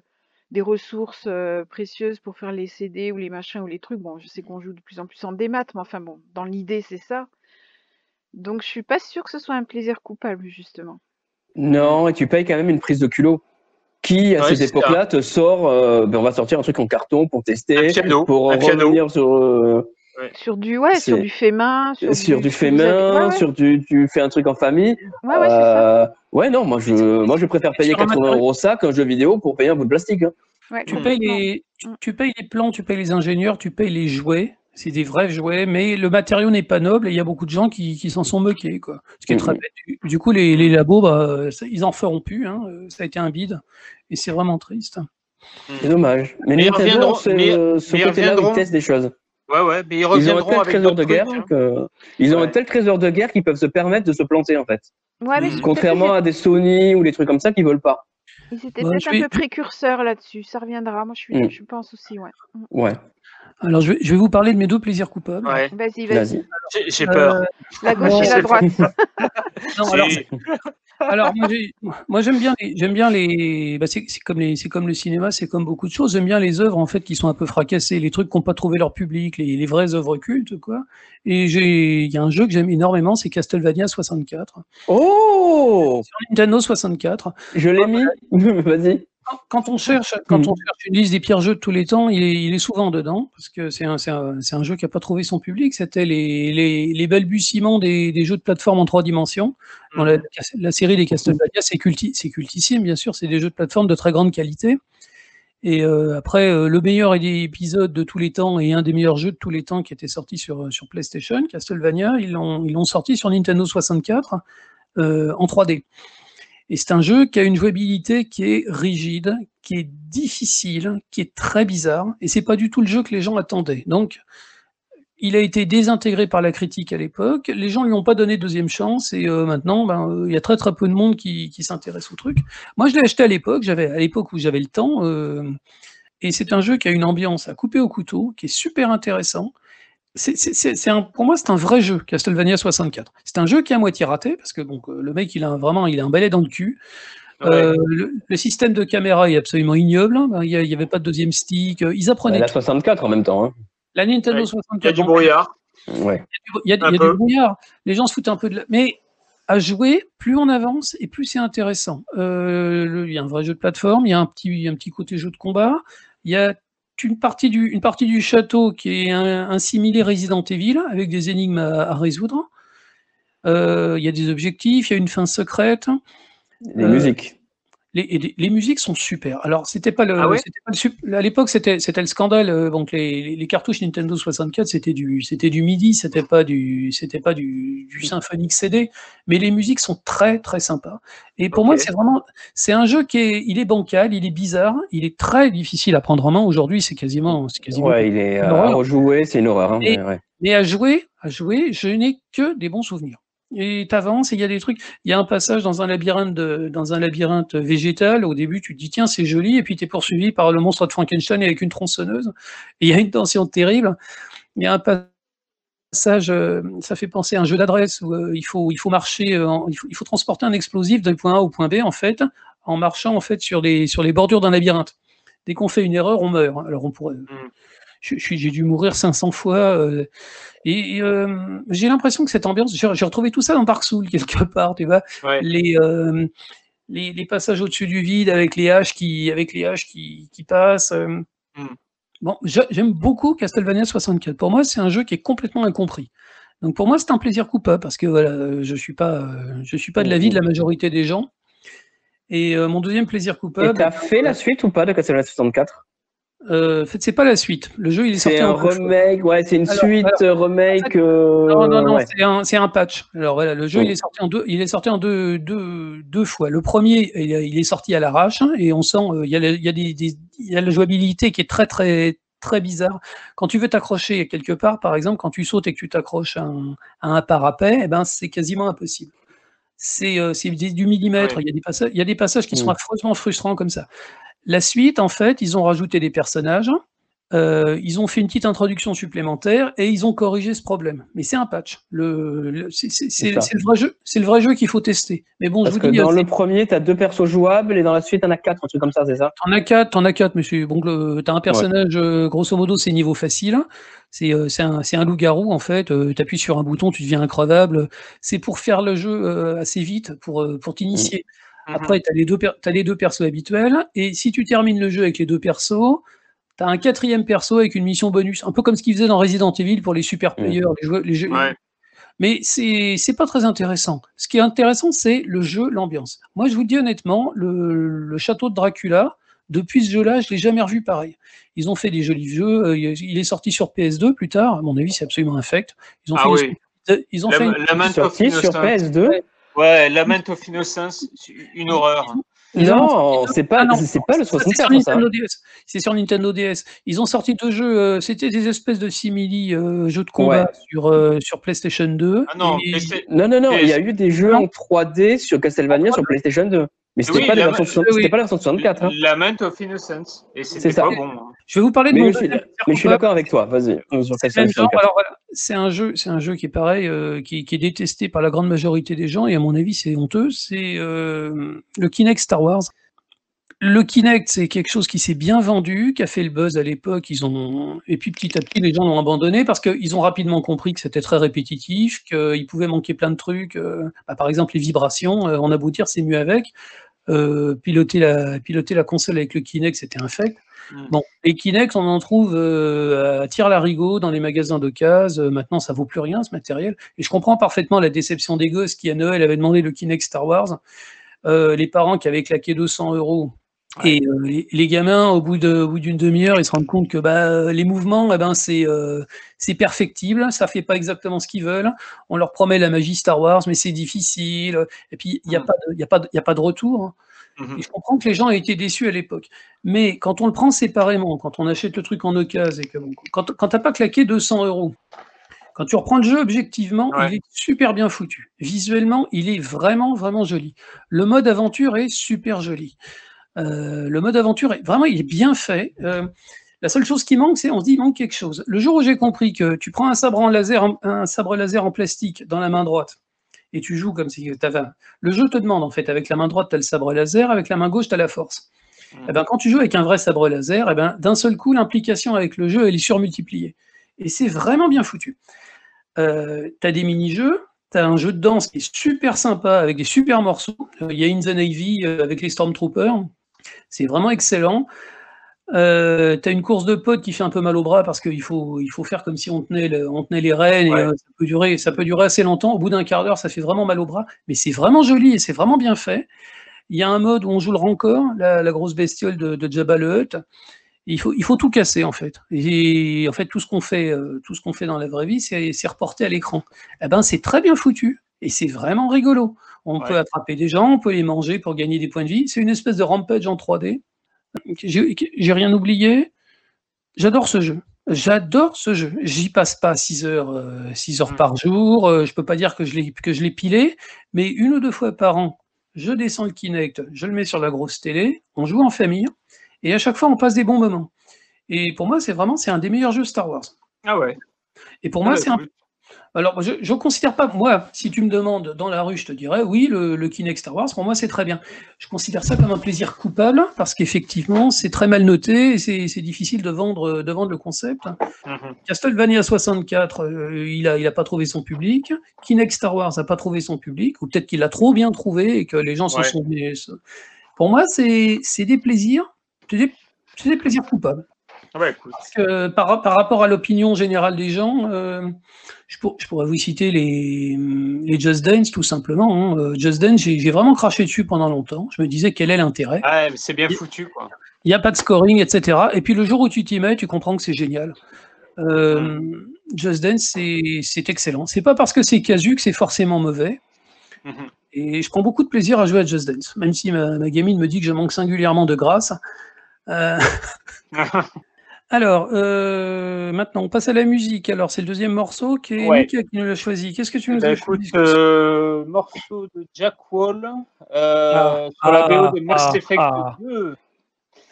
des ressources euh, précieuses pour faire les CD ou les machins ou les trucs. Bon, je sais qu'on joue de plus en plus en démat, mais enfin bon, dans l'idée, c'est ça. Donc, je suis pas sûre que ce soit un plaisir coupable, justement. Non, et tu payes quand même une prise de culot. Qui, à Ouais, cette époque-là, te sort, euh, ben, on va sortir un truc en carton pour tester, Un piano, pour un piano. revenir sur, euh, Sur du, ouais, sur du fait main, sur, sur du que fait main, Ouais, ouais, sur du, tu fais un truc en famille. ouais, ouais, c'est ça. Euh, ouais, non, moi je, moi je préfère payer Sur un 80 matériel. euros ça qu'un jeu vidéo pour payer un bout de plastique. hein. Ouais, Tu payes, les, tu, tu payes les plans, tu payes les ingénieurs, tu payes les jouets. c'est des vrais jouets, mais le matériau n'est pas noble et il y a beaucoup de gens qui, qui s'en sont moqués. Quoi. Ce qui est très Mhm. bête. Du- Du coup, les, les labos, bah, ça- ils en feront plus. Hein. euh, Ça a été un bide et c'est vraiment triste. C'est dommage. Mais, Mais ils reviendront- ce, mais- ce mais côté-là, ils testent des choses. Ouais, ouais, mais ils Ils ont un tel avec trésor de guerre trucs, hein. que... Ils ont Ouais. un tel trésor de guerre qu'ils peuvent se permettre de se planter, en fait. Ouais, mais c'est Contrairement à des Sony ou des trucs comme ça qui veulent pas. Ils étaient Ouais, peut-être un peu précurseurs là-dessus. Ça reviendra. Moi, je suis, Mm. je pense aussi, ouais. Mm. Ouais, Alors, je vais, je vais vous parler de mes deux plaisirs coupables. Ouais, Vas-y, vas-y. j'ai- peur. Euh, La gauche et la droite. non, alors, Alors, moi, j'ai- moi, j'aime bien les, j'aime bien les, bah, c'est, c'est comme les, c'est comme le cinéma, c'est comme beaucoup de choses. J'aime bien les œuvres, en fait, qui sont un peu fracassées, les trucs qui n'ont pas trouvé leur public, les, les vraies œuvres cultes, quoi. Et j'ai, il y a un jeu que j'aime énormément, c'est Castlevania 64. Oh Sur Nintendo 64. Je l'ai mis. Vas-y. Quand- on cherche, quand Mm. on cherche une liste des pires jeux de tous les temps, il est, il est souvent dedans parce que c'est un, jeu qui n'a pas trouvé son public. C'était les, les, les balbutiements des, des jeux de plateforme en trois dimensions. Dans la, la série des Castlevania, c'est culti, c'est cultissime, bien sûr. C'est des jeux de plateforme de très grande qualité. Et euh, après, euh, le meilleur épisode de tous les temps et un des meilleurs jeux de tous les temps qui était sorti sur, sur PlayStation, Castlevania, ils l'ont ils l'ont sorti sur Nintendo 64 euh, en 3D. Et c'est un jeu qui a une jouabilité qui est rigide, qui est difficile, qui est très bizarre, et c'est pas du tout le jeu que les gens attendaient. Donc, il a été désintégré par la critique à l'époque. Les gens lui ont pas donné deuxième chance, et euh, maintenant, ben, euh, il y a très très peu de monde qui, qui s'intéresse au truc. Moi, je l'ai acheté à l'époque. J'avais à l'époque où j'avais le temps, euh, et c'est un jeu qui a une ambiance à couper au couteau, qui est super intéressant. C'est, c'est, c'est, c'est un, pour moi, c'est un vrai jeu, Castlevania 64. C'est un jeu qui est à moitié raté, parce que donc, le mec, il a un, vraiment il a un balai dans le cul. Ouais. Euh, le, le système de caméra est absolument ignoble. hein. Il n'y avait pas de deuxième stick. Ils apprenaient. La tout. 64 en même temps. Hein. La Nintendo Ouais. 64. Il y a du brouillard. Ouais. il y a, il y a Un du brouillard. Les gens se foutent un peu de la... Mais à jouer, plus on avance et plus c'est intéressant. Euh, il y a un vrai jeu de plateforme, il y a un petit, un petit côté jeu de combat. Il y a une partie du, une partie du château qui est un, un similé Resident Evil avec des énigmes à, résoudre. Euh, il y a des objectifs, il y a une fin secrète. Euh, musiques. Les, musiques sont super. Alors, c'était pas le, Ah ouais c'était pas le sup- à l'époque, c'était, c'était le scandale. euh, Donc, les, cartouches Nintendo 64, c'était du, c'était du MIDI, c'était pas du, c'était pas du, du symphonique CD. Mais les musiques sont très, très sympas. Et pour moi, c'est vraiment, c'est un jeu qui est, il est bancal, il est bizarre, il est très difficile à prendre en main. Aujourd'hui, c'est quasiment, c'est quasiment. Ouais, il est à rejouer, c'est une horreur. Hein, Et- mais ouais. Mais à jouer, à jouer, je n'ai que des bons souvenirs. Et t'avances et il y a des trucs. Il y a un passage dans un labyrinthe dans un labyrinthe végétal. Au début, tu te dis tiens c'est joli, et puis t'es poursuivi par le monstre de Frankenstein avec une tronçonneuse. Et il y a une tension terrible. Il y a un passage, euh, ça fait penser à un jeu d'adresse où euh, il faut, il faut marcher, euh, il, faut, transporter un explosif d'un point A au point B en fait, en marchant en fait sur les, sur les bordures d'un labyrinthe. Dès qu'on fait une erreur, on meurt. Alors on pourrait. suis- J'ai dû mourir 500 fois. euh, et euh, j'ai l'impression que cette ambiance, j'ai retrouvé tout ça dans Dark Souls quelque part, tu vois. Ouais. Les, euh, les, les passages au-dessus du vide avec les haches qui, avec les haches qui, qui passent. euh. Mm. Bon, j'aime beaucoup Castlevania 64. Pour moi, c'est un jeu qui est complètement incompris. Donc pour moi, c'est un plaisir coupable parce que voilà, je suis pas, je suis pas de l'avis de la majorité des gens. Et euh, mon deuxième plaisir Et coupable, t'as fait la suite ou pas de Castlevania 64 euh, en fait, c'est pas la suite. Le jeu, il est sorti C'est un en deux fois. remake, ouais, c'est une Alors, suite euh, remake. euh, Non, non, non, ouais. c'est un, un patch. Alors voilà, le jeu, Mm. il est sorti en deux, il est sorti en deux, deux, deux fois. Le premier, il est sorti à l'arrache hein, et on sent, euh, il y a, la- il y a des, des- il y a la jouabilité qui est très, très, très bizarre. Quand tu veux t'accrocher quelque part, par exemple, quand tu sautes et que tu t'accroches à un, à un parapet, eh ben, c'est quasiment impossible. C'est, euh, c'est du du millimètre. Ouais. Il y a des passages, il y a des passages qui sont Mm. affreusement frustrants comme ça. La suite, en fait, ils ont rajouté des personnages. Euh, ils ont fait une petite introduction supplémentaire et ils ont corrigé ce problème. Mais c'est un patch. Le, le- c'est le vrai jeu. C'est le vrai jeu qu'il faut tester. Mais bon, Parce je que vous dis, dans euh, le premier, t'as deux persos jouables et dans la suite, t'en as quatre, un truc comme ça, c'est ça? T'en as quatre, t'en as quatre, monsieur. Bon, t'as un personnage, euh, grosso modo, c'est niveau facile. C'est euh, un, un loup-garou en fait. Euh, T'appuies sur un bouton, tu deviens increvable. C'est pour faire le jeu assez vite, pour pour t'initier. Mhm. Après, tu as, les deux per- t'as les deux persos habituels, et si tu termines le jeu avec les deux persos, tu as un quatrième perso avec une mission bonus, un peu comme ce qu'ils faisaient dans Resident Evil pour les super players, les joueurs, les jeux. Ouais. Mais c'est c'est pas très intéressant. Ce qui est intéressant, c'est le jeu, l'ambiance. Moi, je vous dis honnêtement, le, le château de Dracula, Depuis ce jeu-là, je l'ai jamais revu pareil. Ils ont fait des jolis jeux. euh, Il est sorti sur PS2 plus tard. À mon avis, c'est absolument infect. Ils ont Ah fait, oui. une- ils ont fait une- La- sur Innocence. PS2 Ouais, Lament of Innocence, une horreur. Non, c'est pas, Ah c'est pas le ça, c'est 64, sur ça. Nintendo DS. C'est sur Nintendo DS. Ils ont sorti deux jeux. euh, C'était des espèces de simili euh, jeux de combat Ouais. sur, euh, sur PlayStation 2. Ah non, Et- Non, non, il y a eu des jeux en 3D sur Castlevania sur PlayStation 2. Mais c'était Oui, pas, la- oui. c'était pas la version de 64. Hein. Lament of Innocence. Et C'est c'était ça. pas bon. hein. Je vais vous parler de Mais, mon je mais je suis d'accord avec toi, vas-y. se refait C'est ça, le le genre, 64. alors voilà, c'est un jeu, c'est un jeu qui est pareil, euh, qui, qui est détesté par la grande majorité des gens et à mon avis c'est honteux. C'est euh, le Kinect Star Wars. Le Kinect, c'est quelque chose qui s'est bien vendu, qui a fait le buzz à l'époque. Ils ont et puis petit à petit les gens l'ont abandonné parce qu'ils ont rapidement compris que c'était très répétitif, qu'il pouvait manquer plein de trucs. euh, bah, par exemple les vibrations, euh, on a beau dire c'est mieux avec. Euh, piloter la piloter la console avec le Kinect, c'était infect. Mm. Bon, les Kinect, on en trouve euh, à tire-larigot dans les magasins d'occasion. Euh, maintenant, ça vaut plus rien ce matériel. Et je comprends parfaitement la déception des gosses qui à Noël avaient demandé le Kinect Star Wars. Les parents qui avaient claqué 200 euros. Et euh, les, les gamins, au bout de- au bout d'une demi-heure, ils se rendent compte que bah, les mouvements, eh ben, c'est euh, c'est perfectible, ça fait pas exactement ce qu'ils veulent. On leur promet la magie Star Wars, mais c'est difficile. Et puis, il n'y a, Mm. a, a pas de retour. hein. Mhm. Et je comprends que les gens aient été déçus à l'époque. Mais quand on le prend séparément, quand on achète le truc en occasion, et que bon, quand, quand t'as pas claqué 200 euros, quand tu reprends le jeu objectivement, Ouais. il est super bien foutu. Visuellement, il est vraiment, vraiment joli. Le mode aventure est super joli. Euh, le mode aventure est vraiment, il est bien fait. Euh, la seule chose qui manque, c'est on se dit il manque quelque chose. Le jour où j'ai compris que tu prends un sabre laser, en- un sabre laser en plastique dans la main droite et tu joues comme si tu. Le jeu te demande en fait, avec la main droite, tu as le sabre laser, avec la main gauche, tu as la force. Mhm. Eh ben, quand tu joues avec un vrai sabre laser, eh ben, d'un seul coup, l'implication avec le jeu, elle est surmultipliée. Et c'est vraiment bien foutu. Euh, tu as des mini-jeux, tu as un jeu de danse qui est super sympa avec des super morceaux. Euh, Il y a In the Navy avec les Stormtroopers. C'est vraiment excellent. Euh, tu as une course de potes qui fait un peu mal au bras parce qu'il faut, il faut faire comme si on tenait, le- on tenait les rênes Ouais. et euh, ça, peut durer, ça peut durer assez longtemps. Au bout d'un quart d'heure, ça fait vraiment mal au bras. Mais c'est vraiment joli et c'est vraiment bien fait. Il y a un mode où on joue le Rancor, la, la grosse bestiole de, de Jabba le Hutt. Il faut, il faut tout casser en fait. Et en fait, tout ce qu'on fait, euh, tout ce qu'on fait dans la vraie vie, c'est c'est reporté à l'écran. Eh ben, c'est très bien foutu et c'est vraiment rigolo. On Ouais. peut attraper des gens, on peut les manger pour gagner des points de vie. C'est une espèce de rampage en 3D. J'ai rien oublié. J'adore ce jeu. J'adore ce jeu. J'y passe pas 6 heures, euh, six heures Mm. par jour. Euh, je peux pas dire que je l'ai pilé, mais une ou deux fois par an, je descends le Kinect, je le mets sur la grosse télé, on joue en famille, et à chaque fois on passe des bons moments. Et pour moi, c'est vraiment c'est un des meilleurs jeux Star Wars. Ah ouais. Et pour moi, Ah, c'est un. Alors, je ne considère pas, moi, si tu me demandes dans la rue, je te dirais, oui, le, le Kinect Star Wars, pour moi, c'est très bien. Je considère ça comme un plaisir coupable, parce qu'effectivement, c'est très mal noté, et c'est difficile de vendre, de vendre le concept. Mhm. Castlevania 64, euh, il n'a il a pas trouvé son public. Kinect Star Wars n'a pas trouvé son public, ou peut-être qu'il l'a trop bien trouvé et que les gens s'en Ouais. sont... Pour moi, c'est des plaisirs, c'est des, c'est des plaisirs coupables Ah ouais, écoute. parce que par, par rapport à l'opinion générale des gens, euh, je, pour- je pourrais vous citer les, les Just Dance tout simplement. hein. Euh, Just Dance, j'ai vraiment craché dessus pendant longtemps. Je me disais quel est l'intérêt Ah, mais c'est bien foutu, quoi. Il n'y a pas de scoring, etc. Et puis le jour où tu t'y mets, tu comprends que c'est génial. Euh, Just Dance, c'est excellent. C'est pas parce que c'est casu que c'est forcément mauvais. Mhm. Et je prends beaucoup de plaisir à jouer à Just Dance, même si ma, ma gamine me dit que je manque singulièrement de grâce. Euh, Alors, euh, maintenant, on passe à la musique. Alors, c'est le deuxième morceau qui est Ouais. Qui nous l'a choisi. Qu'est-ce que tu nous Bah, as écoute, choisi euh, morceau de Jack Wall euh, Ah, sur la ah, BO de Mass ah, Effect ah. 2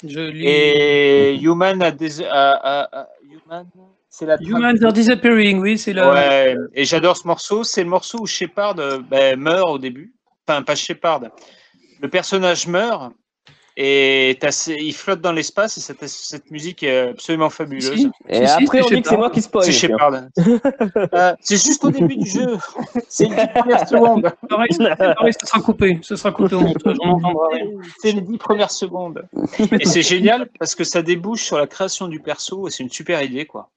Je lis. et Human a des a- a- a- Human c'est la Humans are disappearing, oui, c'est la. Ouais, et j'adore ce morceau. C'est le morceau où Shepard euh, ben, meurt au début. Enfin, pas Shepard. Le personnage meurt et il flotte dans l'espace et cette, cette musique est absolument fabuleuse. Si, Et si, si, après, on c'est dit que c'est moi qui spoil. C'est. Shepard. Euh, c'est juste au début du jeu. C'est une première seconde. Pareil, c'est pareil, ce sera coupé. Ce sera coupé. C'est les dix premières secondes. Et c'est génial parce que ça débouche sur la création du perso et c'est une super idée, quoi.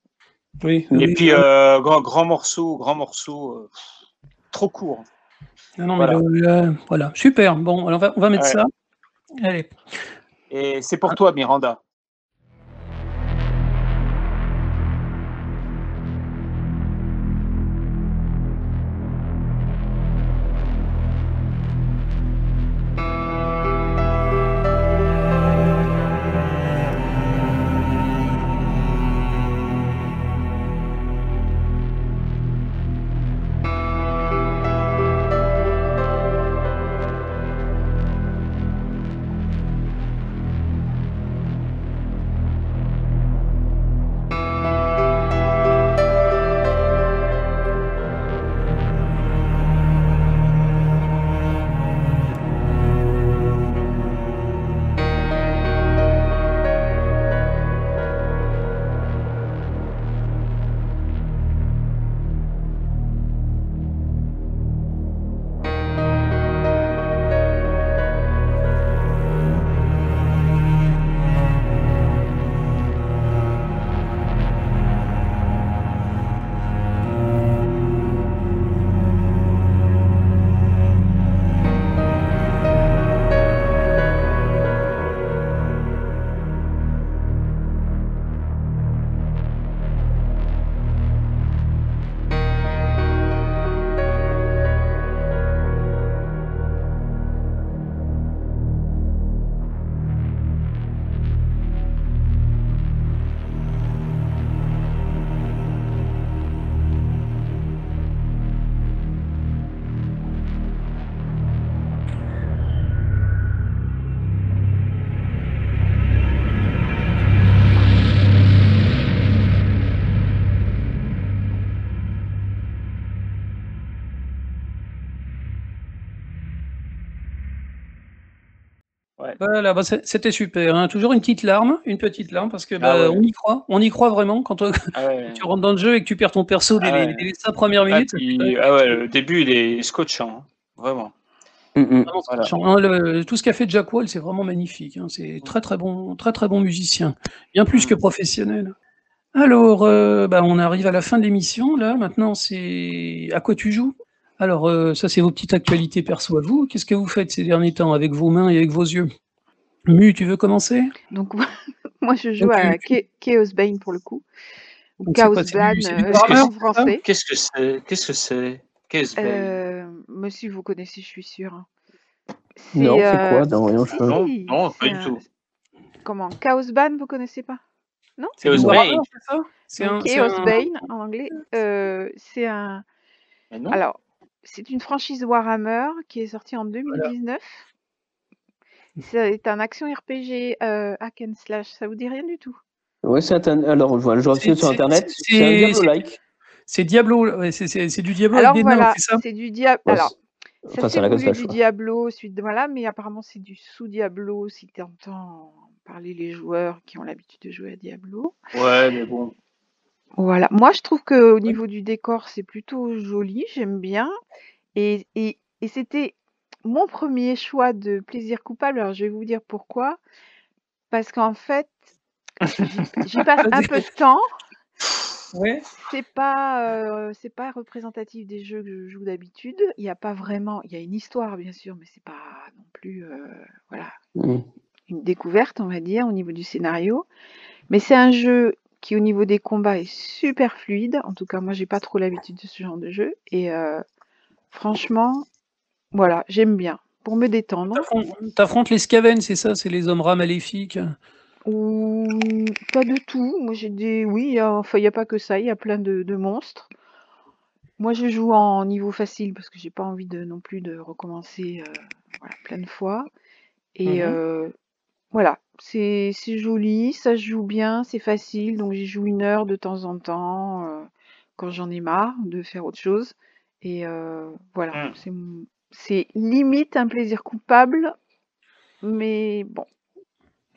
Oui, Et oui. puis, euh, grand, grand morceau, grand morceau, euh, trop court. Ah non, mais voilà. le- le- voilà, super. Bon, alors on va, on va mettre Ouais. ça. Allez. Et c'est pour toi, Miranda. Voilà, bah, c'était super. hein. Toujours une petite larme, une petite larme, parce que bah, Ah ouais. on y croit, on y croit vraiment quand, on- Ah ouais. tu rentres dans le jeu et que tu perds ton perso dès, Ah les, ouais. dès les cinq premières Ah, minutes. ah ouais, le début, il est scotchant. hein. Vraiment. Mm, mm. vraiment Voilà. scotchant, hein. Le- tout ce qu'a fait Jack Wall, c'est vraiment magnifique. hein. C'est très très bon, très très bon musicien, bien plus Mm. que professionnel. Alors, euh, bah, on arrive à la fin de l'émission. Là, maintenant, c'est à quoi tu joues? Alors, euh, ça, c'est vos petites actualités perso à vous. Qu'est-ce que vous faites ces derniers temps avec vos mains et avec vos yeux? Mu, tu veux commencer? Donc, moi, je joue Donc, à tu- Cha- Chaos Bane pour le coup. Ou Chaos quoi, c'est du- Ban c'est du euh, Warhammer, en ça français. Qu'est-ce que c'est Qu'est-ce que c'est? Qu'est-ce que Euh, si vous connaissez, je suis sûre. hein. Non, c'est euh, quoi? Non, rien, si, je- Non, pas du tout. Comment? Chaos Ban, vous connaissez pas? Non? Chaos Bane. C'est un- Chaos un- Bane en anglais, euh, c'est un. Alors, c'est une franchise Warhammer qui est sortie en 2019. C'est un action RPG euh, hack and slash. Ça vous dit rien du tout? Ouais, c'est un... Alors, je vois le joueur C'est- sur Internet. c'est- un c'est- Diablo-like. C'est Diablo, ouais, c'est- c'est c'est du Diablo Alors avec des nains, voilà, c'est ça? c'est du Diablo. Ouais, Alors, c'est- ça du. Diablo, suite de voilà, mais apparemment c'est du sous-Diablo si tu entends parler les joueurs qui ont l'habitude de jouer à Diablo. Ouais, mais bon. Voilà. Moi, je trouve que au niveau du décor, c'est plutôt joli, j'aime bien. Et, et, et c'était mon premier choix de plaisir coupable. Alors, je vais vous dire pourquoi. Parce qu'en fait, j'y passe un peu de temps. Ouais. C'est pas, euh, c'est pas représentatif des jeux que je joue d'habitude. Il n'y a pas vraiment, il y a une histoire bien sûr, mais c'est pas non plus, euh, voilà, Mm. une découverte, on va dire, au niveau du scénario. Mais c'est un jeu qui, au niveau des combats, est super fluide. En tout cas, moi, j'ai pas trop l'habitude de ce genre de jeu. Et euh, franchement, voilà, j'aime bien. Pour me détendre. T'affrontes- T'affrontes les Skaven, c'est ça? C'est les hommes rats maléfiques? Ou pas de tout. Moi, j'ai des. Oui, il y a- enfin, il n'y a pas que ça. Il y a plein de, de monstres. Moi, je joue en niveau facile parce que j'ai pas envie de non plus de recommencer euh, voilà, plein de fois. Et Mhm. euh, voilà, c'est c'est joli, ça se joue bien, c'est facile. Donc, j'y joue une heure de temps en temps euh, quand j'en ai marre de faire autre chose. Et euh, voilà, Mm. c'est c'est limite un plaisir coupable, mais bon.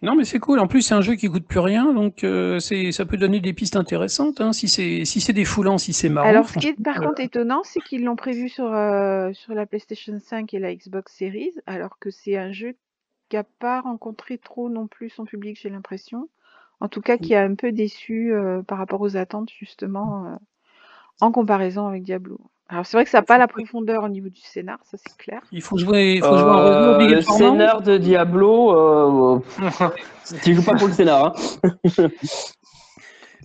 Non, mais c'est cool. En plus, c'est un jeu qui coûte plus rien, donc euh, c'est ça peut donner des pistes intéressantes. hein, si c'est si c'est défoulant, si c'est marrant. Alors, ce qui est par euh, contre étonnant, c'est qu'ils l'ont prévu sur, euh, sur la PlayStation 5 et la Xbox Series, alors que c'est un jeu qui n'a pas rencontré trop non plus son public, j'ai l'impression. En tout cas, qui a un peu déçu euh, par rapport aux attentes, justement, en comparaison avec Diablo. Alors c'est vrai que ça n'a pas la profondeur au niveau du scénar, ça c'est clair. Il faut jouer, il faut jouer en Euh, le scénar de Diablo, euh, tu joues pas pour le scénar. Hein.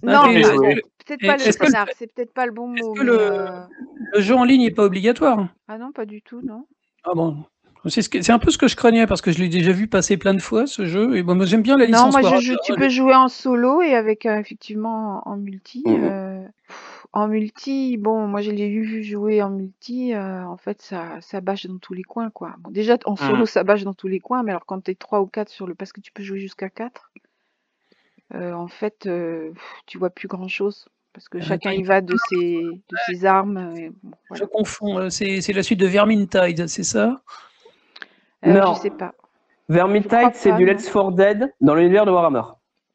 Non, que- peut-être pas le scénar, c'est peut-être pas le bon mot. que le- euh, Le jeu en ligne n'est pas obligatoire? Ah non, pas du tout, non. Ah bon. C'est ce un peu ce que je craignais parce que je l'ai déjà vu passer plein de fois ce jeu et bon, moi j'aime bien la Non, licence moi je tu peux jouer en solo et avec euh, effectivement en multi. Mhm. euh, en multi, bon, moi je l'ai vu jouer en multi, euh, en fait ça, ça bâche dans tous les coins quoi. Bon, déjà en solo ça bâche dans tous les coins, mais alors quand t'es 3 ou 4 sur le. Parce que tu peux jouer jusqu'à 4, euh, en fait euh, tu vois plus grand chose. Parce que Ah, chacun y va de ses, de ses armes. et bon, Je confonds. C'est c'est la suite de Vermintide, c'est ça? Non. je sais pas. Vermintide, c'est du. Let's for Dead dans l'univers de Warhammer.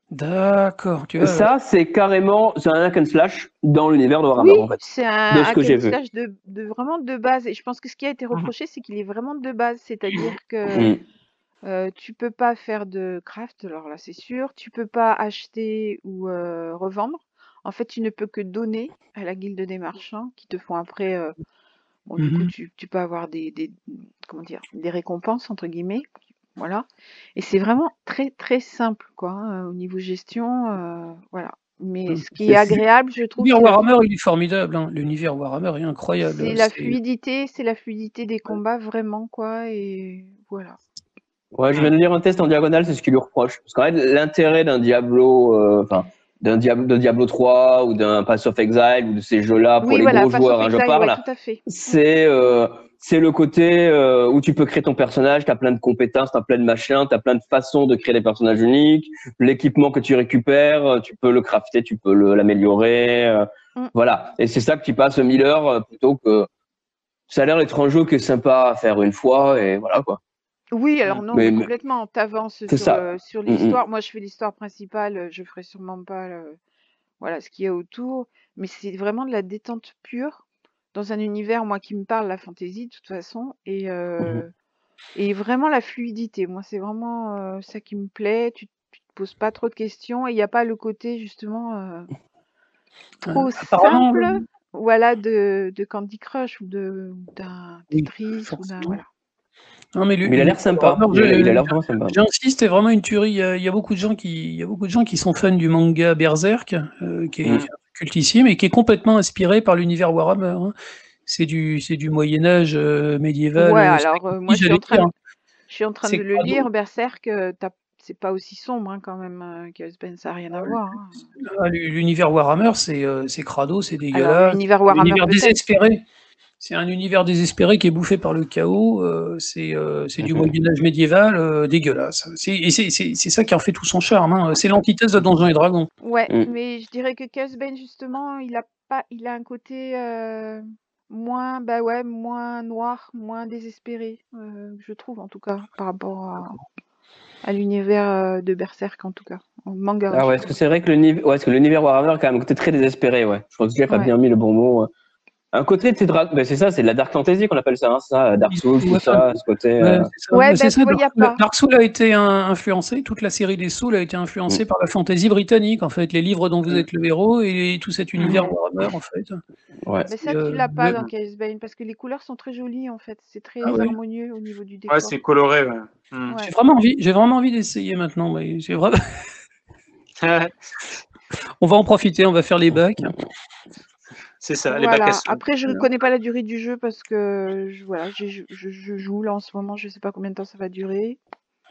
D'accord. Tu vois. Ça, c'est carrément c'est un hack and slash dans l'univers de Warhammer Oui, en fait. c'est un de ce hack que j'ai and vu. slash de, de vraiment de base. Et je pense que ce qui a été Mhm. reproché, c'est qu'il est vraiment de base. C'est-à-dire que Mm. euh, tu peux pas faire de craft, alors là c'est sûr. Tu peux pas acheter ou euh, revendre. En fait, tu ne peux que donner à la guilde des marchands qui te font après. euh, bon, du coup, Mhm. tu, tu peux avoir des, des comment dire des récompenses entre guillemets. Voilà. Et c'est vraiment très très simple quoi hein, au niveau gestion. euh, voilà. Mais Mhm. ce qui est agréable, je trouve, L'univers Warhammer, il est formidable. hein. L'univers Warhammer est incroyable. C'est la C'est- fluidité, c'est la fluidité des combats vraiment quoi et voilà. Ouais, je viens de lire un test en diagonale, c'est ce qu'il lui reproche. Parce qu'en fait, l'intérêt d'un Diablo, euh, enfin, d'un Diablo, de Diablo 3 ou d'un Pass of Exile ou de ces jeux-là pour oui les voilà, gros joueurs, hein, je parle, ouais, c'est euh, c'est le côté euh, où tu peux créer ton personnage, tu as plein de compétences, tu as plein de machins, tu as plein de façons de créer des personnages uniques, l'équipement que tu récupères, euh, tu peux le crafter, tu peux l'améliorer, euh, Mm. voilà. Et c'est ça que tu passes 1000 heures euh, plutôt que ça a l'air d'être un jeu qui est sympa à faire une fois et voilà quoi. Oui, alors non, Mais- mais mais- complètement, t'avances sur, ça. euh, sur Mm, l'histoire. Moi, je fais l'histoire principale, je ferai sûrement pas le- voilà ce qu'il y a autour, mais c'est vraiment de la détente pure dans un univers moi qui me parle la fantaisie de toute façon et euh, et vraiment la fluidité. Moi, c'est vraiment euh, ça qui me plaît. Tu, tu te poses pas trop de questions et il n'y a pas le côté justement trop simple, le- voilà, de, de Candy Crush ou de d'un Tetris ou d'un voilà. Non, mais, le- Mais il a l'air sympa. J'insiste, c'est vraiment une tuerie. Il y, a, il y a beaucoup de gens qui, il y a beaucoup de gens qui sont fans du manga Berserk, euh, qui est Mm. cultissime et qui est complètement inspiré par l'univers Warhammer. hein. C'est du, c'est du Moyen Âge euh, médiéval. Ouais, euh, alors euh, moi je suis j'allais en train dire. de, je suis en train de le lire, Berserk, c'est pas aussi sombre hein, quand même euh, que Ben, ça n'a rien à voir. hein. Ah, L'univers Warhammer, c'est euh, c'est crado, c'est dégueulasse. l'univers Warhammer désespéré. C'est un univers désespéré qui est bouffé par le chaos. euh, c'est euh, c'est du Mhm. Moyen Âge médiéval euh, dégueulasse. C'est- Et c'est c'est- c'est ça qui en fait tout son charme. hein. C'est l'antithèse de Donjons et Dragons. Ouais, Mm. mais je dirais que Casbane justement, il a pas, il a un côté euh, moins, bah ouais, moins noir, moins désespéré, euh, je trouve en tout cas, par rapport à, à l'univers de Berserk en tout cas, en manga. Ah ouais, est-ce que c'est vrai que le niveau, ouais, est-ce que l'univers Warhammer a quand même un côté très désespéré, ouais. Je crois que Jeff a Ouais. bien mis le bon mot. Un côté de ces dra- ben, c'est ça, c'est de la dark fantasy qu'on appelle ça, hein, ça, Dark Souls, tout ça, ce côté. Euh, ça. Ben, Dark, Souls- pas. Dark Souls a été influencé, toute la série des Souls a été influencée Mm. par la fantasy britannique, en fait, les livres dont vous Mm. êtes le héros et tout cet univers Warhammer, en fait. ouais. Mais ça, tu euh, l'as pas le- dans Casbane parce que les couleurs sont très jolies en fait, c'est très Ah ouais. harmonieux au niveau du décor. Ouais, c'est coloré. Ouais. Ouais. J'ai vraiment envie, j'ai vraiment envie d'essayer maintenant. Mais j'ai vraiment... on va en profiter, on va faire les bacs. C'est ça, les bacs à sous. Après, je ne connais pas la durée du jeu parce que je, voilà, je, je- je joue là en ce moment, je sais pas combien de temps ça va durer.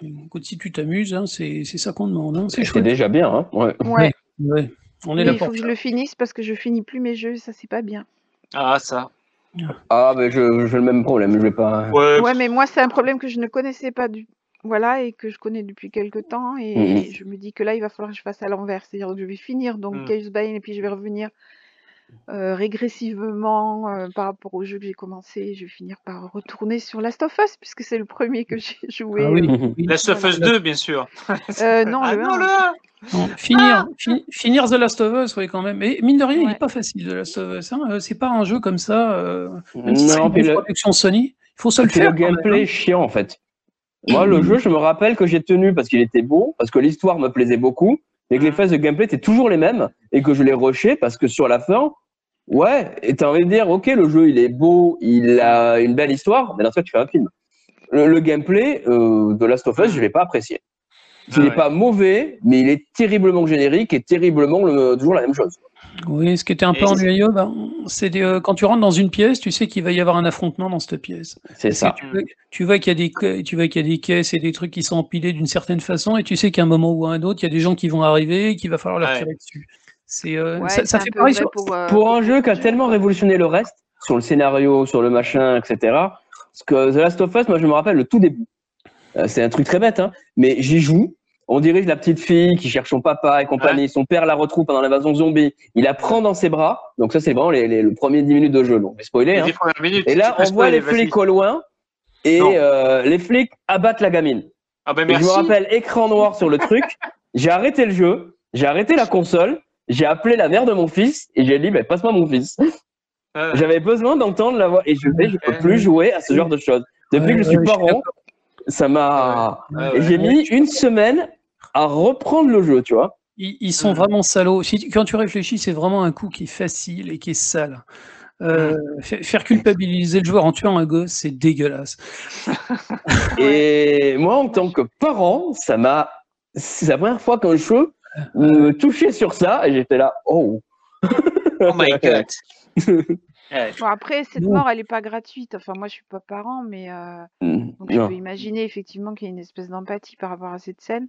Écoute, si tu t'amuses, hein, c'est c'est ça qu'on demande. hein, C'est déjà bien, hein. Ouais. Ouais, Ouais, on est mais là il faut que je le finisse parce que je finis plus mes jeux, ça c'est pas bien. Ah, ça. Ah, ben, je, j'ai le même problème, je vais pas. Ouais, Ouais, mais moi c'est un problème que je ne connaissais pas du, voilà, et que je connais depuis quelques temps et Mhm. je me dis que là il va falloir que je fasse à l'envers, c'est-à-dire que je vais finir donc Mhm. Casebane et puis je vais revenir euh, régressivement euh, par rapport au jeu que j'ai commencé. Je vais finir par retourner sur Last of Us puisque c'est le premier que j'ai joué. Ah oui, euh, oui. Last of Us 2, bien sûr. euh, non, ah le non, 1. le 1 Non, finir, fi- finir The Last of Us, oui, quand même. Et mine de rien, il n'est pas facile, The Last of Us. hein. Euh, C'est pas un jeu comme ça, euh, même si c'est une le, production Sony. Il faut se le faire. le gameplay hein. chiant, en fait. Moi, le jeu, je me rappelle que j'ai tenu parce qu'il était beau, parce que l'histoire me plaisait beaucoup, et que les phases de gameplay étaient toujours les mêmes, et que je l'ai rushé parce que sur la fin, Ouais, et t'as envie de dire, ok, le jeu il est beau, il a une belle histoire, mais dans ce cas tu fais un film. Le, le gameplay euh, de Last of Us, je l'ai pas apprécié. Il Ah n'est ouais. pas mauvais, mais il est terriblement générique et terriblement le- toujours la même chose. Oui, ce qui était un peu ennuyeux, ben, c'est euh, quand tu rentres dans une pièce, tu sais qu'il va y avoir un affrontement dans cette pièce. C'est ça. Tu vois, tu vois qu'il y a des y a caisses et des trucs qui sont empilés d'une certaine façon, et tu sais qu'à un moment ou à un autre, il y a des gens qui vont arriver et qu'il va falloir leur Ouais. tirer dessus. C'est euh, Ouais, ça, ça fait pareil sur, pour, euh, Pour un jeu qui a tellement révolutionné le reste, sur le scénario, sur le machin, etc. Parce que The Last of Us, moi je me rappelle le tout début. Euh, c'est un truc très bête, hein, mais j'y joue. On dirige la petite fille qui cherche son papa et compagnie. Son père la retrouve pendant l'invasion zombie. Il la prend dans ses bras. Donc ça, c'est vraiment les, les, le premier 10 minutes de jeu. Je vais spoiler. Hein. minutes, Et là, on voit spoiler, les flics au loin et euh, les flics abattent la gamine. Ah ben Et je merci. me rappelle, écran noir sur le truc. J'ai arrêté le jeu, j'ai arrêté la console, j'ai appelé la mère de mon fils et j'ai dit, bah, passe-moi mon fils. Euh, J'avais besoin d'entendre la voix et je vais, je peux plus jouer à ce genre de choses. Depuis Ouais, que je suis ouais, je suis parent, ça m'a. ouais. J'ai mis une semaine à reprendre le jeu, tu vois. Ils, ils sont Mhm. vraiment salauds. Si quand tu réfléchis, c'est vraiment un coup qui est facile et qui est sale. Euh, fa- Faire culpabiliser le joueur en tuant un gosse, c'est dégueulasse. Et moi, en tant que parent, ça m'a. C'est la première fois qu'un jeu me touchait sur ça et j'étais là, oh. Oh my god. Bon, après, cette mort, elle est pas gratuite. Enfin, moi, je suis pas parent, mais euh, Mm, donc je peux imaginer effectivement qu'il y a une espèce d'empathie par rapport à cette scène.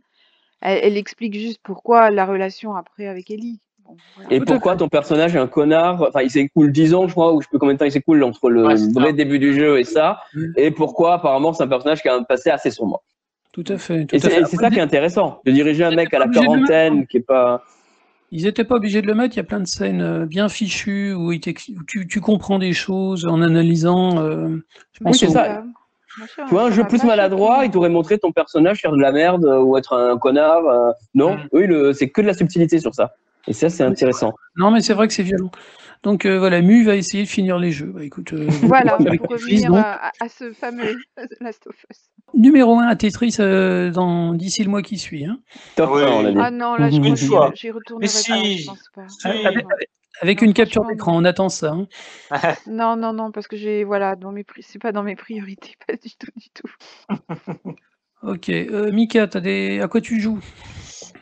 Elle, elle explique juste pourquoi la relation après avec Ellie. Bon, voilà. Et Tout pourquoi ton personnage est un connard Enfin, il s'écoule 10 ans, je crois, ou je sais plus combien de temps il s'écoule entre le Ouais, vrai ça. début du jeu et ça. Mm. Et pourquoi, apparemment, c'est un personnage qui a un passé assez sombre. Tout à fait. Tout Et c'est ça qui est intéressant, de diriger un mec à la quarantaine qui est pas. Ils n'étaient pas obligés de le mettre. Il y a plein de scènes euh, bien fichues où, il où tu, tu comprends des choses en analysant. euh, je Oui, c'est au- ça. Sûr, Tu vois, un jeu plus maladroit, il t'aurait montré ton personnage faire de la merde euh, ou être un connard. euh, non, Mm. oui, le- c'est que de la subtilité sur ça. Et ça, c'est intéressant. Non, mais c'est vrai que c'est violent. Donc euh, voilà, Mu va essayer de finir les jeux. Bah, écoute, euh, Voilà, pour revenir donc. à, ce fameux Last of Us. Numéro 1 à Tetris euh, dans d'ici le mois qui suit. hein. Top Ah oui. 1, on a dit. Ah non, là, je Mhm. crois que j'y retournerai Mais pas, si. je pense pas. Si. Non, Avec, non. Avec Non, une capture d'écran, on attend ça. hein. Non, non, non, parce que j'ai, voilà, dans mes, c'est pas dans mes priorités, pas du tout, du tout. Ok, euh, Mika, t'as des... à quoi tu joues?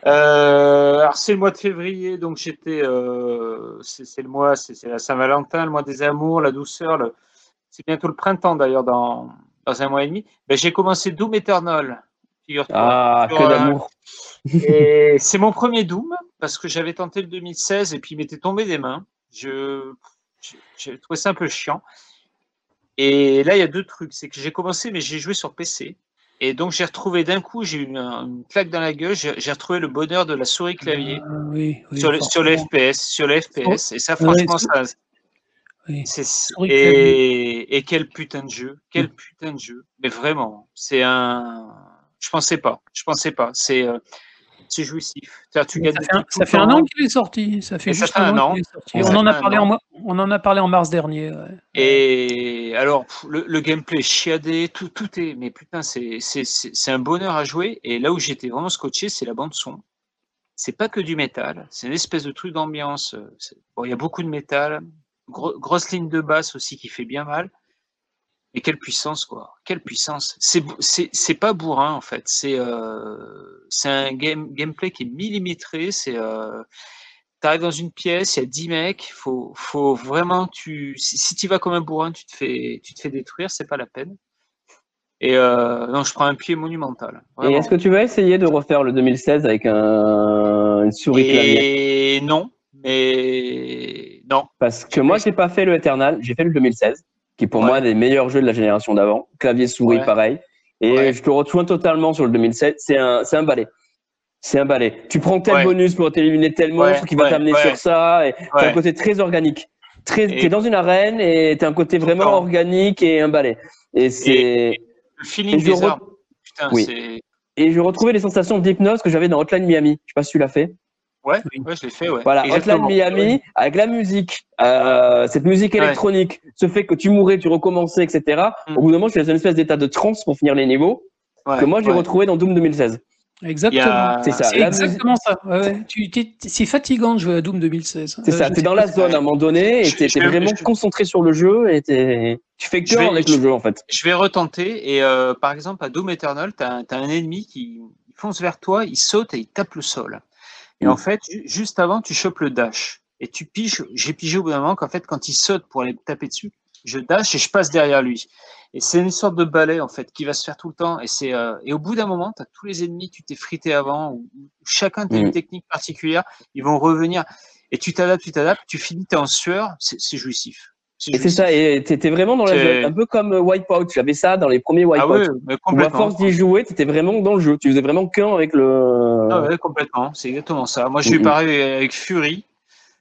Euh, alors c'est le mois de février, donc j'étais, euh, c'est le mois, c'est c'est la Saint-Valentin, le mois des amours, la douceur. le- C'est bientôt le printemps d'ailleurs dans, dans un mois et demi. Ben, j'ai commencé Doom Eternal. Figure-toi. Ah, que euh, d'amour. Et c'est mon premier Doom parce que j'avais tenté le 2016 et puis il m'était tombé des mains. Je, je- j'ai trouvé ça un peu chiant. Et là, il y a deux trucs. C'est que j'ai commencé, mais j'ai joué sur PC. Et donc, j'ai retrouvé d'un coup, j'ai eu une, une claque dans la gueule. J'ai retrouvé le bonheur de la souris clavier Ah, oui, oui, sur, le, sur le. FPS. Sur le FPS. Et ça, franchement, ça. Oui. Et, et quel putain de jeu. Quel putain de jeu. Mais vraiment, c'est un. Je pensais pas. Je pensais pas. C'est. euh, c'est jouissif. Tu Ça fait, un, ça fait an qu'il est sorti. Ça fait Et ça juste fait un an. qu'il est On en, a parlé an. en, on en a parlé en mars dernier. ouais. Et alors, le, le gameplay chiadé, tout, tout est. Mais putain, c'est c'est- un bonheur à jouer. Et là où j'étais vraiment scotché, c'est la bande-son. C'est pas que du métal, c'est une espèce de truc d'ambiance. euh, Bon, il y a beaucoup de métal, gro- grosse ligne de basse aussi qui fait bien mal. Et quelle puissance, quoi. Quelle puissance. C'est pas bourrin, en fait. C'est euh, un game, gameplay qui est millimétré. C'est. Euh, T'arrives dans une pièce, il y a 10 mecs, faut, faut vraiment tu. Si, si tu vas comme un bourrin, tu te fais, tu te fais détruire, c'est pas la peine. Et euh, non, je prends un pied monumental. Et est-ce que tu vas essayer de refaire le 2016 avec un, une souris clavier? Et non, mais non. Parce que moi, j'ai pas fait le Eternal, j'ai fait le 2016, qui est pour Ouais. moi des meilleurs jeux de la génération d'avant. Clavier souris, Ouais. pareil. Et Ouais. je te rejoins totalement sur le 2007. C'est un, c'est un balai. C'est un balai. Tu prends tel bonus pour t'éliminer tel monstre qui va t'amener sur ça. Et t'as un côté très organique. Très, Et- t'es dans une arène et t'as un côté vraiment organique et un balai. Et c'est, Le feeling Et des re- armes, putain, Oui. et je retrouvais les sensations d'hypnose que j'avais dans Hotline Miami. Je sais pas si tu l'as fait. Ouais, je l'ai fait, ouais. Voilà. Hotline Miami, avec la musique, euh, cette musique Ouais. électronique, ce fait que tu mourais, tu recommençais, etc. Mm. Au bout d'un moment, je suis dans une espèce d'état de transe pour finir les niveaux, Ouais, que moi j'ai ouais. retrouvé dans Doom 2016. Exactement. A- C'est ça. C'est exactement ça. Ouais, ouais. Tu, t'es- c'est fatigant de jouer à Doom 2016. C'est Euh, ça, t'es dans la zone à un moment donné et t'es vais- vraiment je- concentré sur le jeu et t'es- tu fais vais- avec je- le jeu en fait. Je vais retenter et euh, par exemple à Doom Eternal, tu as, un ennemi qui fonce vers toi, il saute et il tape le sol. Et Mm. en fait, ju- juste avant, tu chopes le dash. Et tu piges, j'ai pigé au bout d'un moment qu'en fait, quand il saute pour aller taper dessus, je dash et je passe derrière lui. Et c'est une sorte de balai en fait qui va se faire tout le temps. Et, c'est, euh, et au bout d'un moment, tu as tous les ennemis, tu t'es frité avant, ou ou chacun a Mm. une technique particulière, ils vont revenir. Et tu t'adaptes, tu t'adaptes, tu finis, tu es en sueur, c'est jouissif. Et c'est ça, et t'étais vraiment dans la zone, un peu comme euh, Wipeout. J'avais ça dans les premiers Ah Wipeout. mais Où à force d'y jouer, t'étais vraiment dans le jeu. Tu faisais vraiment cœur avec le. Ah ouais, complètement, c'est exactement ça. Moi, eu Mhm. pareil avec Fury.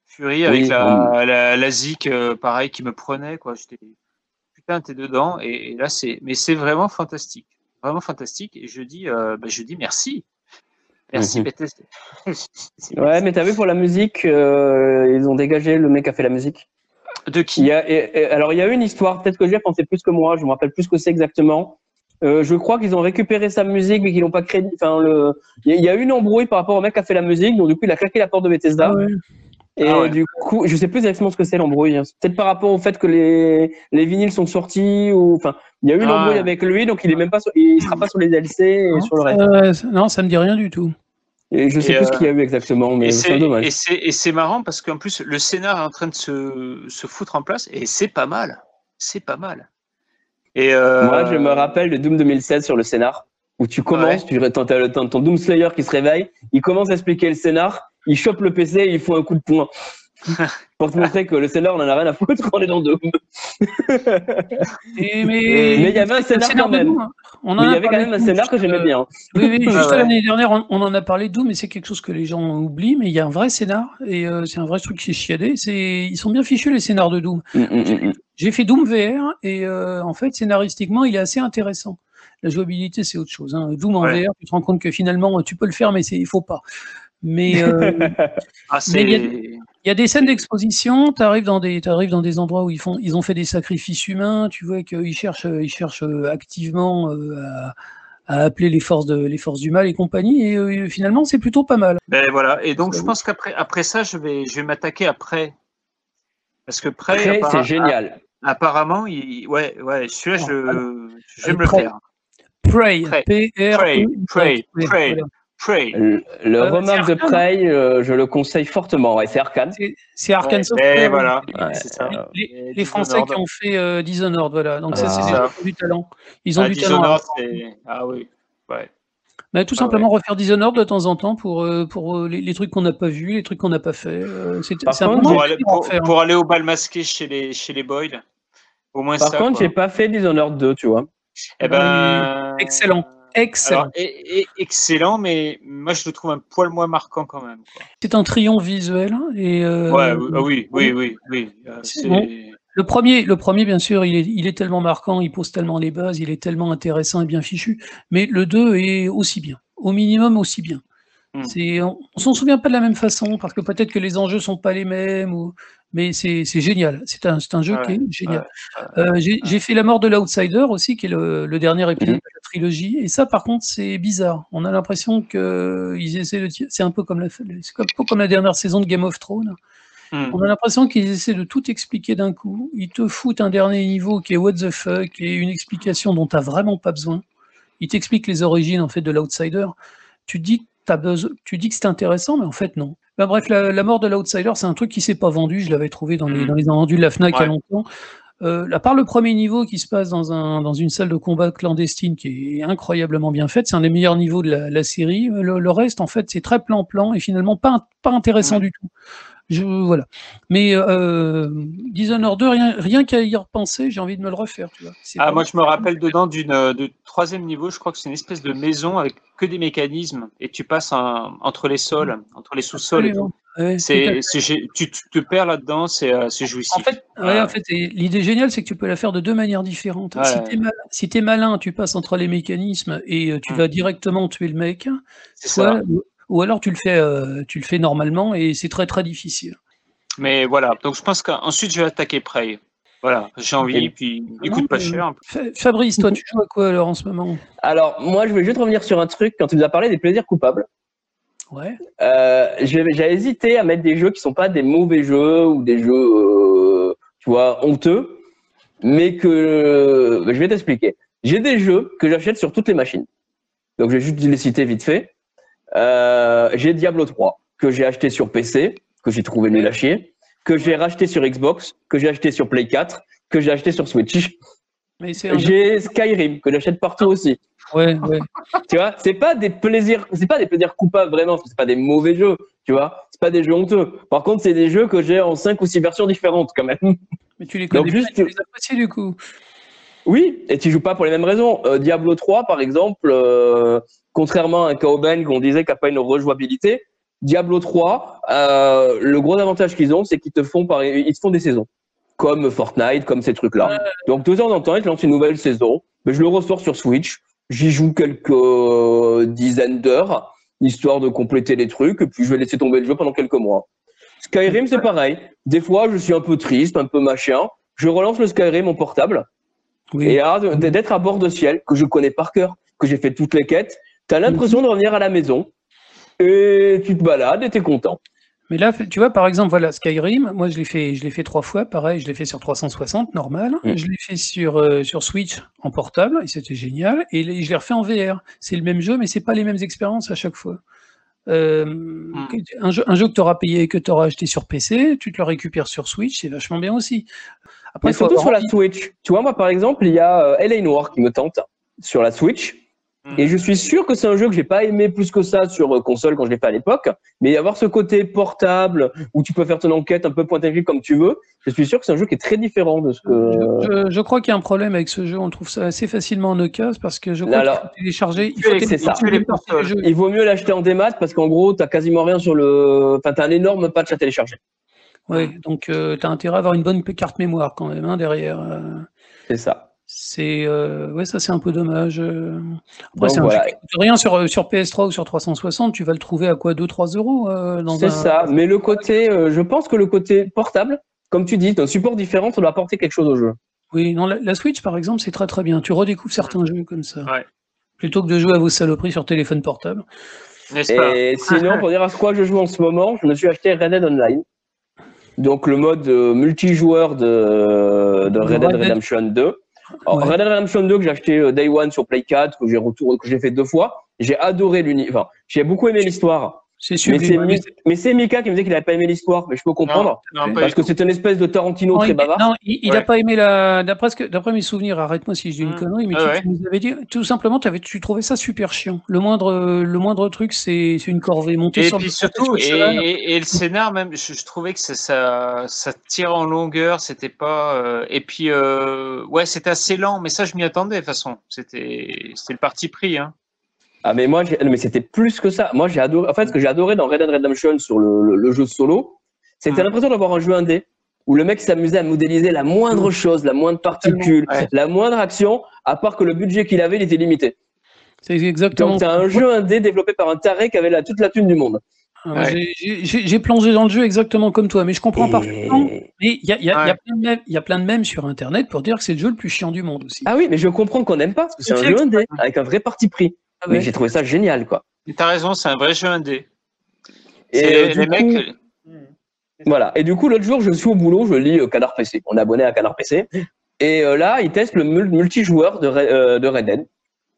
Fury avec Oui, la, la, la Zik, euh, pareil, qui me prenait, quoi. J'étais, putain, t'es dedans. Et, et là, c'est, mais c'est vraiment fantastique. Vraiment fantastique. Et je dis, euh, bah, je dis merci. Merci, Mhm. Bethesda. Ouais, mais t'as vu pour la musique, euh, ils ont dégagé le mec qui a fait la musique. De Il qui y a, et- et- alors il y a une histoire, peut-être que Jeff en sait plus que moi, je me rappelle plus ce que c'est exactement. Euh, je crois qu'ils ont récupéré sa musique mais qu'ils l'ont pas crédit. Enfin, le, il y, a- il y a eu une embrouille par rapport au mec qui a fait la musique, donc du coup il a claqué la porte de Bethesda. Ah ouais. Et Ah ouais. du coup, je sais plus exactement ce que c'est l'embrouille. hein. Peut-être par rapport au fait que les, les vinyles sont sortis ou enfin, il y a eu une Ah embrouille ouais. avec lui, donc il est même pas, sur- il sera pas sur les DLC et Non, sur le reste. euh, ça- non, ça me dit rien du tout. Et je sais Et, plus euh, ce qu'il y a eu exactement, mais c'est dommage. et c'est, marrant parce qu'en plus, le scénar est en train de se, se foutre en place et c'est pas mal. C'est pas mal. Et euh, Moi, je me rappelle de Doom 2016 sur le scénar, où tu commences, tu t'as le- ton, ton Doom Slayer qui se réveille, il commence à expliquer le scénar, il chope le PC et il fout un coup de poing. Pour te montrer que le scénar, on en a rien à foutre, on est dans Doom. Et, mais Mais il y avait un scénar quand même. Doom, on en Mais il y avait quand même un scénar que j'aimais euh, bien. Oui, oui, juste Ah ouais. l'année dernière, on, on en a parlé de Doom, mais c'est quelque chose que les gens oublient, mais il y a un vrai scénar, et euh, c'est un vrai truc chez chiadé. C'est, ils sont bien fichus, les scénars de Doom. Mm, mm, mm. J'ai fait Doom VR, et euh, en fait, scénaristiquement, il est assez intéressant. La jouabilité, c'est autre chose. hein. Doom en Ouais. VR, tu te rends compte que finalement, tu peux le faire, mais il faut pas. Mais euh, ah, mais il y a des scènes d'exposition, tu arrives dans des dans des endroits où ils font ils ont fait des sacrifices humains, tu vois qu'ils cherchent ils cherchent euh, activement euh, à, à appeler les forces de les forces du mal et compagnie et euh, finalement c'est plutôt pas mal. Ben voilà. Et donc, je pense qu'après après ça, je vais, je vais m'attaquer après. Parce que appara- c'est génial. apparemment, il, ouais, ouais, celui-là, je, je vais me le Prey. faire. Prey, Prey. P R Prey, E Prey. Voilà. Le, le Euh, de Prey, euh, je le conseille fortement. Ouais, c'est Arcane. C'est- Arkane Ouais, Software. et voilà. Ouais, c'est ça. Les, Français qui ont fait euh, Dishonored, voilà. Donc ça, Ah. c'est Ça. ont du talent. Ils ont Ah, du talent. Dishonored, c'est- Ah oui. Ouais. Mais tout Ah simplement refaire Dishonored de temps en temps pour, euh, pour les, les trucs qu'on n'a pas vus, les trucs qu'on n'a pas fait. euh, c'est Pour aller, pour, faire. pour aller au bal masqué chez les, chez les Boyd. Au moins Par ça. contre, j'ai pas fait Dishonored 2, tu vois. Eh ben, Excellent. Excellent. Alors, et- et- excellent, mais moi je le trouve un poil moins marquant quand même. C'est un triomphe visuel. Et, euh, Ouais, oui, ah oui, oui, oui, oui. euh, bon. Le premier, le premier, bien sûr, il est, il est tellement marquant, il pose tellement les bases, il est tellement intéressant et bien fichu. Mais le 2 est aussi bien, au minimum aussi bien. Hmm. On, on s'en souvient pas de la même façon parce que peut-être que les enjeux sont pas les mêmes, ou, mais c'est, c'est génial. C'est un, c'est un jeu Ouais, qui est génial. ouais, Euh, j'ai, fait La mort de l'Outsider aussi, qui est le, le dernier épisode Mhm. de la trilogie. Et ça, par contre, c'est bizarre. On a l'impression que ils essaient de, c'est un peu comme la, c'est un peu comme la dernière saison de Game of Thrones. Hmm. On a l'impression qu'ils essaient de tout expliquer d'un coup. Ils te foutent un dernier niveau qui est what the fuck et une explication dont tu n'as vraiment pas besoin. Ils t'expliquent les origines en fait de l'outsider. Tu te dis que t'as besoin, tu dis que c'est intéressant, mais en fait non. Ben, bref, la, la mort de l'outsider, c'est un truc qui s'est pas vendu. Je l'avais trouvé dans les, dans les invendus de la Fnac il y a longtemps. Euh, à part le premier niveau qui se passe dans, un, dans une salle de combat clandestine qui est incroyablement bien faite, c'est un des meilleurs niveaux de la, la série. Le, le reste, en fait, c'est très plan-plan et finalement pas, pas intéressant Ouais. du tout. Je, voilà. Mais euh, Dishonored 2, rien, rien qu'à y repenser, j'ai envie de me le refaire. Tu vois. Ah, vraiment- moi je me rappelle dedans d'une euh, de troisième niveau, je crois que c'est une espèce de maison avec que des mécanismes et tu passes un- entre les sols, entre les sous-sols. Ouais, C'est, tu, tu te perds là-dedans, c'est, euh, jouissif. En fait, ouais, en fait, et l'idée géniale, c'est que tu peux la faire de deux manières différentes. Si malin, si t'es malin, tu passes entre les mécanismes et euh, tu Mm. vas directement tuer le mec. c'est ça. Ou, alors tu le fais, euh, tu le fais normalement et c'est très très difficile. Mais voilà, donc je pense qu'ensuite je vais attaquer Prey. Voilà, j'ai envie, Et- puis il coûte pas cher. Fa- Fabrice, toi, tu joues à quoi alors en ce moment? Alors, moi, je voulais juste revenir sur un truc quand tu nous as parlé des plaisirs coupables. Ouais. Euh, j'ai j'ai hésité à mettre des jeux qui sont pas des mauvais jeux ou des jeux, euh, tu vois, honteux, mais que je vais t'expliquer. J'ai des jeux que j'achète sur toutes les machines. Donc, je vais juste les citer vite fait. Euh, j'ai Diablo 3 que j'ai acheté sur PC, que j'ai trouvé nul à chier, que j'ai racheté sur Xbox, que j'ai acheté sur Play 4, que j'ai acheté sur Switch. Mais un J'ai Skyrim que j'achète partout aussi. Ouais, ouais. Tu vois, c'est pas des plaisirs, c'est pas des plaisirs coupables vraiment, c'est pas des mauvais jeux, tu vois, c'est pas des jeux honteux. Par contre, c'est des jeux que j'ai en cinq ou six versions différentes quand même. Mais tu les Donc, connais pas, tu les apprécies du coup. Oui, et tu joues pas pour les mêmes raisons. Euh, Diablo 3, par exemple, euh, contrairement à un Kaoben qu'on disait qu'il n'y a pas une rejouabilité, Diablo 3, euh, le gros avantage qu'ils ont, c'est qu'ils te font par, ils te font des saisons, comme Fortnite, comme ces trucs-là. Donc de temps en temps, ils te lancent une nouvelle saison. Mais je le ressors sur Switch. J'y joue quelques dizaines d'heures, histoire de compléter les trucs, et puis je vais laisser tomber le jeu pendant quelques mois. Skyrim, c'est pareil. Des fois, je suis un peu triste, un peu machin. Je relance le Skyrim en portable. Oui. Et d- d'être à bord de ciel, que je connais par cœur, que j'ai fait toutes les quêtes, t'as l'impression de revenir à la maison. Et tu te balades et t'es content. Mais là, tu vois, par exemple, voilà, Skyrim, moi je l'ai fait, je l'ai fait trois fois, pareil, je l'ai fait sur 360, normal. Mm. Je l'ai fait sur, euh, sur Switch en portable, et c'était génial. Et je l'ai refait en VR. C'est le même jeu, mais c'est pas les mêmes expériences à chaque fois. Euh, un, jeu, un jeu que tu auras payé et que tu auras acheté sur PC, tu te le récupères sur Switch, c'est vachement bien aussi. Après, surtout sur la. Switch. Tu vois, moi, par exemple, il y a euh, LA Noir qui me tente sur la Switch. Mm. Et je suis sûr que c'est un jeu que j'ai pas aimé plus que ça sur euh, console quand je l'ai fait à l'époque. Mais avoir ce côté portable où tu peux faire ton enquête un peu point and comme tu veux, je suis sûr que c'est un jeu qui est très différent de ce que. Je, je crois qu'il y a un problème avec ce jeu, on trouve ça assez facilement en occasion parce que je crois Alors, qu'il faut télécharger. Il tu faut télécharger ça. Il vaut mieux l'acheter en démat parce qu'en gros, t'as quasiment rien sur le. Enfin, t'as un énorme patch à télécharger. Ouais, donc tu as intérêt à avoir une bonne carte mémoire quand même hein, derrière. euh. C'est ça. C'est euh, ouais, ça c'est un peu dommage. euh. Après, Donc, c'est un voilà. rien sur, euh, sur PS3 ou sur 360. Tu vas le trouver à quoi 2-3 euros euh, dans C'est un... ça. Mais le côté, euh, je pense que le côté portable, comme tu dis, d'un support différent, ça doit apporter quelque chose au jeu. Oui, non, la, la Switch par exemple, c'est très très bien. Tu redécouvres certains jeux comme ça. Ouais. Plutôt que de jouer à vos saloperies sur téléphone portable. N'est-ce pas? Et sinon, pour dire à quoi je joue en ce moment, je me suis acheté Red Dead Online. Donc le mode euh, multijoueur de, de Red Dead. Redemption 2. Alors, Ouais. Red Dead Redemption 2 que j'ai acheté euh, Day One sur Play 4, que j'ai retour, que j'ai fait deux fois. J'ai adoré l'univers. Enfin, j'ai beaucoup aimé l'histoire. C'est Mais c'est mais Mika qui me disait qu'il n'avait pas aimé l'histoire, mais je peux comprendre. Non, parce que c'est une espèce de Tarantino Non, très bavard. non, il, il a Ouais. pas aimé la. D'après ce que- d'après mes souvenirs, arrête-moi si je dis une Mm. connerie, mais tu, ouais. tu nous avais dit tout simplement, avais, tu trouvais ça super chiant. Le moindre, le moindre truc, c'est c'est une corvée montée Et sur puis le surtout, et, et- et le scénar même, je, je trouvais que ça, ça, ça tire en longueur, c'était pas. euh, et puis, euh, ouais, c'était assez lent, mais ça, je m'y attendais de toute façon. C'était c'était le parti pris. Hein. Ah mais moi, j'ai- mais c'était plus que ça. Moi, j'ai adoré. En fait, ce que j'ai adoré dans Red Dead Redemption sur le, le- le jeu solo, c'est que t'as Mm. l'impression d'avoir un jeu indé où le mec s'amusait à modéliser la moindre chose, la moindre particule, Ouais. la moindre action, à part que le budget qu'il avait, il était limité. C'est exactement. Donc, t'as un jeu indé développé par un taré qui avait la, toute la thune du monde. Ah, Ouais. j'ai- plongé dans le jeu exactement comme toi, mais je comprends Et- parfaitement. Mais il y y a- y plein de mèmes- il y a plein de mèmes sur Internet pour dire que c'est le jeu le plus chiant du monde aussi. Ah oui, mais je comprends qu'on n'aime pas, parce que c'est un C'est jeu indé, avec un vrai parti pris. Ah ouais. Mais j'ai trouvé ça génial, quoi. T'as raison, c'est un vrai jeu indé. Et C'est euh, les du coup, mecs. Voilà. Et du coup, l'autre jour, je suis au boulot, je lis euh, Canard PC. On est abonné à Canard PC. Et euh, là, ils testent le mul- multijoueur de, Re- euh, de Red Dead.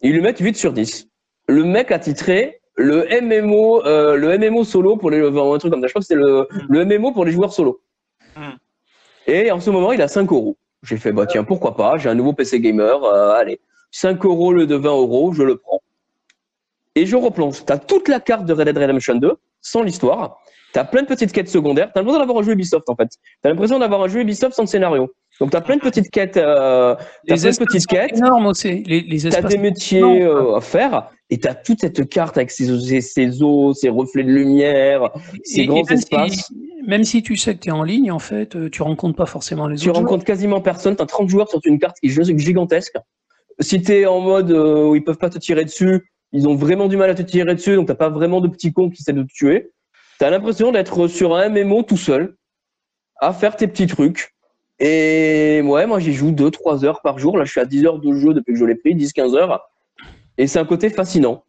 Ils lui mettent 8 sur 10. Le mec a titré le MMO, euh, le MMO solo pour les, enfin, un truc comme ça. Je crois que c'est le, le MMO pour les joueurs solo. Mm. Et en ce moment, il a 5 euros. J'ai fait, bah tiens, pourquoi pas, j'ai un nouveau PC gamer, euh, allez, 5 euros lieu de 20 euros, je le prends. Et je replonge. T'as toute la carte de Red Dead Redemption 2, sans l'histoire. T'as plein de petites quêtes secondaires. T'as l'impression d'avoir un jeu Ubisoft, en fait. T'as l'impression d'avoir un jeu Ubisoft sans scénario. Donc t'as plein de petites quêtes, euh, t'as Les plein de petites quêtes. énormes aussi. Les, les T'as espaces des métiers euh, à faire et t'as toute cette carte avec ses, ses, ses eaux, ses reflets de lumière, ces Et- et grands même espaces. Si, même si tu sais que tu es en ligne, en fait, euh, tu rencontres pas forcément les Tu autres. rencontres quasiment personne. T'as 30 joueurs sur une carte qui est gigantesque. Si t'es en mode euh, où ils peuvent pas te tirer dessus, ils ont vraiment du mal à te tirer dessus, donc t'as pas vraiment de petits cons qui essaient de te tuer. T'as l'impression d'être sur un MMO tout seul, à faire tes petits trucs. Et ouais, moi j'y joue 2-3 heures par jour. Là, je suis à 10 heures de jeu depuis que je l'ai pris, 10-15 heures. Et c'est un côté fascinant.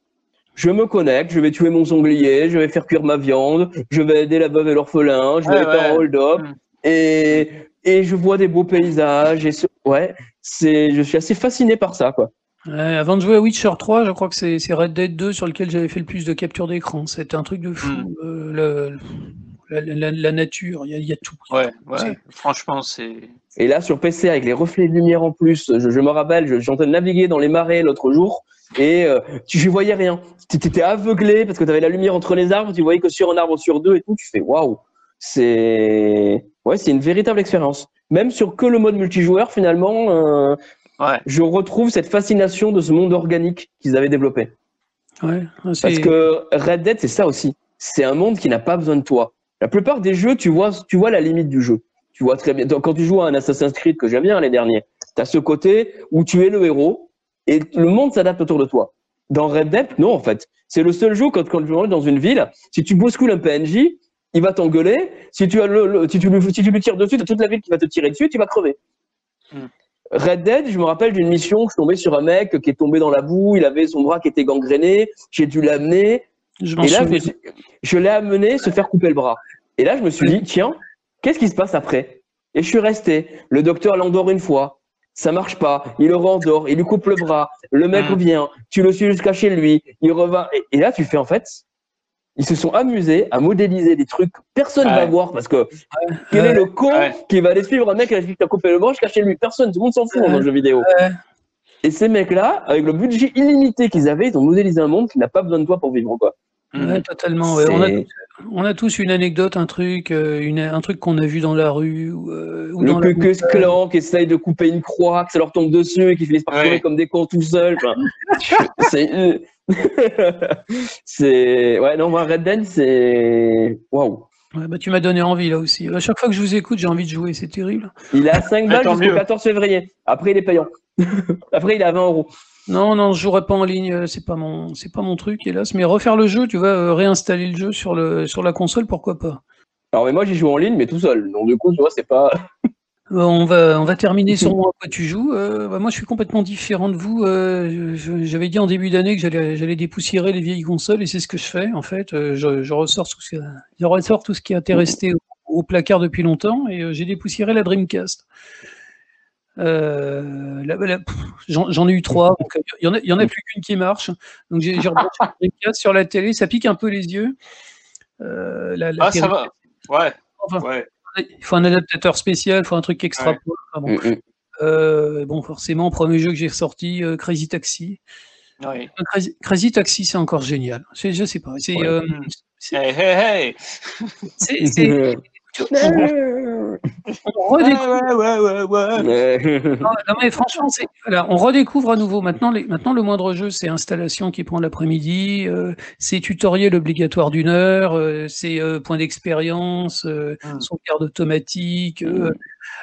Je me connecte, je vais tuer mon sanglier, je vais faire cuire ma viande, je vais aider la veuve et l'orphelin, je vais faire un ouais. hold-up. Mm. Et, et je vois des beaux paysages. Et ce- ouais, c'est, je suis assez fasciné par ça, quoi. Ouais, avant de jouer à Witcher 3, je crois que c'est Red Dead 2 sur lequel j'avais fait le plus de capture d'écran. C'était un truc de fou. Mm. Euh, le- la, la- la nature, il y, a- il y a tout. Ouais. Franchement, c'est. Et là, sur PC, avec les reflets de lumière en plus, je, je me rappelle, je, j'étais naviguer dans les marais l'autre jour et euh, tu je voyais rien. Tu étais aveuglé parce que tu avais la lumière entre les arbres, tu voyais que sur un arbre sur deux et tout. Tu fais waouh, c'est ouais, c'est une véritable expérience. Même sur que le mode multijoueur, finalement, euh, Ouais. je retrouve cette fascination de ce monde organique qu'ils avaient développé. Ouais, c'est- Parce que Red Dead, c'est ça aussi. C'est un monde qui n'a pas besoin de toi. La plupart des jeux, tu vois, tu vois la limite du jeu. Tu vois très bien. Donc, quand tu joues à un Assassin's Creed que j'aime bien les derniers, tu as ce côté où tu es le héros et le monde s'adapte autour de toi. Dans Red Dead, non, en fait. C'est le seul jeu quand, quand tu rentres dans une ville, si tu bouscules un PNJ, il va t'engueuler. Si tu as le, le- si tu lui, si tu lui tires dessus, t'as toute la ville qui va te tirer dessus, tu vas crever. Red Dead, je me rappelle d'une mission, je suis tombé sur un mec qui est tombé dans la boue, il avait son bras qui était gangréné, j'ai dû l'amener, je et là, je, je l'ai amené se faire couper le bras. Et là, je me suis dit, tiens, qu'est-ce qui se passe après? Et je suis resté. Le docteur l'endort une fois. Ça marche pas. Il le rendort. Il lui coupe le bras. Le mec revient. Tu le suis jusqu'à chez lui. Il revient. Et, et là, tu fais en fait, ils se sont amusés à modéliser des trucs que personne Ouais. va voir parce que quel est le con Ouais. qui va aller suivre un mec qui a coupé le jusqu'à chez lui Personne. Tout le monde s'en fout dans le jeu vidéo. Et ces mecs-là, avec le budget illimité qu'ils avaient, ils ont modélisé un monde qui n'a pas besoin de toi pour vivre. Quoi. Mm. Ouais, totalement. ouais. On, a, C'est- on a tous une anecdote, un truc, euh, une, un truc qu'on a vu dans la rue ou, euh, ou le dans la Cucus montagne. Clan qui essaye de couper une croix, que ça leur tombe dessus et qui finissent par Ouais. courir comme des cons tout seuls. Enfin, c'est. c'est. Ouais, non, moi, Red Dead, c'est. Waouh! Ouais, bah, tu m'as donné envie là aussi. À chaque fois que je vous écoute, j'ai envie de jouer, c'est terrible. Il est à 5 balles tant jusqu'au mieux. 14 février. Après, il est payant. Après, il est à 20 euros. Non, non, je jouerai pas en ligne, euh, c'est pas mon, c'est pas mon truc, hélas. Mais refaire le jeu, tu vas euh, réinstaller le jeu sur le, sur la console, pourquoi pas? Alors, mais moi, j'y joue en ligne, mais tout seul. Donc, du coup, tu vois, c'est pas. On va, on va terminer sur moi quoi tu joues. Euh, bah, moi, je suis complètement différent de vous. Euh, je- J'avais dit en début d'année que j'allais, dépoussiérer les vieilles consoles et c'est ce que je fais en fait. Euh, Je, je ressors tout ce, qui- je ressors tout ce qui était resté au, au placard depuis longtemps et j'ai dépoussiéré la Dreamcast. Euh, J'en ai eu trois, donc il y en y en a plus qu'une qui marche. Donc j'ai rebranché sur la télé, ça pique un peu les yeux. Euh, la- la Ah, ça va. Ouais. Enfin, Ouais. Il faut un adaptateur spécial, il faut un truc extra. Ouais. Enfin, bon. Mm, mm. Euh, bon, forcément, premier jeu que j'ai ressorti, euh, Crazy Taxi. Crazy, Crazy Taxi, c'est encore génial. Je sais pas. C'est, Ouais. c'est- Hey, hey, hey. c'est- on, redécouvre. Non, mais franchement, voilà, on à nouveau. Maintenant, les, maintenant, le moindre jeu, c'est installation qui prend l'après-midi, euh, c'est tutoriel obligatoire d'une heure, euh, c'est euh, point d'expérience, euh, Mm. sauvegarde automatique, euh,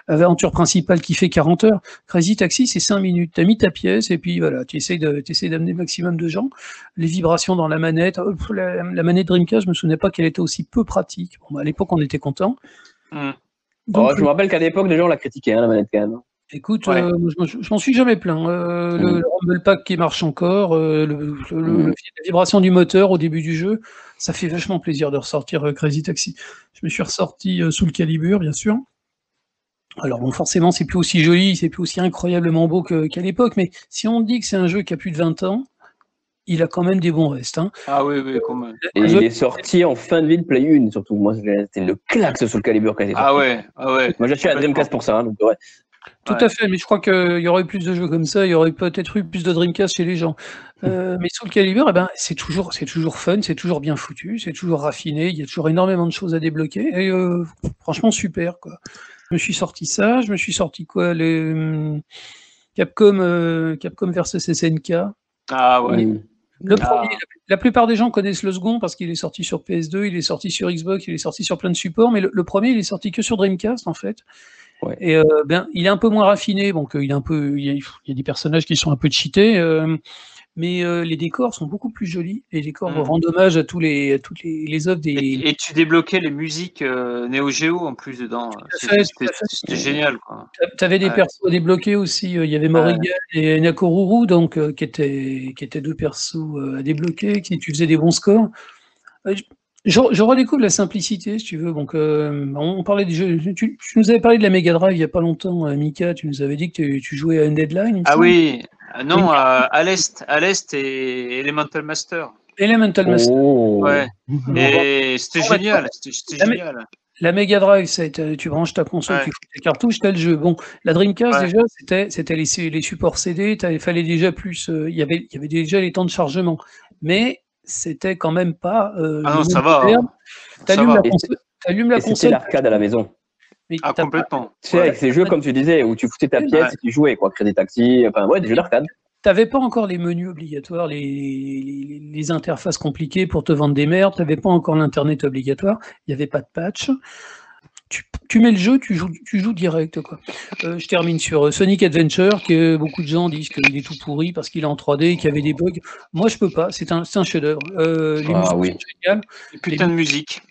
aventure principale qui fait 40 heures. Crazy Taxi, c'est 5 minutes. Tu as mis ta pièce et puis voilà, tu essayes, d'amener le maximum de gens. Les vibrations dans la manette. Pff, la, la manette Dreamcast, je me souvenais pas qu'elle était aussi peu pratique. Bon, bah, à l'époque, on était content. Mm. Oh, je me rappelle qu'à l'époque, les gens la critiquaient, hein, la manette quand même. Écoute, Ouais. euh, je, je m'en suis jamais plaint. Euh, le, Mm. le Rumble Pack qui marche encore, euh, le, le- le- Mm. la vibration du moteur au début du jeu, ça fait vachement plaisir de ressortir euh, Crazy Taxi. Je me suis ressorti euh, sous le calibre, bien sûr. Alors bon, forcément, c'est plus aussi joli, c'est plus aussi incroyablement beau qu'à l'époque, mais si on dit que c'est un jeu qui a plus de 20 ans, il a quand même des bons restes. hein. Ah oui, oui, quand même. Et il jeu- est sorti en fin de vie de Play 1, surtout. Moi, c'était le claque sur le calibre quand Ah ouais, ah ouais. Moi, j'achète la Dreamcast pour ça. hein, donc, ouais. Tout Ouais. à fait, mais je crois qu'il y aurait eu plus de jeux comme ça, il y aurait peut-être eu plus de Dreamcast chez les gens. Euh, mais Soul Calibur, eh ben, c'est toujours, c'est toujours fun, c'est toujours bien foutu, c'est toujours raffiné, il y a toujours énormément de choses à débloquer, et euh, franchement super quoi. Je me suis sorti ça, je me suis sorti quoi, les hum, Capcom, euh, Capcom versus SNK. Ah ouais. Le Ah. premier, la, la plupart des gens connaissent le second parce qu'il est sorti sur PS2, il est sorti sur Xbox, il est sorti sur plein de supports, mais le, le premier, il est sorti que sur Dreamcast en fait. Ouais. Et euh, ben, il est un peu moins raffiné, donc euh, il, est un peu, il, y a, il y a des personnages qui sont un peu cheatés, euh, mais euh, les décors sont beaucoup plus jolis. Les décors Mm. rendent hommage à tous les, à toutes les, les œuvres des. Et, et tu débloquais les musiques euh, Neo Geo en plus dedans. C'était génial. Tu avais des Ouais. persos à débloquer aussi. euh, Il y avait Morrigan et Nakoruru, donc, euh, qui, étaient, qui étaient deux persos à débloquer, qui tu faisais des bons scores. Je, je- redécouvre la simplicité, si tu veux. Donc, on, parlait jeux. Tu, tu nous avais parlé de la Mega Drive il n'y a pas longtemps, Mika. Tu nous avais dit que tu, tu jouais à Undeadline. il me Ah oui, non, à, à l'Est, à l'Est et Elemental Master. Elemental Master. Oh. Ouais. Et c'était génial. C'était génial. La Mega Drive, tu branches ta console, Ouais. tu fous tes cartouches, t'as le jeu. Bon, la Dreamcast Ouais. déjà, c'était c'était les, les supports CD, il fallait déjà plus, euh, il y avait il y avait déjà les temps de chargement, mais c'était quand même pas. euh, Ah non, ça va. Ça T'allumes va. la console, la Et c'était console, l'arcade à la maison. Mais Ah, complètement. Tu sais, avec ces jeux, comme tu disais, où tu foutais ta Ouais. pièce et tu jouais, quoi. Crédit Taxi, enfin, ouais, des jeux d'arcade. T'avais pas encore les menus obligatoires, les, les, les interfaces compliquées pour te vendre des merdes, t'avais pas encore l'internet obligatoire, il n'y avait pas de patch. Tu, tu mets le jeu, tu joues, tu joues direct. Quoi. Euh, je termine sur euh, Sonic Adventure, que beaucoup de gens disent qu'il est tout pourri parce qu'il est en 3D et qu'il y avait des bugs. Moi, je peux pas, c'est un, c'est un chef-d'œuvre. Euh, les Ah musiques oui. sont géniales. Et putain de musique.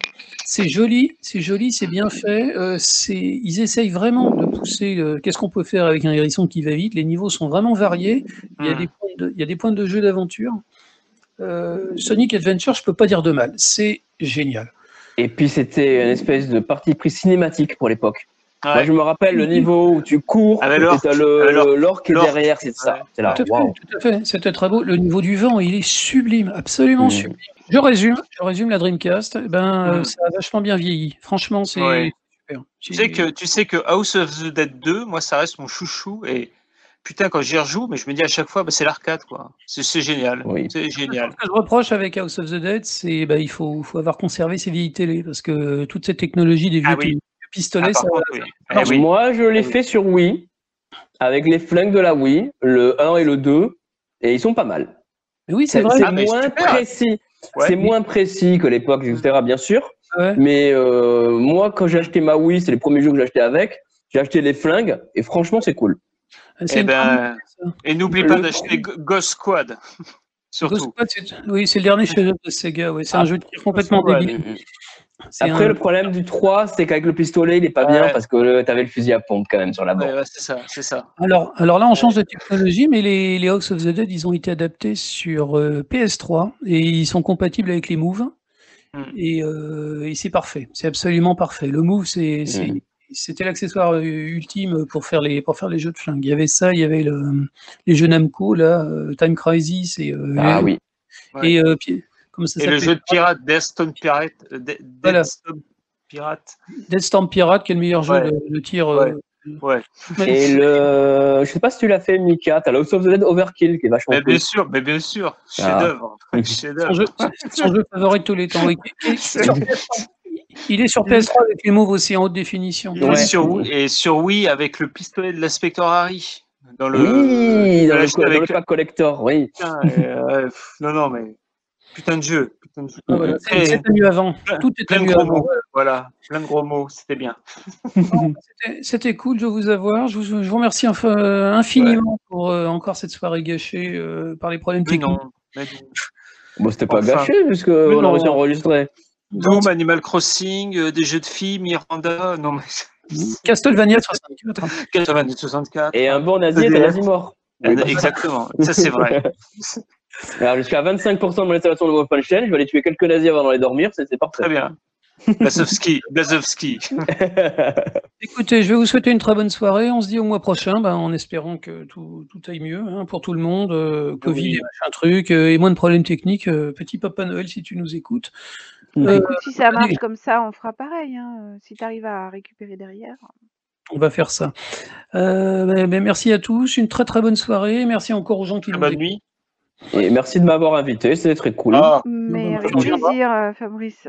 C'est joli, c'est joli, c'est bien fait. Euh, ils essayent vraiment de pousser. euh, qu'est-ce qu'on peut faire avec un hérisson qui va vite? Les niveaux sont vraiment variés. Il y a Hmm. des points de, il y a des points de jeu d'aventure. Euh, Sonic Adventure, je peux pas dire de mal. C'est génial. Et puis, c'était une espèce de parti pris cinématique pour l'époque. Ouais. Moi, je me rappelle le niveau où tu cours, le- Avec l'orque. l'orque qui est derrière, c'est ça. Ouais. C'est là, tout, à fait, waouh. tout à fait, c'était très beau. Le niveau du vent, il est sublime, absolument Mm. sublime. Je résume, je résume la Dreamcast. Eh Ben, euh, Mm. ça a vachement bien vieilli. Franchement, c'est Ouais. super. Tu sais, que, tu sais que House of the Dead 2, moi, ça reste mon chouchou. Et putain, quand j'y rejoue, mais je me dis à chaque fois, bah, c'est l'arcade, quoi. C'est génial. Oui. C'est génial. Ce que je reproche avec House of the Dead, c'est bah, il faut, faut avoir conservé ses vieilles télés parce que toute cette technologie des vieux, Ah oui. vieux pistolets, Ah, par ça, contre, oui. Eh oui. Moi, je l'ai Ah oui. fait sur Wii, avec les flingues de la Wii, le 1 et le 2, et ils sont pas mal. Mais oui, c'est vrai. c'est Ah, moins précis. Ouais. C'est moins précis que l'époque, etc., bien sûr. ouais. Mais euh, moi, quand j'ai acheté ma Wii, c'est les premiers jeux que j'ai acheté avec. J'ai acheté les flingues et franchement, c'est cool. C'est Eh ben, et n'oublie Le- pas d'acheter Go- Ghost Squad. Ghost Surtout. Squad, c'est- oui, c'est le dernier chef-d'œuvre de Sega. Ouais. C'est un Ah, jeu complètement Squad. débile. Après, un- le problème du 3, c'est qu'avec le pistolet, il est pas Ouais. bien parce que tu avais le fusil à pompe quand même sur la bande. ouais, c'est ça, c'est ça. Alors, alors là, on change de technologie, mais les, les House of the Dead, ils ont été adaptés sur euh, PS3 et ils sont compatibles avec les Move. Mm. Et, euh, et c'est parfait. C'est absolument parfait. Le Move, c'est, c'est- Mm. c'était l'accessoire euh, ultime pour faire, les, pour faire les jeux de flingue. Il y avait ça, il y avait le, les jeux Namco, là, Time Crisis et, euh, Ah oui. Ouais. et euh, comment ça Et le jeu de pirate, Deathstone Pirate. euh, De- Voilà. Deathstone Pirate. Deathstorm Pirate, qui est le meilleur jeu Ouais. de, de tir. euh, Ouais. mais- Et le, je sais pas si tu l'as fait, Mika, t'as House of the Dead Overkill qui est vachement Mais bien cool. sûr, mais bien sûr. Ah. Chef-d'œuvre. Son Chef-d'œuvre. jeu, son jeu favori de tous les temps. oui. Et- et sur PS3, Il est sur PS3 avec les moves aussi en haute définition. Et, Ouais. sur, Wii- et sur Wii avec le pistolet de l'inspecteur Harry. Dans le, oui, je dans le, dans le pack collector, oui. Putain, euh, non, non, mais putain de jeu. Putain de jeu. Ah, voilà, C'était mieux avant. Tout était plein de mieux gros avant. mots. Voilà, plein de gros mots, c'était bien. C'était- cool de vous avoir. Je vous, je vous remercie euh, infiniment pour euh, encore cette soirée gâchée euh, par les problèmes Mais techniques. non. mais non. Bon, c'était pas Enfin. gâché puisque on a non. réussi à enregistrer. Doom, Animal Crossing, euh, des jeux de filles, Miranda, non mais Castlevania 64. 80 64. Et un bon nazi est un nazi mort. Bah, Exactement, ça c'est vrai. Alors, jusqu'à 25% de mon installation de Wolfenstein, je vais aller tuer quelques nazis avant d'aller dormir, c'est c'est parfait. Très bien. Blazowski, Blazowski. Écoutez, je vais vous souhaiter une très bonne soirée. On se dit au mois prochain, ben, en espérant que tout, tout aille mieux hein, pour tout le monde. euh, Covid Oui. et machin truc, euh, et moins de problèmes techniques. Euh, petit Papa Noël, si tu nous écoutes. Euh, Écoute, si ça marche allez. comme ça, on fera pareil. hein. Si tu arrives à récupérer derrière. On va faire ça. Euh, ben, ben, merci à tous. Une très très bonne soirée. Merci encore aux gens qui nous Bonne écoutent. nuit. Et merci de m'avoir invité, c'était très cool. Ah, Mais avec plaisir, euh, Fabrice.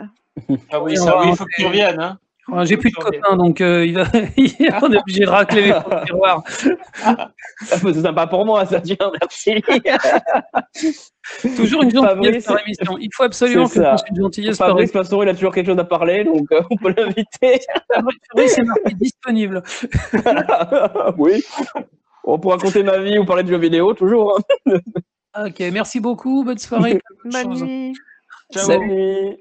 ah oui, on ça va oui, il faut que tu reviennes. Hein. Ah, J'ai plus de copains, donc euh, il va... on est obligé de racler les fonds de tiroir. C'est sympa pour moi, ça tient, merci. Toujours une gentillesse Fabrice, par émission. Il faut absolument que fasse une gentillesse par Fabrice émission. Passero, il a toujours quelque chose à parler, donc euh, on peut l'inviter. Fabrice est marqué disponible. oui. On pourra raconter ma vie ou parler de jeux vidéo, toujours. hein. Ok, merci beaucoup. Bonne soirée. Ciao. Salut.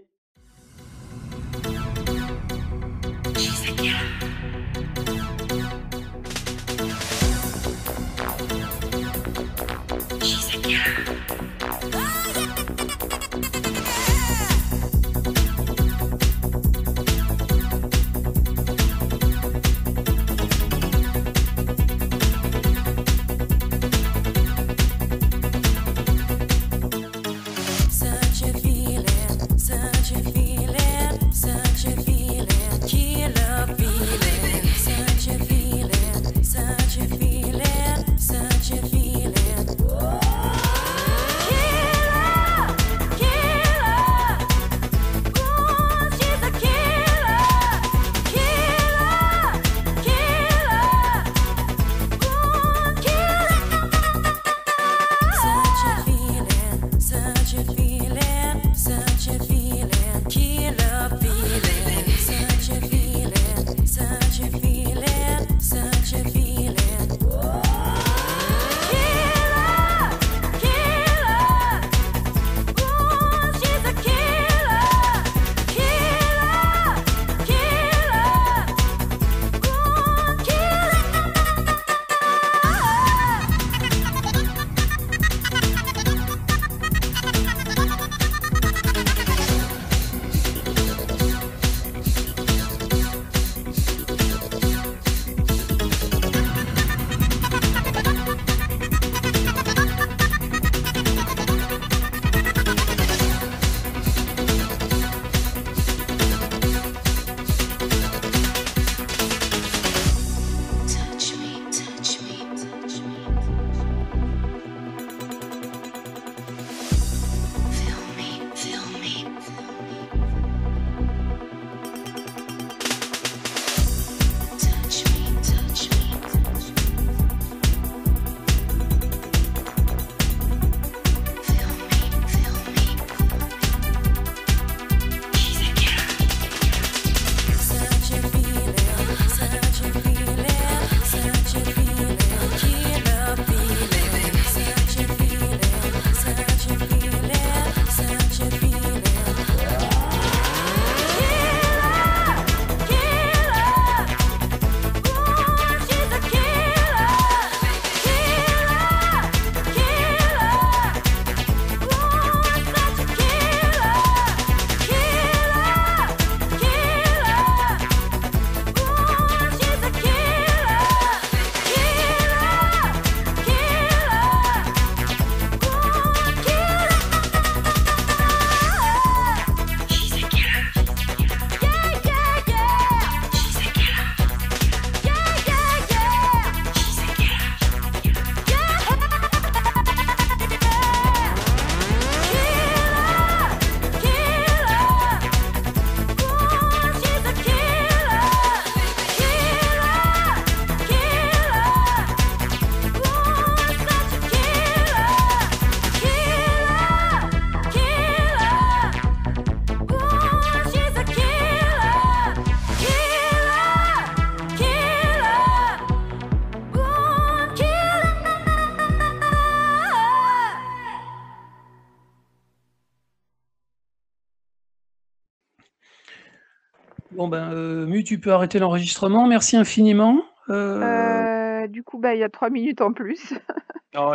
Tu peux arrêter l'enregistrement. Merci infiniment. Euh, euh, du coup, bah, il y a trois minutes en plus.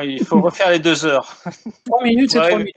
il faut refaire les deux heures. Trois minutes, c'est trois minutes.